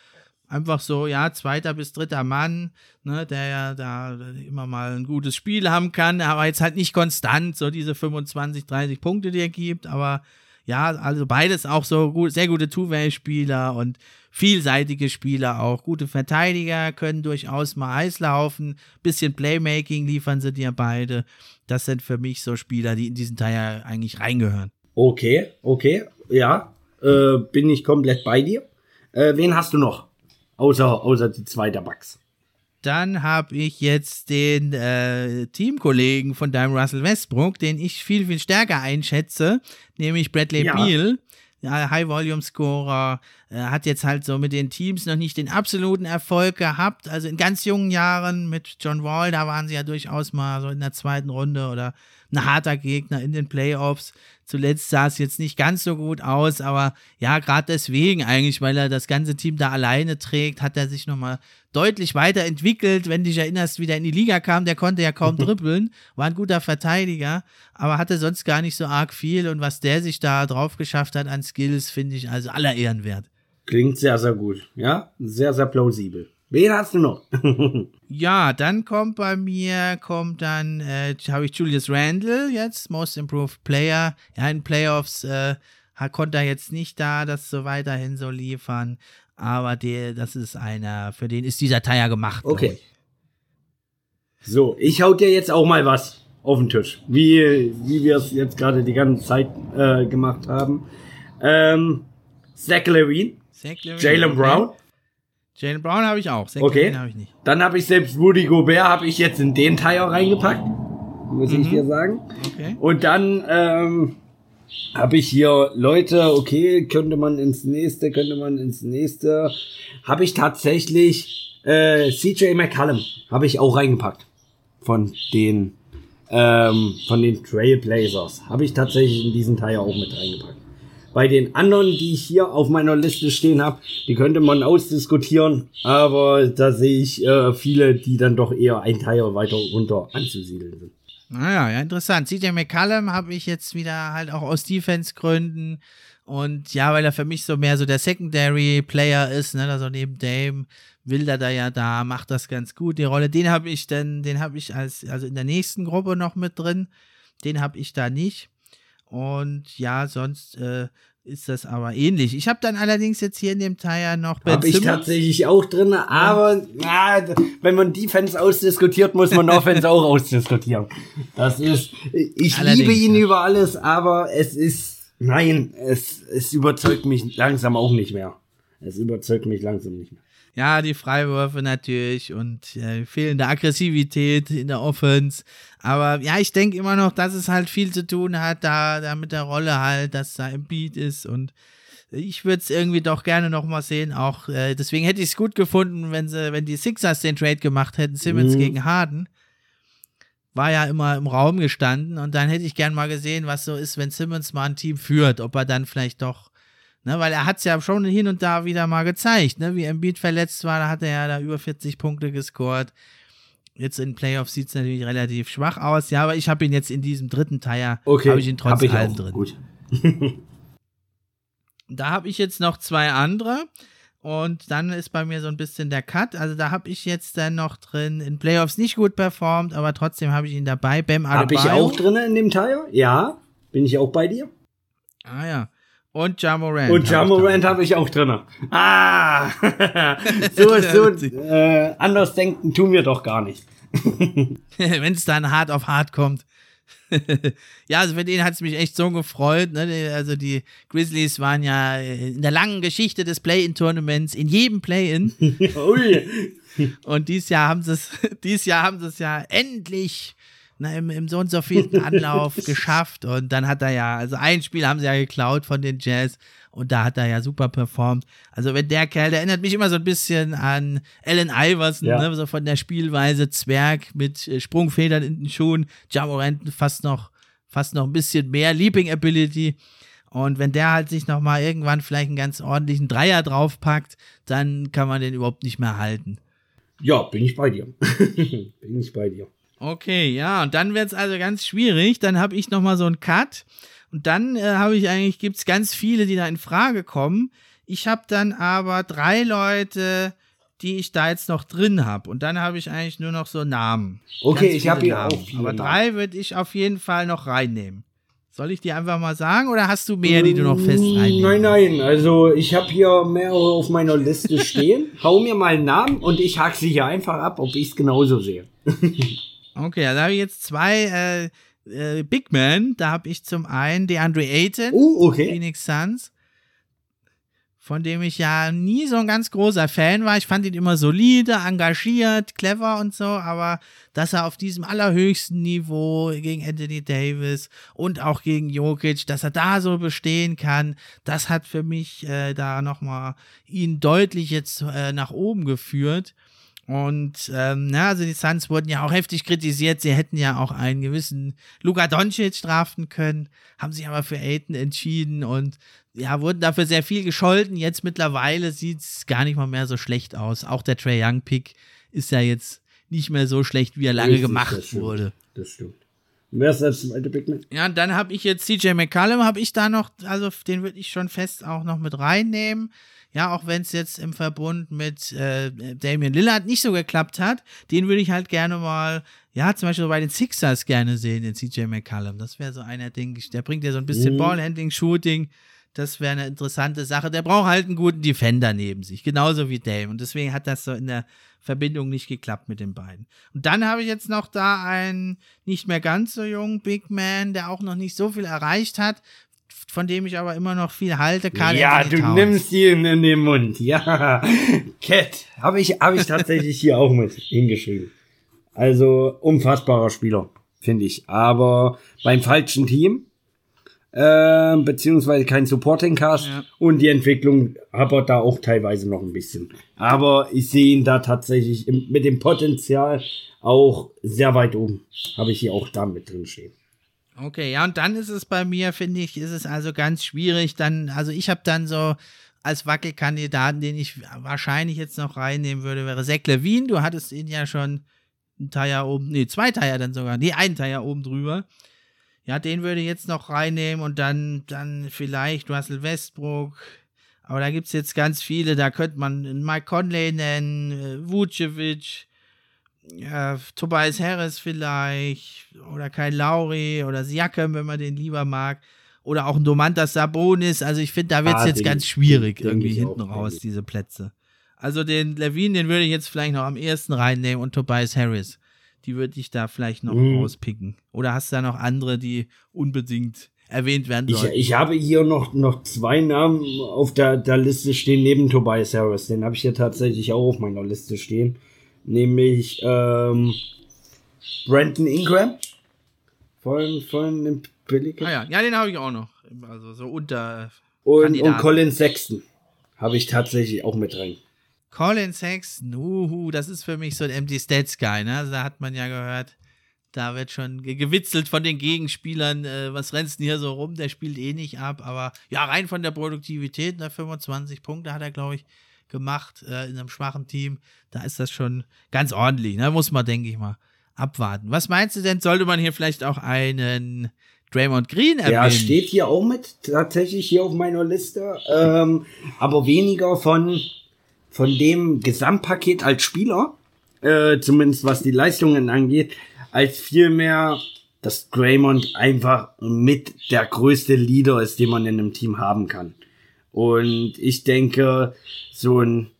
Einfach so, ja, zweiter bis dritter Mann, ne, der ja da immer mal ein gutes Spiel haben kann, aber jetzt halt nicht konstant, so diese 25, 30 Punkte, die er gibt, aber ja, also beides auch so gut, sehr gute Two-Way-Spieler und vielseitige Spieler auch. Gute Verteidiger können durchaus mal heiß laufen. Bisschen Playmaking liefern sie dir beide. Das sind für mich so Spieler, die in diesen Teil eigentlich reingehören. Okay, okay, ja, äh, bin ich komplett bei dir. Äh, wen hast du noch? Außer, außer die zwei der Bugs. Dann habe ich jetzt den äh, Teamkollegen von deinem Russell Westbrook, den ich viel, viel stärker einschätze, nämlich Bradley ja. Beal. High-Volume-Scorer, äh, hat jetzt halt so mit den Teams noch nicht den absoluten Erfolg gehabt. Also in ganz jungen Jahren mit John Wall, da waren sie ja durchaus mal so in der zweiten Runde oder ein harter Gegner in den Playoffs. Zuletzt sah es jetzt nicht ganz so gut aus, aber ja, gerade deswegen eigentlich, weil er das ganze Team da alleine trägt, hat er sich nochmal deutlich weiterentwickelt. Wenn du dich erinnerst, wie der in die Liga kam, der konnte ja kaum [LAUGHS] dribbeln, war ein guter Verteidiger, aber hatte sonst gar nicht so arg viel und was der sich da drauf geschafft hat an Skills, finde ich also aller Ehren wert. Klingt sehr, sehr gut. Ja, sehr, sehr plausibel. Wen hast du noch? [LAUGHS] ja, dann kommt bei mir, kommt dann, äh, habe ich Julius Randle jetzt, Most Improved Player. Ja, in Playoffs äh, konnte er jetzt nicht da das so weiterhin so liefern. Aber der, das ist einer, für den ist dieser Teil gemacht. Okay. So, ich hau dir jetzt auch mal was auf den Tisch, wie, wie wir es jetzt gerade die ganze Zeit äh, gemacht haben. Ähm, Zach Levine, Jalen Brown, Jalen Brown habe ich auch. Zach okay. Habe ich nicht. Dann habe ich selbst Woody Gobert habe ich jetzt in den Teil reingepackt, muss mhm. ich dir sagen. Okay. Und dann ähm, habe ich hier Leute, okay, könnte man ins nächste, könnte man ins nächste. Habe ich tatsächlich äh, CJ McCallum habe ich auch reingepackt von den ähm, von den Trailblazers habe ich tatsächlich in diesen Teil auch mit reingepackt. Bei den anderen, die ich hier auf meiner Liste stehen habe, die könnte man ausdiskutieren, aber da sehe ich äh, viele, die dann doch eher ein Teil weiter runter anzusiedeln sind. Naja, ja, interessant. CJ McCallum habe ich jetzt wieder halt auch aus Defense-Gründen und ja, weil er für mich so mehr so der Secondary-Player ist, ne, also neben Dame will er da ja da, macht das ganz gut, die Rolle. Den habe ich dann, den habe ich als, also in der nächsten Gruppe noch mit drin. Den habe ich da nicht. Und ja, sonst äh, ist das aber ähnlich. Ich habe dann allerdings jetzt hier in dem Teil ja noch Ben Habe ich tatsächlich auch drin, aber ja, wenn man Defense ausdiskutiert, muss man Offense auch ausdiskutieren. Das ist, ich allerdings, liebe ihn ja. über alles, aber es ist, nein, es, es überzeugt mich langsam auch nicht mehr. Es überzeugt mich langsam nicht mehr. Ja, die Freiwürfe natürlich und äh, fehlende Aggressivität in der Offense. Aber ja, ich denke immer noch, dass es halt viel zu tun hat, da, da mit der Rolle halt, dass da im Beat ist und ich würde es irgendwie doch gerne noch mal sehen. Auch äh, deswegen hätte ich es gut gefunden, wenn sie, wenn die Sixers den Trade gemacht hätten, Simmons mhm. gegen Harden. War ja immer im Raum gestanden und dann hätte ich gern mal gesehen, was so ist, wenn Simmons mal ein Team führt, ob er dann vielleicht doch Ne, weil er hat es ja schon hin und da wieder mal gezeigt, ne? wie Embiid verletzt war, da hat er ja da über 40 Punkte gescored. Jetzt in Playoffs sieht es natürlich relativ schwach aus, ja, aber ich habe ihn jetzt in diesem dritten Teil, okay, habe ich ihn trotz ich allem drin. Gut. [LAUGHS] da habe ich jetzt noch zwei andere und dann ist bei mir so ein bisschen der Cut. Also da habe ich jetzt dann noch drin in Playoffs nicht gut performt, aber trotzdem habe ich ihn dabei. Bam Habe ich auch drin in dem Teil? Ja, bin ich auch bei dir. Ah ja. Und Jamorant. Und Jamorant habe ich auch drin. Ah! [LAUGHS] so, so äh, anders denken tun wir doch gar nicht. [LAUGHS] Wenn es dann hart auf hart kommt. [LAUGHS] ja, also für den hat es mich echt so gefreut. Ne? Also die Grizzlies waren ja in der langen Geschichte des Play-In-Tournaments in jedem Play-In. Und dieses Jahr haben sie es, dieses Jahr haben sie es ja endlich na, im, im so und so vierten Anlauf [LAUGHS] geschafft. Und dann hat er ja, also ein Spiel haben sie ja geklaut von den Jazz und da hat er ja super performt. Also wenn der Kerl, der erinnert mich immer so ein bisschen an Allen Iverson, ja. ne, so von der Spielweise Zwerg mit äh, Sprungfedern in den Schuhen, Jamorant fast noch, fast noch ein bisschen mehr Leaping Ability. Und wenn der halt sich nochmal irgendwann vielleicht einen ganz ordentlichen Dreier draufpackt, dann kann man den überhaupt nicht mehr halten. Ja, bin ich bei dir. [LAUGHS] bin ich bei dir. Okay, ja, und dann wird es also ganz schwierig. Dann habe ich nochmal so einen Cut. Und dann äh, habe ich eigentlich, gibt es ganz viele, die da in Frage kommen. Ich habe dann aber drei Leute, die ich da jetzt noch drin habe. Und dann habe ich eigentlich nur noch so Namen. Okay, ich habe hier auch viele Aber drei würde ich auf jeden Fall noch reinnehmen. Soll ich dir einfach mal sagen oder hast du mehr, die du noch fest mm, reinnehmen? Nein, nein, also ich habe hier mehrere auf meiner Liste stehen. [LAUGHS] Hau mir mal einen Namen und ich hack sie hier einfach ab, ob ich es genauso sehe. [LAUGHS] Okay, also habe ich jetzt zwei äh, äh, Big Men. Da habe ich zum einen DeAndre Ayton, uh, okay. Phoenix Suns, von dem ich ja nie so ein ganz großer Fan war. Ich fand ihn immer solide, engagiert, clever und so, aber dass er auf diesem allerhöchsten Niveau gegen Anthony Davis und auch gegen Jokic, dass er da so bestehen kann, das hat für mich äh, da nochmal ihn deutlich jetzt äh, nach oben geführt. Und ähm, na, also die Suns wurden ja auch heftig kritisiert. Sie hätten ja auch einen gewissen Luka Doncic strafen können, haben sich aber für Aiton entschieden und ja, wurden dafür sehr viel gescholten. Jetzt mittlerweile sieht es gar nicht mal mehr so schlecht aus. Auch der Trey Young Pick ist ja jetzt nicht mehr so schlecht, wie er lange Richtig, gemacht das wurde. Das stimmt. Wer ist das zweite Pick Ja, und dann habe ich jetzt CJ McCallum, habe ich da noch, also den würde ich schon fest auch noch mit reinnehmen. Ja, auch wenn es jetzt im Verbund mit äh, Damian Lillard nicht so geklappt hat, den würde ich halt gerne mal, ja, zum Beispiel bei den Sixers gerne sehen, den CJ McCallum. Das wäre so einer, denke ich, der bringt ja so ein bisschen mhm. Ballhandling, Shooting. Das wäre eine interessante Sache. Der braucht halt einen guten Defender neben sich, genauso wie Dame. Und deswegen hat das so in der Verbindung nicht geklappt mit den beiden. Und dann habe ich jetzt noch da einen nicht mehr ganz so jungen Big Man, der auch noch nicht so viel erreicht hat, von dem ich aber immer noch viel halte. Karl ja, du Towns. nimmst ihn in den Mund. Ja, [LAUGHS] Cat habe ich, hab ich tatsächlich hier auch mit hingeschrieben. Also unfassbarer Spieler, finde ich. Aber beim falschen Team, äh, beziehungsweise kein Supporting Cast ja. und die Entwicklung aber da auch teilweise noch ein bisschen. Aber ich sehe ihn da tatsächlich im, mit dem Potenzial auch sehr weit oben. Habe ich hier auch da mit drin stehen. Okay, ja, und dann ist es bei mir, finde ich, ist es also ganz schwierig. Dann, also ich habe dann so als Wackelkandidaten, den ich wahrscheinlich jetzt noch reinnehmen würde, wäre Zach Levine. Du hattest ihn ja schon ein Teil oben, nee, zwei Teile dann sogar, nee, einen Teil oben drüber. Ja, den würde ich jetzt noch reinnehmen und dann, dann vielleicht Russell Westbrook. Aber da gibt es jetzt ganz viele, da könnte man Mike Conley nennen, äh, Vucevic, ja, Tobias Harris vielleicht oder Kai Lauri oder Siakam, wenn man den lieber mag. Oder auch ein Domantas Sabonis. Also ich finde, da wird es ah, jetzt ganz schwierig irgendwie hinten raus, diese Plätze. Also den Levine, den würde ich jetzt vielleicht noch am ersten reinnehmen und Tobias Harris. Die würde ich da vielleicht noch mhm. rauspicken. Oder hast du da noch andere, die unbedingt erwähnt werden sollen? Ich, ich habe hier noch, noch zwei Namen auf der, der Liste stehen, neben Tobias Harris. Den habe ich hier tatsächlich auch auf meiner Liste stehen nämlich ähm, Brandon Ingram von, von den Pelicans. Ah ja, ja, den habe ich auch noch. Also so unter. Und, und Colin Sexton habe ich tatsächlich auch mit drin. Colin Sexton, uhu, das ist für mich so ein Empty Stats Guy, ne? Also da hat man ja gehört, da wird schon gewitzelt von den Gegenspielern, äh, was rennst denn hier so rum, der spielt eh nicht ab, aber ja, rein von der Produktivität, ne, 25 Punkte hat er, glaube ich, gemacht äh, in einem schwachen Team. Da ist das schon ganz ordentlich. Da ne? muss man, denke ich mal, abwarten. Was meinst du denn? Sollte man hier vielleicht auch einen Draymond Green erwähnen? Ja, steht hier auch mit, tatsächlich hier auf meiner Liste. Ähm, aber weniger von, von dem Gesamtpaket als Spieler, äh, zumindest was die Leistungen angeht, als vielmehr, dass Draymond einfach mit der größte Leader ist, den man in einem Team haben kann. Und ich denke, so ein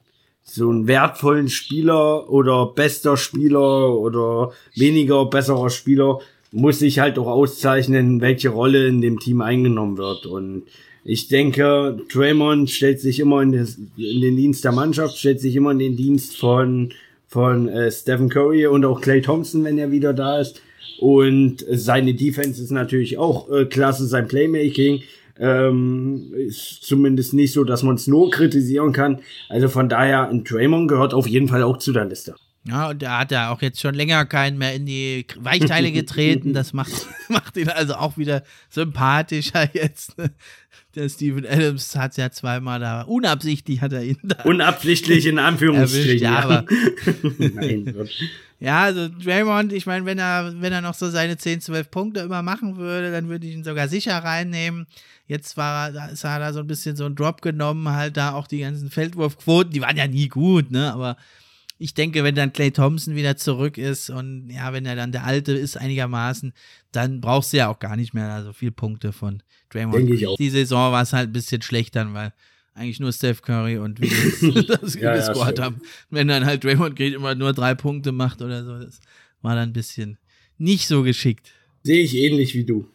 so einen wertvollen Spieler oder bester Spieler oder weniger besserer Spieler muss sich halt auch auszeichnen, welche Rolle in dem Team eingenommen wird. Und ich denke, Draymond stellt sich immer in, des, in den Dienst der Mannschaft, stellt sich immer in den Dienst von, von äh, Stephen Curry und auch Clay Thompson, wenn er wieder da ist. Und seine Defense ist natürlich auch äh, klasse, sein Playmaking ähm, ist zumindest nicht so, dass man es nur kritisieren kann. Also von daher, ein Draymond gehört auf jeden Fall auch zu der Liste. Ja, und er hat ja auch jetzt schon länger keinen mehr in die Weichteile [LAUGHS] getreten. Das macht, [LAUGHS] macht ihn also auch wieder sympathischer jetzt. Der Steven Adams hat ja zweimal da, unabsichtlich hat er ihn da. [LAUGHS] Unabsichtlich in Anführungsstrichen. ja, aber. Nein, ja, also Draymond, ich meine, wenn er, wenn er noch so seine 10, 12 Punkte immer machen würde, dann würde ich ihn sogar sicher reinnehmen. Jetzt war er, da ist er da so ein bisschen so ein Drop genommen, halt da auch die ganzen Feldwurfquoten, die waren ja nie gut, ne? Aber ich denke, wenn dann Clay Thompson wieder zurück ist und ja, wenn er dann der Alte ist einigermaßen, dann brauchst du ja auch gar nicht mehr so viele Punkte von Draymond. Denke ich auch. Die Saison war es halt ein bisschen schlechter, weil eigentlich nur Steph Curry und Wiggins [LAUGHS] [LAUGHS] das ja, gescored ja, haben. Wenn dann halt Draymond Green immer nur drei Punkte macht oder so, das war dann ein bisschen nicht so geschickt. Sehe ich ähnlich wie du.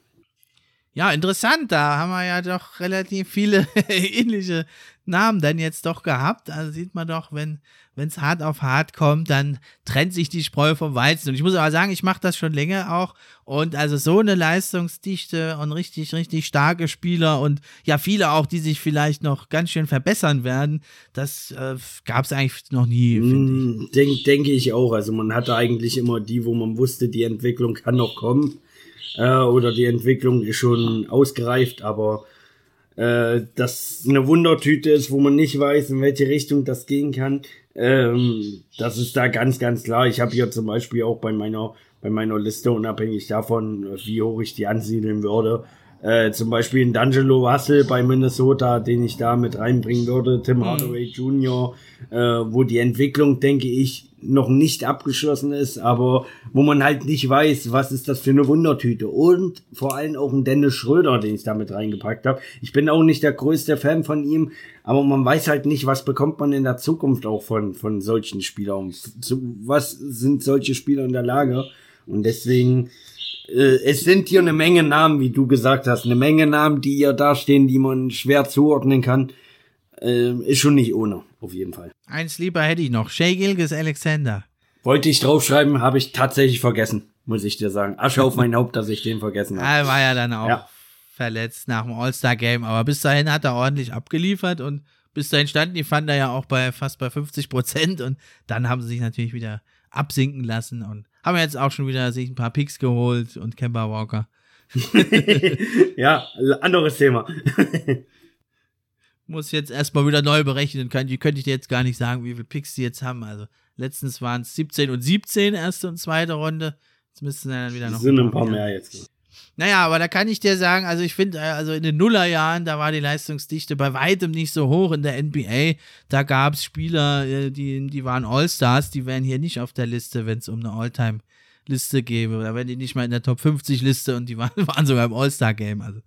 Ja, interessant. Da haben wir ja doch relativ viele [LAUGHS] ähnliche Namen dann jetzt doch gehabt. Also sieht man doch, wenn es hart auf hart kommt, dann trennt sich die Spreu vom Weizen. Und ich muss aber sagen, ich mache das schon länger auch. Und also so eine Leistungsdichte und richtig, richtig starke Spieler und ja, viele auch, die sich vielleicht noch ganz schön verbessern werden, das äh, gab es eigentlich noch nie, finde ich. Mm, denk, denke ich auch. Also man hatte eigentlich immer die, wo man wusste, die Entwicklung kann noch kommen äh, oder die Entwicklung ist schon ausgereift, aber äh, das eine Wundertüte ist, wo man nicht weiß, in welche Richtung das gehen kann, ähm, das ist da ganz, ganz klar. Ich habe hier zum Beispiel auch bei meiner, bei meiner Liste, unabhängig davon, wie hoch ich die ansiedeln würde, äh, zum Beispiel ein D'Angelo Russell bei Minnesota, den ich da mit reinbringen würde, Tim mhm. Hardaway Jr., äh, wo die Entwicklung, denke ich, noch nicht abgeschlossen ist, aber wo man halt nicht weiß, was ist das für eine Wundertüte. Und vor allem auch ein Dennis Schröder, den ich da mit reingepackt habe. Ich bin auch nicht der größte Fan von ihm, aber man weiß halt nicht, was bekommt man in der Zukunft auch von, von solchen Spielern. Was sind solche Spieler in der Lage? Und deswegen, äh, es sind hier eine Menge Namen, wie du gesagt hast, eine Menge Namen, die hier dastehen, die man schwer zuordnen kann. Äh, ist schon nicht ohne, auf jeden Fall. Eins lieber hätte ich noch. Shay Gilgis Alexander. Wollte ich draufschreiben, habe ich tatsächlich vergessen, muss ich dir sagen. Asche auf mein Haupt, dass ich den vergessen habe. Er [LAUGHS] war ja dann auch ja. verletzt nach dem All-Star-Game, aber bis dahin hat er ordentlich abgeliefert und bis dahin standen die fand er ja auch bei fast bei 50 Prozent und dann haben sie sich natürlich wieder absinken lassen und haben jetzt auch schon wieder sich ein paar Picks geholt und Kemba Walker. [LAUGHS] ja, anderes Thema [LAUGHS] muss jetzt erstmal wieder neu berechnen. Kann, die könnte ich dir jetzt gar nicht sagen, wie viele Picks die jetzt haben. Also letztens waren es 17 und 17, erste und zweite Runde. Jetzt müssten dann wieder noch. Sind ein paar mehr, mehr jetzt. Naja, aber da kann ich dir sagen, also ich finde, äh, also in den Nullerjahren, da war die Leistungsdichte bei weitem nicht so hoch in der NBA. Da gab es Spieler, äh, die, die waren All-Stars, die wären hier nicht auf der Liste, wenn es um eine All-Time-Liste gäbe. Da wären die nicht mal in der Top 50 Liste und die [LAUGHS] waren, waren sogar im All-Star-Game. Also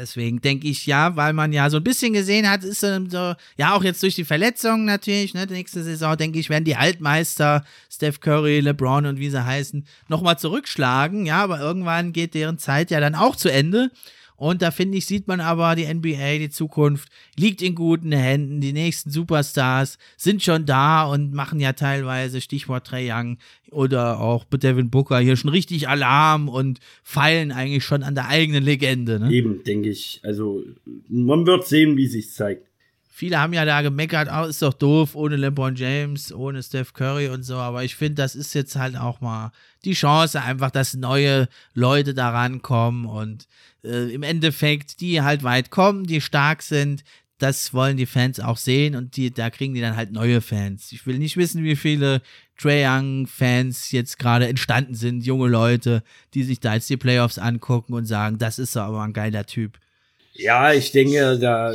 Deswegen denke ich ja, weil man ja so ein bisschen gesehen hat, ist so, ja auch jetzt durch die Verletzungen natürlich, ne, nächste Saison, denke ich, werden die Altmeister, Steph Curry, LeBron und wie sie heißen, nochmal zurückschlagen, ja, aber irgendwann geht deren Zeit ja dann auch zu Ende und da finde ich, sieht man aber, die NBA, die Zukunft liegt in guten Händen. Die nächsten Superstars sind schon da und machen ja teilweise, Stichwort Trey Young oder auch Devin Booker, hier schon richtig Alarm und feilen eigentlich schon an der eigenen Legende. Ne? Eben, denke ich. Also man wird sehen, wie sich zeigt. Viele haben ja da gemeckert, oh, ist doch doof, ohne LeBron James, ohne Steph Curry und so, aber ich finde, das ist jetzt halt auch mal die Chance, einfach, dass neue Leute da rankommen und äh, im Endeffekt, die halt weit kommen, die stark sind, das wollen die Fans auch sehen und die, da kriegen die dann halt neue Fans. Ich will nicht wissen, wie viele Trae Young Fans jetzt gerade entstanden sind, junge Leute, die sich da jetzt die Playoffs angucken und sagen, das ist aber ein geiler Typ. Ja, ich denke, da,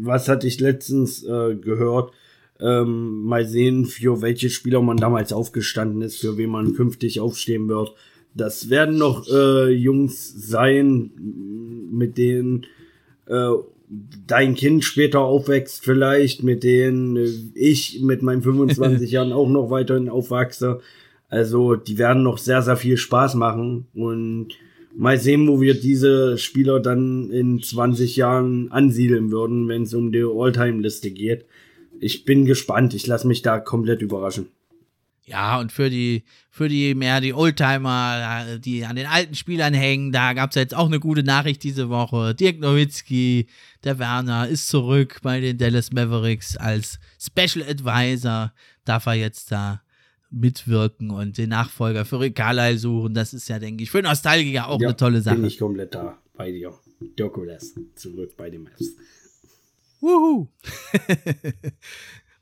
was hatte ich letztens äh, gehört? Ähm, mal sehen, für welche Spieler man damals aufgestanden ist, für wen man künftig aufstehen wird. Das werden noch äh, Jungs sein, mit denen äh, dein Kind später aufwächst, vielleicht, mit denen äh, ich mit meinen 25 [LAUGHS] Jahren auch noch weiterhin aufwachse. Also, die werden noch sehr, sehr viel Spaß machen und mal sehen, wo wir diese Spieler dann in 20 Jahren ansiedeln würden, wenn es um die All-Time-Liste geht. Ich bin gespannt. Ich lasse mich da komplett überraschen. Ja, und für die, für die mehr die Oldtimer, die an den alten Spielern hängen, da gab es jetzt auch eine gute Nachricht diese Woche. Dirk Nowitzki, der Werner, ist zurück bei den Dallas Mavericks als Special Advisor. Darf er jetzt da mitwirken und den Nachfolger für Rick suchen. Das ist ja, denke ich, für Nostalgiker auch ja, eine tolle Sache. Bin ich komplett da bei dir. Dirk zurück bei den Mavs. Wuhu. [LAUGHS]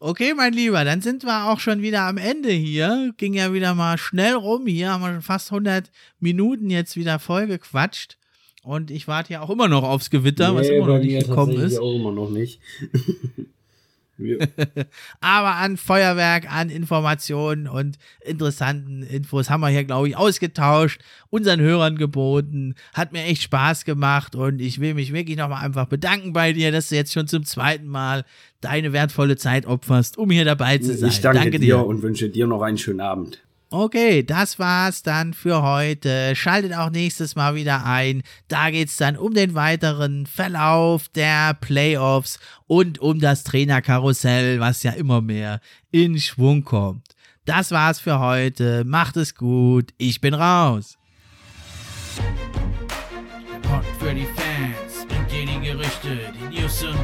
Okay, mein Lieber, dann sind wir auch schon wieder am Ende hier. Ging ja wieder mal schnell rum. Hier haben wir schon fast 100 Minuten jetzt wieder voll gequatscht. Und ich warte ja auch immer noch aufs Gewitter, nee, was immer noch nicht gekommen ist. auch immer noch nicht. [LAUGHS] [LAUGHS] Aber an Feuerwerk, an Informationen und interessanten Infos haben wir hier, glaube ich, ausgetauscht, unseren Hörern geboten. Hat mir echt Spaß gemacht und ich will mich wirklich nochmal einfach bedanken bei dir, dass du jetzt schon zum zweiten Mal deine wertvolle Zeit opferst, um hier dabei zu sein. Ich danke, danke dir und wünsche dir noch einen schönen Abend. Okay, das war's dann für heute. Schaltet auch nächstes Mal wieder ein. Da geht's dann um den weiteren Verlauf der Playoffs und um das Trainerkarussell, was ja immer mehr in Schwung kommt. Das war's für heute. Macht es gut. Ich bin raus. Pod für die Fans, Gerüchte, die News und